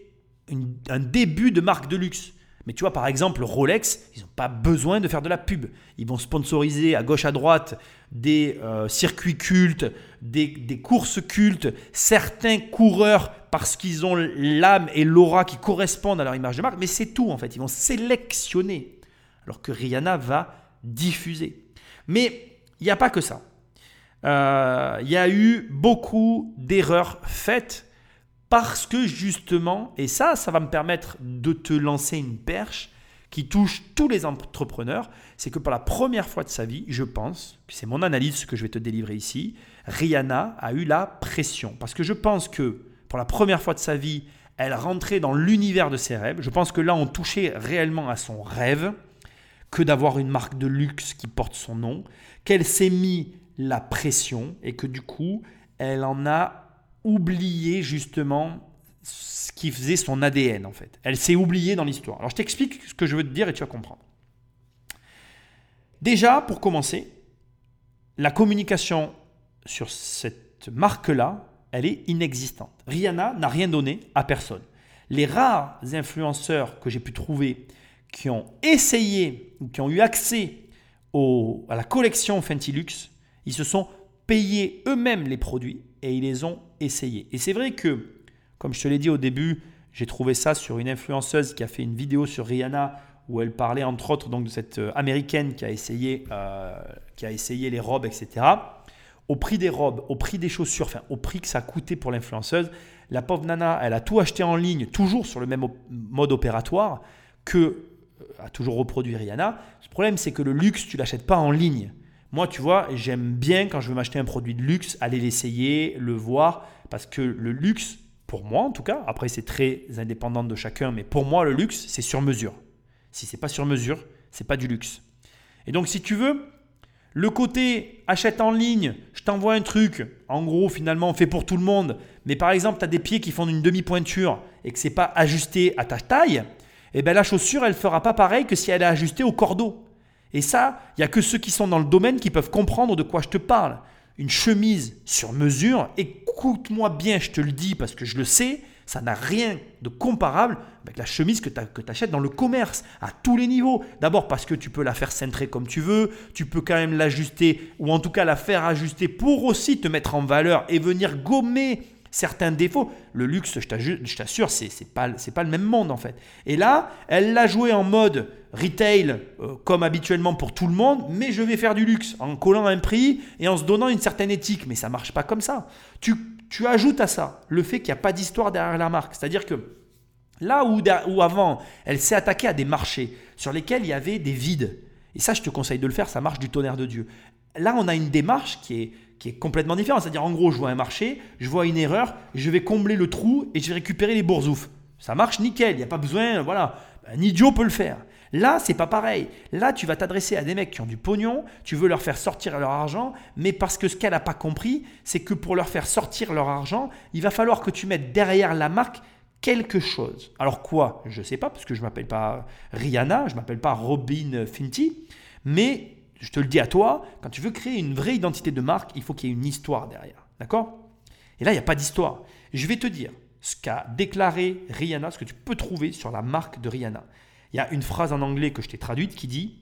un début de marque de luxe. Mais tu vois, par exemple, Rolex, ils n'ont pas besoin de faire de la pub. Ils vont sponsoriser à gauche, à droite des euh, circuits cultes, des, courses cultes, certains coureurs parce qu'ils ont l'âme et l'aura qui correspondent à leur image de marque. Mais c'est tout, en fait. Ils vont sélectionner. Alors que Rihanna va diffuser. Mais il n'y a pas que ça. Euh, il y a eu beaucoup d'erreurs faites parce que justement, et ça, ça va me permettre de te lancer une perche qui touche tous les entrepreneurs, c'est que pour la première fois de sa vie, je pense, c'est mon analyse que je vais te délivrer ici, Rihanna a eu la pression. Parce que je pense que pour la première fois de sa vie, elle rentrait dans l'univers de ses rêves. Je pense que là, on touchait réellement à son rêve que d'avoir une marque de luxe qui porte son nom, qu'elle s'est mis la pression et que du coup, elle en a oublié justement ce qui faisait son ADN en fait. Elle s'est oubliée dans l'histoire. Alors je t'explique ce que je veux te dire et tu vas comprendre. Déjà, pour commencer, la communication sur cette marque-là, elle est inexistante. Rihanna n'a rien donné à personne. Les rares influenceurs que j'ai pu trouver qui ont essayé ou qui ont eu accès à la collection Fenty Luxe, ils se sont payés eux-mêmes les produits et ils les ont essayés. Et c'est vrai que, comme je te l'ai dit au début, j'ai trouvé ça sur une influenceuse qui a fait une vidéo sur Rihanna où elle parlait entre autres donc de cette euh, américaine qui a essayé, euh, qui a essayé les robes, etc. Au prix des robes, au prix des chaussures, enfin au prix que ça coûté pour l'influenceuse, la pauvre nana, elle a tout acheté en ligne, toujours sur le même mode opératoire que euh, a toujours reproduit Rihanna. Le problème, c'est que le luxe, tu l'achètes pas en ligne. Moi, tu vois, j'aime bien quand je veux m'acheter un produit de luxe, aller l'essayer, le voir, parce que le luxe, pour moi en tout cas, après c'est très indépendant de chacun, mais pour moi le luxe, c'est sur mesure. Si c'est pas sur mesure, c'est pas du luxe. Et donc si tu veux, le côté achète en ligne, je t'envoie un truc, en gros finalement fait pour tout le monde, mais par exemple tu as des pieds qui font une demi-pointure et que c'est pas ajusté à ta taille, et eh bien la chaussure elle fera pas pareil que si elle est ajustée au cordeau. Et ça, il n'y a que ceux qui sont dans le domaine qui peuvent comprendre de quoi je te parle. Une chemise sur mesure, écoute-moi bien, je te le dis parce que je le sais, ça n'a rien de comparable avec la chemise que tu achètes dans le commerce, à tous les niveaux. D'abord parce que tu peux la faire centrer comme tu veux, tu peux quand même l'ajuster, ou en tout cas la faire ajuster pour aussi te mettre en valeur et venir gommer certains défauts. Le luxe, je t'assure, c'est n'est pas, pas le même monde en fait. Et là, elle l'a joué en mode retail euh, comme habituellement pour tout le monde, mais je vais faire du luxe en collant un prix et en se donnant une certaine éthique. Mais ça marche pas comme ça. Tu, tu ajoutes à ça le fait qu'il n'y a pas d'histoire derrière la marque. C'est-à-dire que là où, où avant, elle s'est attaquée à des marchés sur lesquels il y avait des vides. Et ça, je te conseille de le faire, ça marche du tonnerre de Dieu. Là, on a une démarche qui est qui est complètement différent. C'est-à-dire, en gros, je vois un marché, je vois une erreur, je vais combler le trou et je vais récupérer les boursoufs. Ça marche nickel, il n'y a pas besoin, voilà. Un idiot peut le faire. Là, c'est pas pareil. Là, tu vas t'adresser à des mecs qui ont du pognon, tu veux leur faire sortir leur argent, mais parce que ce qu'elle n'a pas compris, c'est que pour leur faire sortir leur argent, il va falloir que tu mettes derrière la marque quelque chose. Alors quoi Je ne sais pas, parce que je ne m'appelle pas Rihanna, je ne m'appelle pas Robin Finty, mais je te le dis à toi, quand tu veux créer une vraie identité de marque, il faut qu'il y ait une histoire derrière. D'accord? Et là, il n'y a pas d'histoire. Je vais te dire ce qu'a déclaré Rihanna, ce que tu peux trouver sur la marque de Rihanna. Il y a une phrase en anglais que je t'ai traduite qui dit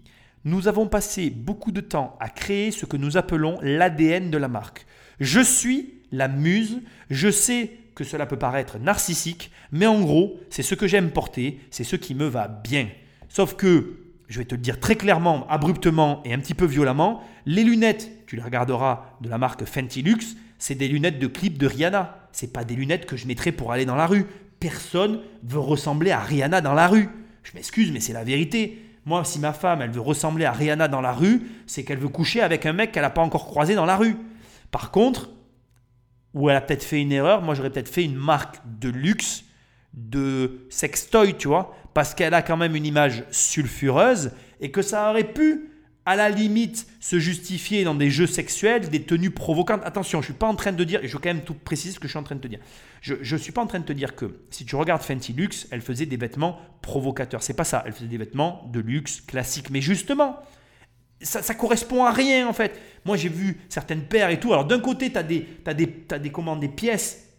Nous avons passé beaucoup de temps à créer ce que nous appelons l'ADN de la marque. Je suis la muse, je sais que cela peut paraître narcissique, mais en gros, c'est ce que j'aime porter, c'est ce qui me va bien. Sauf que je vais te le dire très clairement, abruptement et un petit peu violemment, les lunettes, tu les regarderas de la marque Fenty Luxe, c'est des lunettes de clip de Rihanna. C'est pas des lunettes que je mettrais pour aller dans la rue. Personne veut ressembler à Rihanna dans la rue. Je m'excuse, mais c'est la vérité. Moi, si ma femme, elle veut ressembler à Rihanna dans la rue, c'est qu'elle veut coucher avec un mec qu'elle n'a pas encore croisé dans la rue. Par contre, où elle a peut-être fait une erreur, moi j'aurais peut-être fait une marque de luxe, de sextoy, tu vois, parce qu'elle a quand même une image sulfureuse et que ça aurait pu à la limite se justifier dans des jeux sexuels, des tenues provocantes. Attention, je ne suis pas en train de dire, et je veux quand même tout préciser ce que je suis en train de te dire. Je ne suis pas en train de te dire que si tu regardes Fenty Luxe, elle faisait des vêtements provocateurs. C'est pas ça, elle faisait des vêtements de luxe classiques. Mais justement, ça, ça correspond à rien en fait. Moi j'ai vu certaines paires et tout. Alors d'un côté, tu as des, as des, des, commandes, des pièces.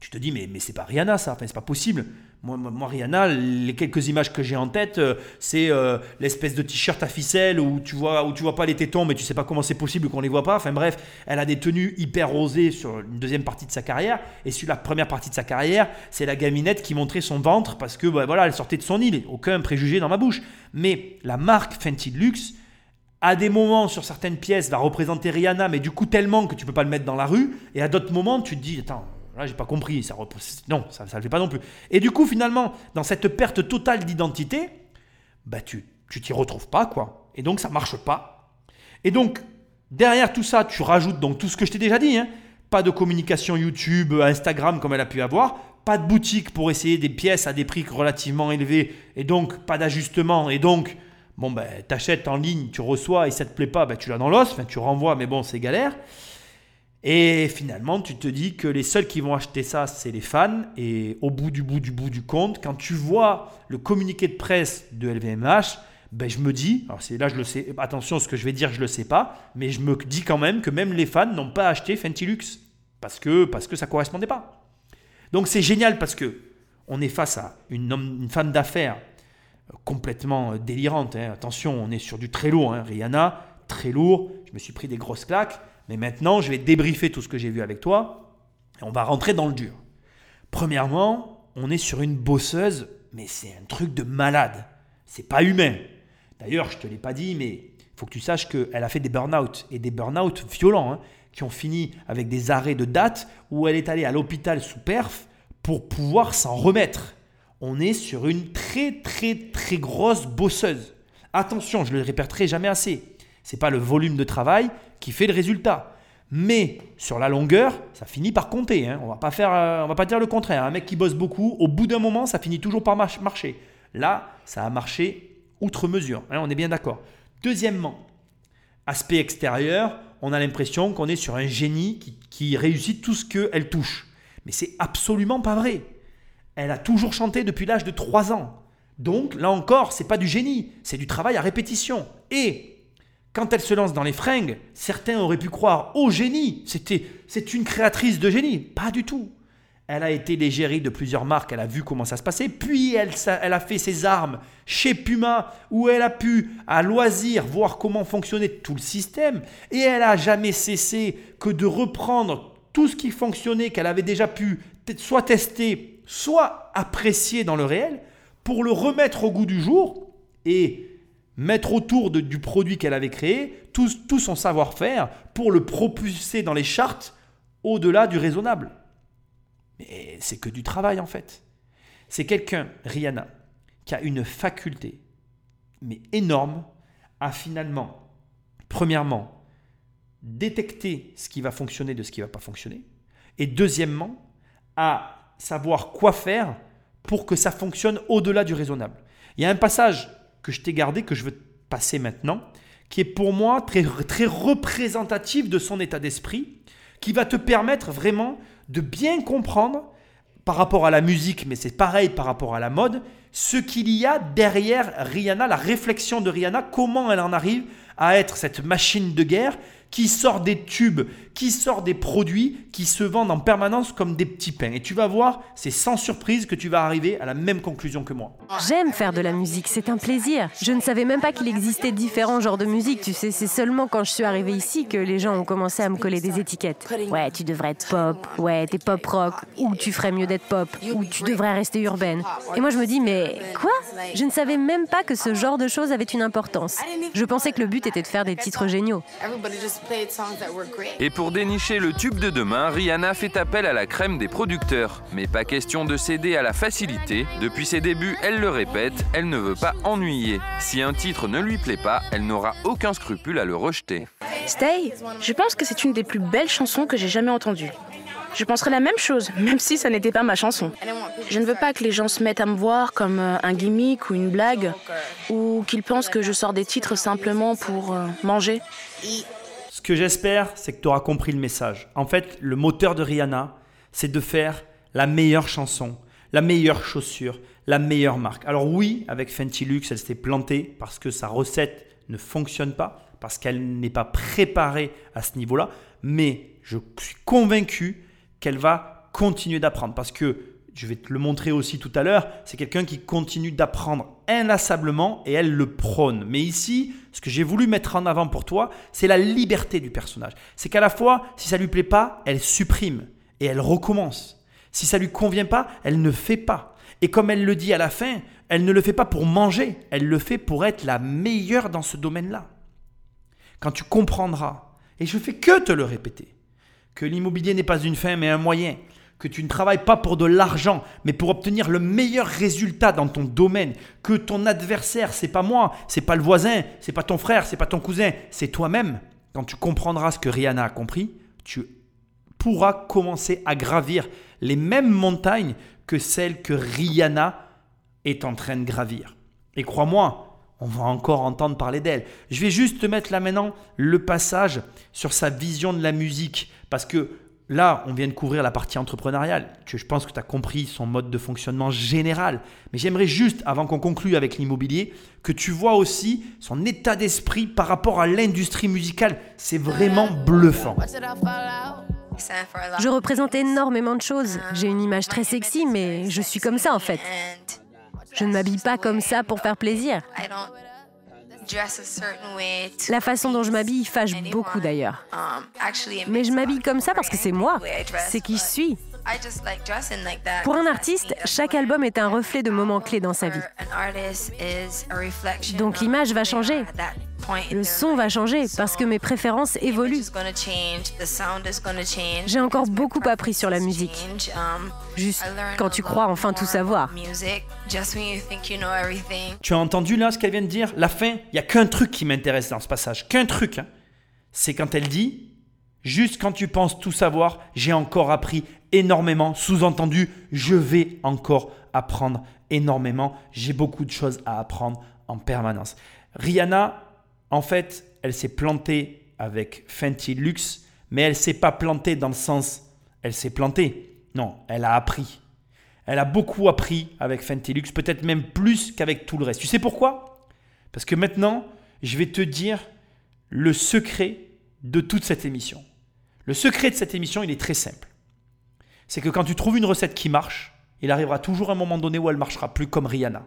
Tu te dis, mais, mais c'est pas Rihanna ça, enfin, c'est pas possible. Moi, Rihanna, les quelques images que j'ai en tête, euh, c'est euh, l'espèce de t-shirt à ficelle où tu vois où tu vois pas les tétons, mais tu sais pas comment c'est possible qu'on les voit pas. Enfin bref, elle a des tenues hyper rosées sur une deuxième partie de sa carrière, et sur la première partie de sa carrière, c'est la gaminette qui montrait son ventre parce que bah, voilà, elle sortait de son île. Aucun préjugé dans ma bouche. Mais la marque Fenty Luxe, à des moments sur certaines pièces va représenter Rihanna, mais du coup tellement que tu peux pas le mettre dans la rue, et à d'autres moments tu te dis attends J'ai pas compris. Ça non, ça ne le fait pas non plus. Et du coup, finalement, dans cette perte totale d'identité, bah, tu tu t'y retrouves pas, quoi. Et donc, ça marche pas. Et donc, derrière tout ça, tu rajoutes donc tout ce que je t'ai déjà dit. Hein. Pas de communication YouTube, Instagram comme elle a pu avoir. Pas de boutique pour essayer des pièces à des prix relativement élevés. Et donc, pas d'ajustement. Et donc, bon, ben, t'achètes en ligne, tu reçois et ça te plaît pas, ben, tu l'as dans l'os. Enfin, tu renvoies, mais bon, c'est galère. Et finalement, tu te dis que les seuls qui vont acheter ça, c'est les fans. Et au bout du bout du bout du compte, quand tu vois le communiqué de presse de LVMH, ben je me dis, alors c'est là je le sais, attention ce que je vais dire, je le sais pas, mais je me dis quand même que même les fans n'ont pas acheté Fenty Luxe parce que parce que ça correspondait pas. Donc c'est génial parce que on est face à une, une femme d'affaires euh, complètement euh, délirante. Hein. Attention, on est sur du très lourd. Hein. Rihanna, très lourd. Je me suis pris des grosses claques. Mais maintenant, je vais débriefer tout ce que j'ai vu avec toi et on va rentrer dans le dur. Premièrement, on est sur une bosseuse, mais c'est un truc de malade. C'est pas humain. D'ailleurs, je te l'ai pas dit, mais faut que tu saches qu'elle a fait des burn-out et des burn-out violents hein, qui ont fini avec des arrêts de date où elle est allée à l'hôpital sous perf pour pouvoir s'en remettre. On est sur une très très très grosse bosseuse. Attention, je le répéterai jamais assez. C'est pas le volume de travail qui fait le résultat. Mais sur la longueur, ça finit par compter. Hein. On va pas faire, euh, on va pas dire le contraire. Un mec qui bosse beaucoup, au bout d'un moment, ça finit toujours par marcher. Là, ça a marché outre mesure. Hein, on est bien d'accord. Deuxièmement, aspect extérieur, on a l'impression qu'on est sur un génie qui, qui réussit tout ce qu'elle touche. Mais c'est absolument pas vrai. Elle a toujours chanté depuis l'âge de 3 ans. Donc là encore, c'est pas du génie, c'est du travail à répétition. Et quand elle se lance dans les fringues, certains auraient pu croire au génie. C'était, c'est une créatrice de génie. Pas du tout. Elle a été l'égérie de plusieurs marques, elle a vu comment ça se passait, puis elle, elle, a fait ses armes chez Puma, où elle a pu, à loisir, voir comment fonctionnait tout le système, et elle a jamais cessé que de reprendre tout ce qui fonctionnait, qu'elle avait déjà pu soit tester, soit apprécier dans le réel, pour le remettre au goût du jour, et mettre autour du produit qu'elle avait créé tout, tout son savoir-faire pour le propulser dans les chartes au-delà du raisonnable. Mais c'est que du travail en fait. C'est quelqu'un, Rihanna, qui a une faculté, mais énorme, à finalement, premièrement, détecter ce qui va fonctionner de ce qui ne va pas fonctionner, et deuxièmement, à savoir quoi faire pour que ça fonctionne au-delà du raisonnable. Il y a un passage que je t'ai gardé, que je veux passer maintenant, qui est pour moi très, très représentatif de son état d'esprit, qui va te permettre vraiment de bien comprendre par rapport à la musique, mais c'est pareil par rapport à la mode, ce qu'il y a derrière Rihanna, la réflexion de Rihanna, comment elle en arrive à être cette machine de guerre qui sort des tubes, qui sort des produits qui se vendent en permanence comme des petits pains. Et tu vas voir, c'est sans surprise que tu vas arriver à la même conclusion que moi. J'aime faire de la musique, c'est un plaisir. Je ne savais même pas qu'il existait différents genres de musique, tu sais, c'est seulement quand je suis arrivée ici que les gens ont commencé à me coller des étiquettes. Ouais, tu devrais être pop, ouais, t'es pop rock, ou tu ferais mieux d'être pop, ou tu devrais rester urbaine. Et moi je me dis, mais quoi? Je ne savais même pas que ce genre de choses avait une importance. Je pensais que le but était de faire des titres géniaux. Et pour dénicher le tube de demain, Rihanna fait appel à la crème des producteurs. Mais pas question de céder à la facilité. Depuis ses débuts, elle le répète, elle ne veut pas ennuyer. Si un titre ne lui plaît pas, elle n'aura aucun scrupule à le rejeter. Stay, je pense que c'est une des plus belles chansons que j'ai jamais entendues. Je penserais la même chose, même si ça n'était pas ma chanson. Je ne veux pas que les gens se mettent à me voir comme euh, un gimmick ou une blague, ou qu'ils pensent que je sors des titres simplement pour euh, manger. Ce que j'espère, c'est que tu auras compris le message. En fait, le moteur de Rihanna, c'est de faire la meilleure chanson, la meilleure chaussure, la meilleure marque. Alors oui, avec Fenty Luxe, elle s'est plantée parce que sa recette ne fonctionne pas, parce qu'elle n'est pas préparée à ce niveau-là, mais je suis convaincu qu'elle va continuer d'apprendre parce que je vais te le montrer aussi tout à l'heure, c'est quelqu'un qui continue d'apprendre inlassablement et elle le prône. Mais ici, ce que j'ai voulu mettre en avant pour toi, c'est la liberté du personnage. C'est qu'à la fois, si ça lui plaît pas, elle supprime et elle recommence. Si ça lui convient pas, elle ne fait pas. Et comme elle le dit à la fin, elle ne le fait pas pour manger, elle le fait pour être la meilleure dans ce domaine-là. Quand tu comprendras, et je fais que te le répéter, que l'immobilier n'est pas une fin mais un moyen, que tu ne travailles pas pour de l'argent, mais pour obtenir le meilleur résultat dans ton domaine, que ton adversaire, c'est pas moi, c'est pas le voisin, c'est pas ton frère, c'est pas ton cousin, c'est toi-même. Quand tu comprendras ce que Rihanna a compris, tu pourras commencer à gravir les mêmes montagnes que celles que Rihanna est en train de gravir. Et crois-moi, on va encore entendre parler d'elle. Je vais juste te mettre là maintenant le passage sur sa vision de la musique, parce que là, on vient de couvrir la partie entrepreneuriale, je pense que tu as compris son mode de fonctionnement général. Mais j'aimerais juste, avant qu'on conclue avec l'immobilier, que tu vois aussi son état d'esprit par rapport à l'industrie musicale. C'est vraiment bluffant. Je représente énormément de choses. J'ai une image très sexy, mais je suis comme ça en fait. Je ne m'habille pas comme ça pour faire plaisir. La façon dont je m'habille fâche beaucoup d'ailleurs. Mais je m'habille comme ça parce que c'est moi, c'est qui je suis. Pour un artiste, chaque album est un reflet de moments clés dans sa vie. Donc l'image va changer. Le son va changer parce que mes préférences évoluent. J'ai encore beaucoup appris sur la musique. Juste quand tu crois enfin tout savoir. Tu as entendu là ce qu'elle vient de dire? La fin, il n'y a qu'un truc qui m'intéresse dans ce passage. Qu'un truc. Hein. C'est quand elle dit Juste quand tu penses tout savoir, j'ai encore appris énormément. Sous-entendu, je vais encore apprendre énormément. J'ai beaucoup de choses à apprendre en permanence. Rihanna, en fait, elle s'est plantée avec Fenty Luxe, mais elle s'est pas plantée dans le sens elle s'est plantée. Non, elle a appris. Elle a beaucoup appris avec Fenty Luxe, peut-être même plus qu'avec tout le reste. Tu sais pourquoi? Parce que maintenant, je vais te dire le secret de toute cette émission. Le secret de cette émission, il est très simple. C'est que quand tu trouves une recette qui marche, il arrivera toujours un moment donné où elle marchera plus comme Rihanna.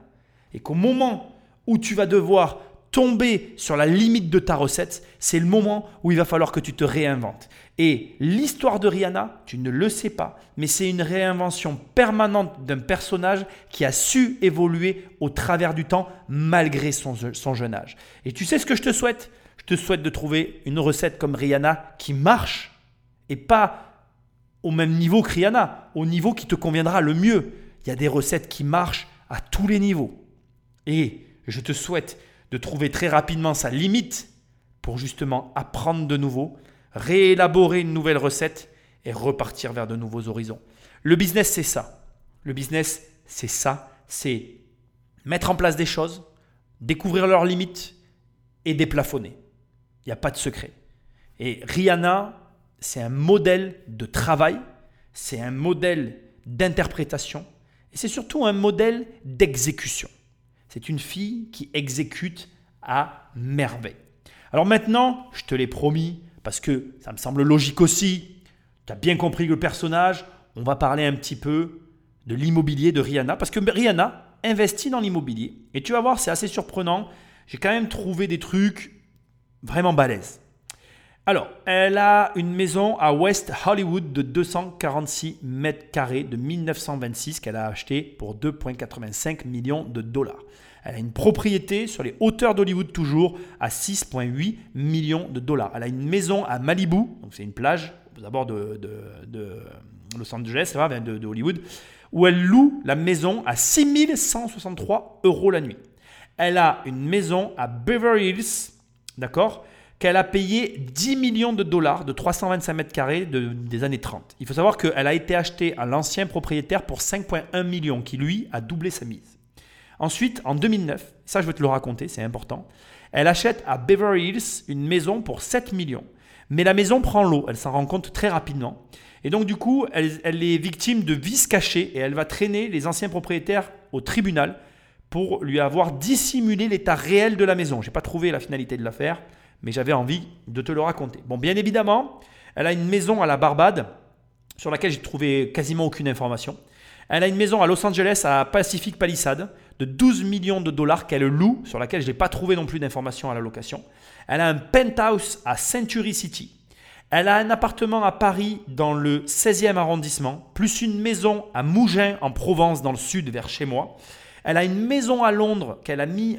Et qu'au moment où tu vas devoir tomber sur la limite de ta recette, c'est le moment où il va falloir que tu te réinventes. Et l'histoire de Rihanna, tu ne le sais pas, mais c'est une réinvention permanente d'un personnage qui a su évoluer au travers du temps malgré son, son jeune âge. Et tu sais ce que je te souhaite? Je te souhaite de trouver une recette comme Rihanna qui marche et pas au même niveau que Rihanna, au niveau qui te conviendra le mieux. Il y a des recettes qui marchent à tous les niveaux. Et je te souhaite de trouver très rapidement sa limite pour justement apprendre de nouveau, réélaborer une nouvelle recette et repartir vers de nouveaux horizons. Le business, c'est ça. Le business, c'est ça. C'est mettre en place des choses, découvrir leurs limites et déplafonner. Il n'y a pas de secret. Et Rihanna, c'est un modèle de travail, c'est un modèle d'interprétation et c'est surtout un modèle d'exécution. C'est une fille qui exécute à merveille. Alors maintenant, je te l'ai promis, parce que ça me semble logique aussi, tu as bien compris le personnage, on va parler un petit peu de l'immobilier de Rihanna, parce que Rihanna investit dans l'immobilier. Et tu vas voir, c'est assez surprenant. J'ai quand même trouvé des trucs vraiment balèzes. Alors, elle a une maison à West Hollywood de 246 mètres carrés de 1926 qu'elle a acheté pour 2,85 millions de dollars. Elle a une propriété sur les hauteurs d'Hollywood toujours à 6,8 millions de dollars. Elle a une maison à Malibu, donc c'est une plage aux abords de, de, Los Angeles, de, de Hollywood, où elle loue la maison à 6163 euros la nuit. Elle a une maison à Beverly Hills, d'accord? Qu'elle a payé 10 millions de dollars de 325 mètres carrés des années 30. Il faut savoir qu'elle a été achetée à l'ancien propriétaire pour 5,1 millions, qui lui a doublé sa mise. Ensuite, en 2009, ça je vais te le raconter, c'est important, elle achète à Beverly Hills une maison pour 7 millions. Mais la maison prend l'eau, elle s'en rend compte très rapidement. Et donc du coup, elle, elle est victime de vices cachés et elle va traîner les anciens propriétaires au tribunal pour lui avoir dissimulé l'état réel de la maison. Je n'ai pas trouvé la finalité de l'affaire mais j'avais envie de te le raconter. Bon, bien évidemment, elle a une maison à la Barbade sur laquelle j'ai trouvé quasiment aucune information. Elle a une maison à Los Angeles, à Pacific Palisades, de 12 millions de dollars qu'elle loue, sur laquelle je n'ai pas trouvé non plus d'informations à la location. Elle a un penthouse à Century City. Elle a un appartement à Paris dans le 16e arrondissement, plus une maison à Mougins en Provence dans le sud vers chez moi. Elle a une maison à Londres qu'elle a, remis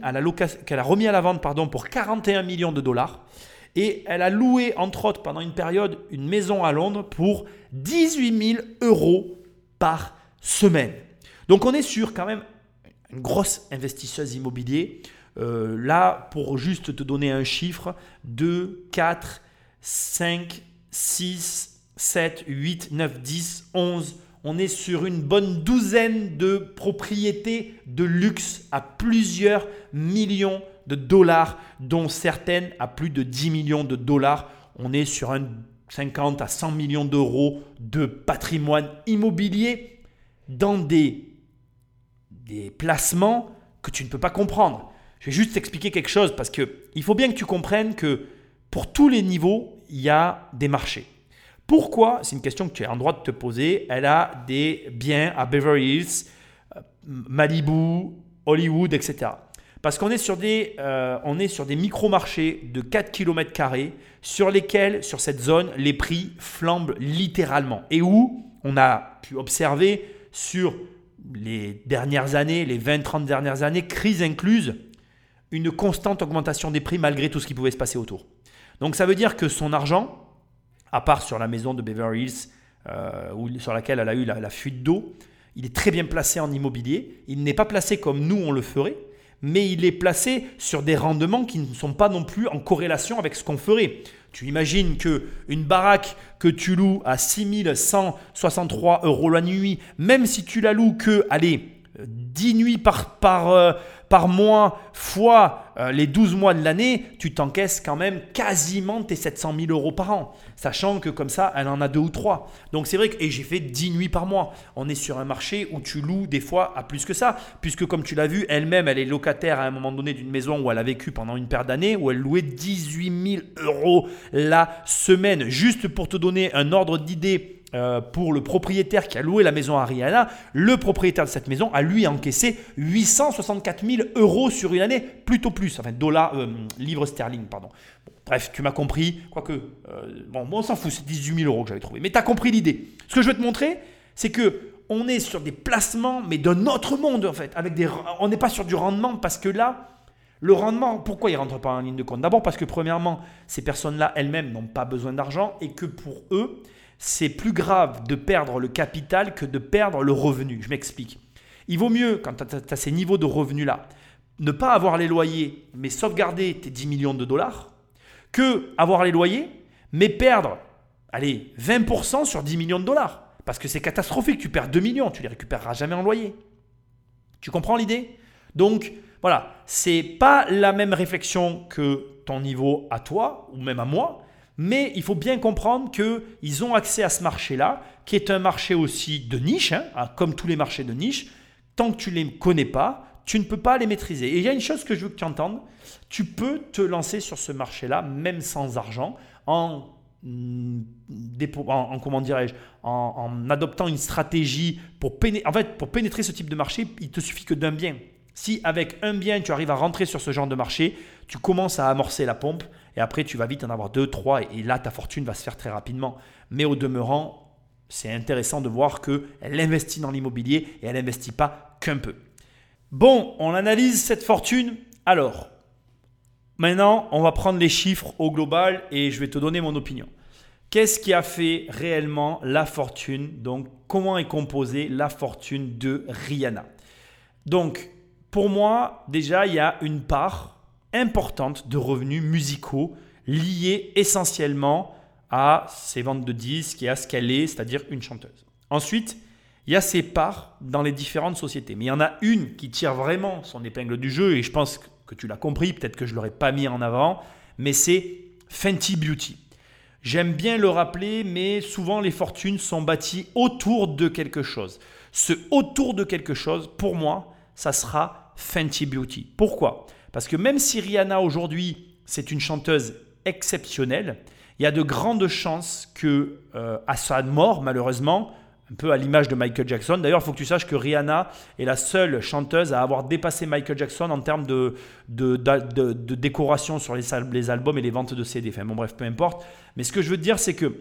à la vente pour 41 millions de dollars. Et elle a loué, entre autres, pendant une période, une maison à Londres pour 18 000 euros par semaine. Donc on est sur quand même une grosse investisseuse immobilière. Euh, là, pour juste te donner un chiffre, 2, 4, 5, 6, 7, 8, 9, 10, 11, on est sur une bonne douzaine de propriétés de luxe à plusieurs millions de dollars, dont certaines à plus de 10 millions de dollars. On est sur un 50 à 100 millions d'euros de patrimoine immobilier dans des, des placements que tu ne peux pas comprendre. Je vais juste t'expliquer quelque chose parce qu'il faut bien que tu comprennes que pour tous les niveaux, il y a des marchés. Pourquoi C'est une question que tu as en droit de te poser. Elle a des biens à Beverly Hills, euh, Malibu, Hollywood, etc. Parce qu'on est sur des, euh, est sur des micro-marchés de 4 km sur lesquels, sur cette zone, les prix flambent littéralement. Et où on a pu observer sur les dernières années, les 20-30 dernières années, crise incluse, une constante augmentation des prix malgré tout ce qui pouvait se passer autour. Donc ça veut dire que son argent, à part sur la maison de Beverly Hills, euh, sur laquelle elle a eu la, fuite d'eau. Il est très bien placé en immobilier. Il n'est pas placé comme nous on le ferait, mais il est placé sur des rendements qui ne sont pas non plus en corrélation avec ce qu'on ferait. Tu imagines que une baraque que tu loues à 6163 euros la nuit, même si tu la loues que, allez, 10 nuits par, par, euh, par mois fois euh, les 12 mois de l'année, tu t'encaisses quand même quasiment tes 700 000 euros par an. Sachant que comme ça, elle en a deux ou trois. Donc c'est vrai que, et j'ai fait 10 nuits par mois. On est sur un marché où tu loues des fois à plus que ça. Puisque comme tu l'as vu, elle-même, elle est locataire à un moment donné d'une maison où elle a vécu pendant une paire d'années, où elle louait 18 000 euros la semaine. Juste pour te donner un ordre d'idée euh, pour le propriétaire qui a loué la maison à Rihanna, le propriétaire de cette maison a lui encaissé 864 000 euros sur une année, plutôt plus, enfin dollars, euh, livres sterling, pardon. bref, tu m'as compris, quoique, euh, bon, on s'en fout, c'est 18 000 euros que j'avais trouvé, mais tu as compris l'idée. Ce que je veux te montrer, c'est que on est sur des placements, mais d'un autre monde en fait, avec des, on n'est pas sur du rendement parce que là, le rendement, pourquoi ils ne rentrent pas en ligne de compte? D'abord parce que premièrement, ces personnes-là elles-mêmes n'ont pas besoin d'argent et que pour eux, c'est plus grave de perdre le capital que de perdre le revenu. Je m'explique. Il vaut mieux, quand tu as, ces niveaux de revenus-là, ne pas avoir les loyers, mais sauvegarder tes 10 millions de dollars, que avoir les loyers, mais perdre, allez, 20% sur 10 millions de dollars. Parce que c'est catastrophique, tu perds 2 millions, tu les récupéreras jamais en loyer. Tu comprends l'idée? Donc, voilà, c'est pas la même réflexion que ton niveau à toi, ou même à moi, mais il faut bien comprendre qu'ils ont accès à ce marché-là, qui est un marché aussi de niche, hein, hein, comme tous les marchés de niche. Tant que tu ne les connais pas, tu ne peux pas les maîtriser. Et il y a une chose que je veux que tu entendes, tu peux te lancer sur ce marché-là, même sans argent, en, en, comment dirais-je, en, adoptant une stratégie pour, en fait, pour pénétrer ce type de marché, il te suffit que d'un bien. Si avec un bien, tu arrives à rentrer sur ce genre de marché, tu commences à amorcer la pompe et après, tu vas vite en avoir deux, trois, et là, ta fortune va se faire très rapidement. Mais au demeurant, c'est intéressant de voir qu'elle investit dans l'immobilier et elle n'investit pas qu'un peu. Bon, on analyse cette fortune. Alors, maintenant, on va prendre les chiffres au global et je vais te donner mon opinion. Qu'est-ce qui a fait réellement la fortune? Donc, comment est composée la fortune de Rihanna? Donc, pour moi, déjà, il y a une part importante de revenus musicaux liés essentiellement à ses ventes de disques et à ce qu'elle est, c'est-à-dire une chanteuse. Ensuite, il y a ses parts dans les différentes sociétés. Mais il y en a une qui tire vraiment son épingle du jeu, et je pense que tu l'as compris, peut-être que je ne l'aurais pas mis en avant, mais c'est Fenty Beauty. J'aime bien le rappeler, mais souvent les fortunes sont bâties autour de quelque chose. Ce autour de quelque chose, pour moi, ça sera Fenty Beauty. Pourquoi? Parce que même si Rihanna aujourd'hui, c'est une chanteuse exceptionnelle, il y a de grandes chances que, à sa mort, malheureusement, un peu à l'image de Michael Jackson. D'ailleurs, il faut que tu saches que Rihanna est la seule chanteuse à avoir dépassé Michael Jackson en termes de, de, décoration sur les, les, albums et les ventes de CD. Enfin, bon, bref, peu importe. Mais ce que je veux dire, c'est que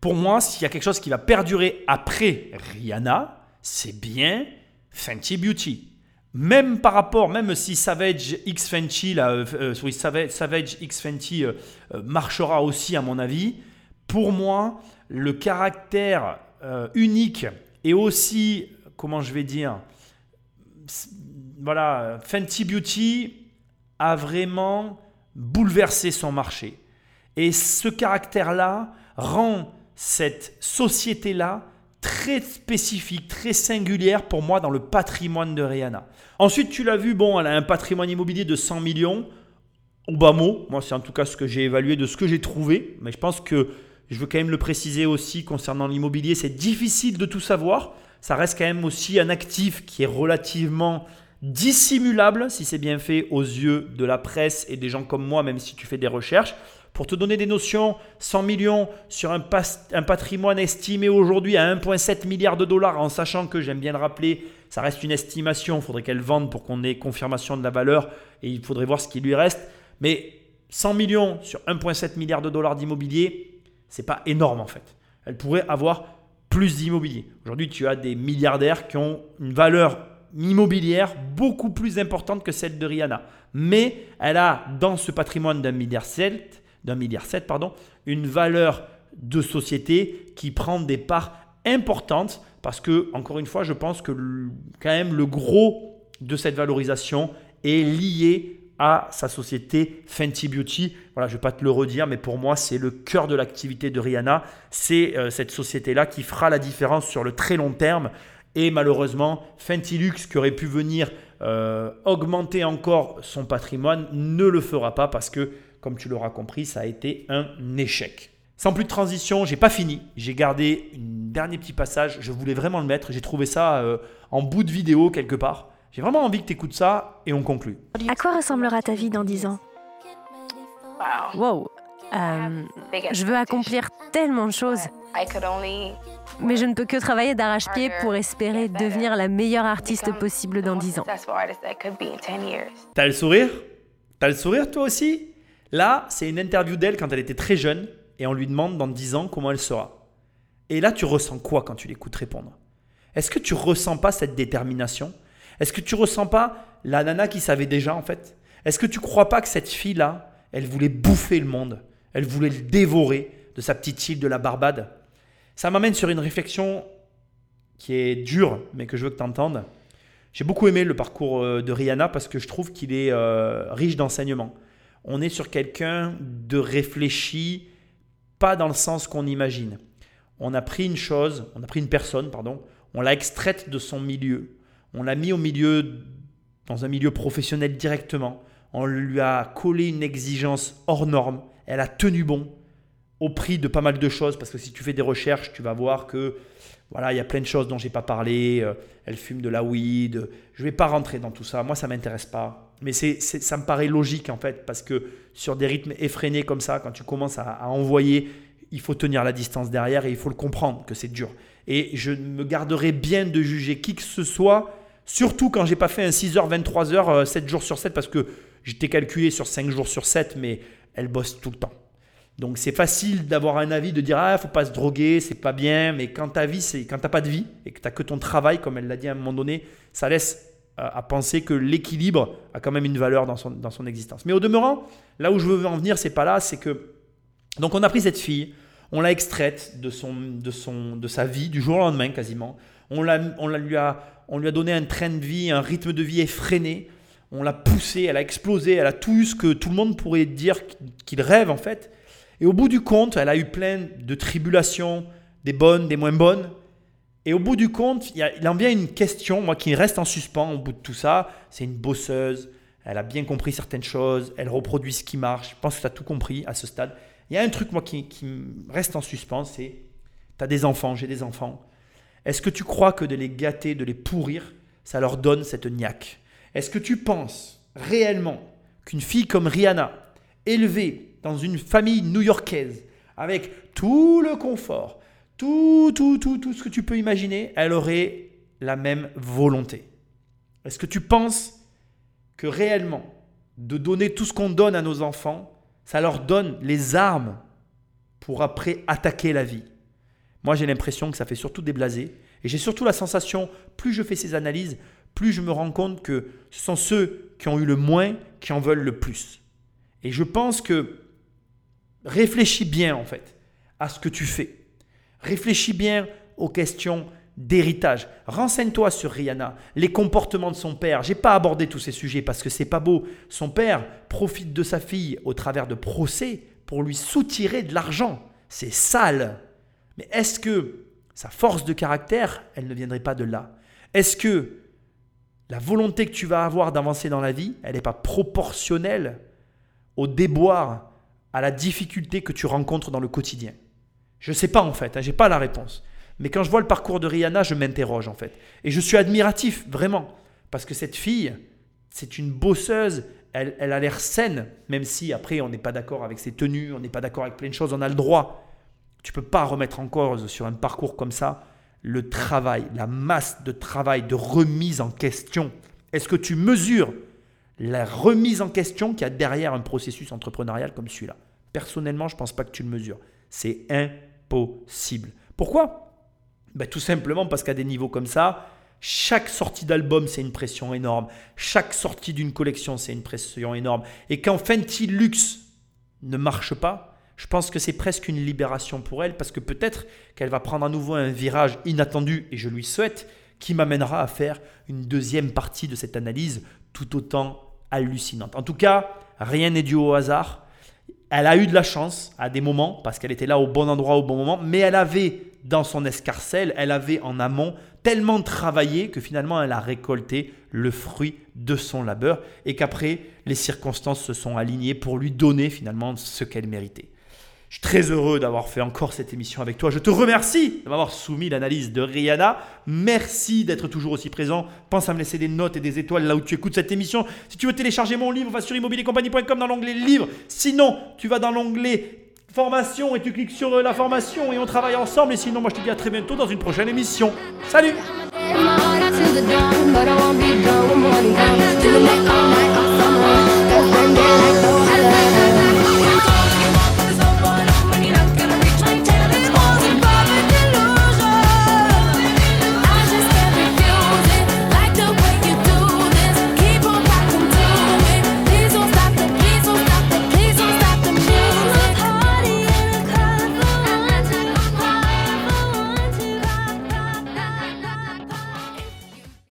pour moi, s'il y a quelque chose qui va perdurer après Rihanna, c'est bien Fenty Beauty. Même par rapport, même si Savage X Fenty, euh, euh, Savage, X Fenty euh, marchera aussi, à mon avis, pour moi, le caractère unique et aussi, comment je vais dire, voilà, Fenty Beauty a vraiment bouleversé son marché. Et ce caractère-là rend cette société-là très spécifique, très singulière pour moi dans le patrimoine de Rihanna. Ensuite, tu l'as vu, bon, elle a un patrimoine immobilier de 100 millions. Au bas mot, moi c'est en tout cas ce que j'ai évalué de ce que j'ai trouvé, mais je pense que je veux quand même le préciser aussi concernant l'immobilier, c'est difficile de tout savoir. Ça reste quand même aussi un actif qui est relativement dissimulable, si c'est bien fait aux yeux de la presse et des gens comme moi, même si tu fais des recherches. Pour te donner des notions, 100 millions sur un, patrimoine estimé aujourd'hui à 1,7 milliard de dollars, en sachant que, j'aime bien le rappeler, ça reste une estimation, il faudrait qu'elle vende pour qu'on ait confirmation de la valeur et il faudrait voir ce qui lui reste. Mais 100 millions sur 1,7 milliard de dollars d'immobilier, c'est pas énorme en fait. Elle pourrait avoir plus d'immobilier. Aujourd'hui, tu as des milliardaires qui ont une valeur immobilière beaucoup plus importante que celle de Rihanna. Mais elle a dans ce patrimoine d'un milliard sept, d'un milliard sept, pardon, une valeur de société qui prend des parts importantes parce que, encore une fois, je pense que quand même le gros de cette valorisation est lié à sa société Fenty Beauty. Voilà, je ne vais pas te le redire, mais pour moi, c'est le cœur de l'activité de Rihanna. C'est euh, cette société-là qui fera la différence sur le très long terme. Et malheureusement, Fenty Luxe, qui aurait pu venir euh, augmenter encore son patrimoine, ne le fera pas parce que, comme tu l'auras compris, ça a été un échec. Sans plus de transition, j'ai pas fini. J'ai gardé un dernier petit passage. Je voulais vraiment le mettre. J'ai trouvé ça euh, en bout de vidéo quelque part. J'ai vraiment envie que tu écoutes ça et on conclut. À quoi ressemblera ta vie dans 10 ans? Wow euh, Je veux accomplir tellement de choses. Mais je ne peux que travailler d'arrache-pied pour espérer devenir la meilleure artiste possible dans 10 ans. T'as le sourire? T'as le sourire toi aussi? Là, c'est une interview d'elle quand elle était très jeune et on lui demande dans 10 ans comment elle sera. Et là, tu ressens quoi quand tu l'écoutes répondre? Est-ce que tu ressens pas cette détermination? Est-ce que tu ressens pas la nana qui savait déjà en fait? Est-ce que tu crois pas que cette fille-là, elle voulait bouffer le monde? Elle voulait le dévorer de sa petite île de la Barbade? Ça m'amène sur une réflexion qui est dure, mais que je veux que tu entendes. J'ai beaucoup aimé le parcours euh, de Rihanna parce que je trouve qu'il est euh, riche d'enseignements. On est sur quelqu'un de réfléchi, pas dans le sens qu'on imagine. On a pris une chose, on a pris une personne, pardon, on l'a extraite de son milieu, on l'a mis au milieu, dans un milieu professionnel directement. On lui a collé une exigence hors norme. Elle a tenu bon au prix de pas mal de choses parce que si tu fais des recherches, tu vas voir que voilà, il y a plein de choses dont j'ai pas parlé. Euh, elle fume de la weed. Je vais pas rentrer dans tout ça. Moi, ça m'intéresse pas. Mais ça me paraît logique en fait parce que sur des rythmes effrénés comme ça, quand tu commences à, à envoyer, il faut tenir la distance derrière et il faut le comprendre que c'est dur. Et je me garderai bien de juger qui que ce soit Surtout quand j'ai pas fait un 6h, 23h, 7 jours sur 7, parce que j'étais calculé sur 5 jours sur 7, mais elle bosse tout le temps. Donc c'est facile d'avoir un avis, de dire ah faut pas se droguer, c'est pas bien, mais quand ta vie c'est quand t'as pas de vie et que t'as que ton travail, comme elle l'a dit à un moment donné, ça laisse à, à penser que l'équilibre a quand même une valeur dans son, dans son existence. Mais au demeurant, là où je veux en venir, c'est pas là, c'est que donc on a pris cette fille, on l'a extraite de, son, de, son, de sa vie, du jour au lendemain quasiment. On, l'a, on, la, lui a, on lui a donné un train de vie, un rythme de vie effréné. On l'a poussée, elle a explosé, elle a tout eu ce que tout le monde pourrait dire qu'il rêve en fait. Et au bout du compte, elle a eu plein de tribulations, des bonnes, des moins bonnes. Et au bout du compte, il, en vient une question, moi, qui reste en suspens au bout de tout ça. C'est une bosseuse, elle a bien compris certaines choses, elle reproduit ce qui marche. Je pense que tu as tout compris à ce stade. Il y a un truc, moi, qui, qui reste en suspens, c'est, tu as des enfants, j'ai des enfants. Est-ce que tu crois que de les gâter, de les pourrir, ça leur donne cette niaque? Est-ce que tu penses réellement qu'une fille comme Rihanna, élevée dans une famille new-yorkaise, avec tout le confort, tout, tout, tout, tout ce que tu peux imaginer, elle aurait la même volonté Est-ce que tu penses que réellement, de donner tout ce qu'on donne à nos enfants, ça leur donne les armes pour après attaquer la vie? Moi, j'ai l'impression que ça fait surtout déblaser. Et j'ai surtout la sensation, plus je fais ces analyses, plus je me rends compte que ce sont ceux qui ont eu le moins qui en veulent le plus. Et je pense que réfléchis bien, en fait, à ce que tu fais. Réfléchis bien aux questions d'héritage. Renseigne-toi sur Rihanna, les comportements de son père. J'ai pas abordé tous ces sujets parce que c'est pas beau. Son père profite de sa fille au travers de procès pour lui soutirer de l'argent. C'est sale. Mais est-ce que sa force de caractère, elle ne viendrait pas de là? Est-ce que la volonté que tu vas avoir d'avancer dans la vie, elle n'est pas proportionnelle au déboire, à la difficulté que tu rencontres dans le quotidien? Je ne sais pas en fait, hein, je n'ai pas la réponse. Mais quand je vois le parcours de Rihanna, je m'interroge en fait. Et je suis admiratif, vraiment. Parce que cette fille, c'est une bosseuse, elle, elle a l'air saine, même si après on n'est pas d'accord avec ses tenues, on n'est pas d'accord avec plein de choses, on a le droit. Tu peux pas remettre en cause sur un parcours comme ça le travail, la masse de travail, de remise en question. Est-ce que tu mesures la remise en question qu'il y a derrière un processus entrepreneurial comme celui-là? Personnellement, je ne pense pas que tu le mesures. C'est impossible. Pourquoi? Ben, tout simplement parce qu'à des niveaux comme ça, chaque sortie d'album, c'est une pression énorme. Chaque sortie d'une collection, c'est une pression énorme. Et quand Fenty Luxe ne marche pas, je pense que c'est presque une libération pour elle parce que peut-être qu'elle va prendre à nouveau un virage inattendu, et je lui souhaite, qui m'amènera à faire une deuxième partie de cette analyse tout autant hallucinante. En tout cas, rien n'est dû au hasard. Elle a eu de la chance à des moments parce qu'elle était là au bon endroit au bon moment, mais elle avait dans son escarcelle, elle avait en amont tellement travaillé que finalement elle a récolté le fruit de son labeur et qu'après les circonstances se sont alignées pour lui donner finalement ce qu'elle méritait. Je suis très heureux d'avoir fait encore cette émission avec toi. Je te remercie de m'avoir soumis l'analyse de Rihanna. Merci d'être toujours aussi présent. Pense à me laisser des notes et des étoiles là où tu écoutes cette émission. Si tu veux télécharger mon livre, va sur immobiliercompagnie.com dans l'onglet livre. Sinon, tu vas dans l'onglet formation et tu cliques sur la formation et on travaille ensemble. Et sinon, moi je te dis à très bientôt dans une prochaine émission. Salut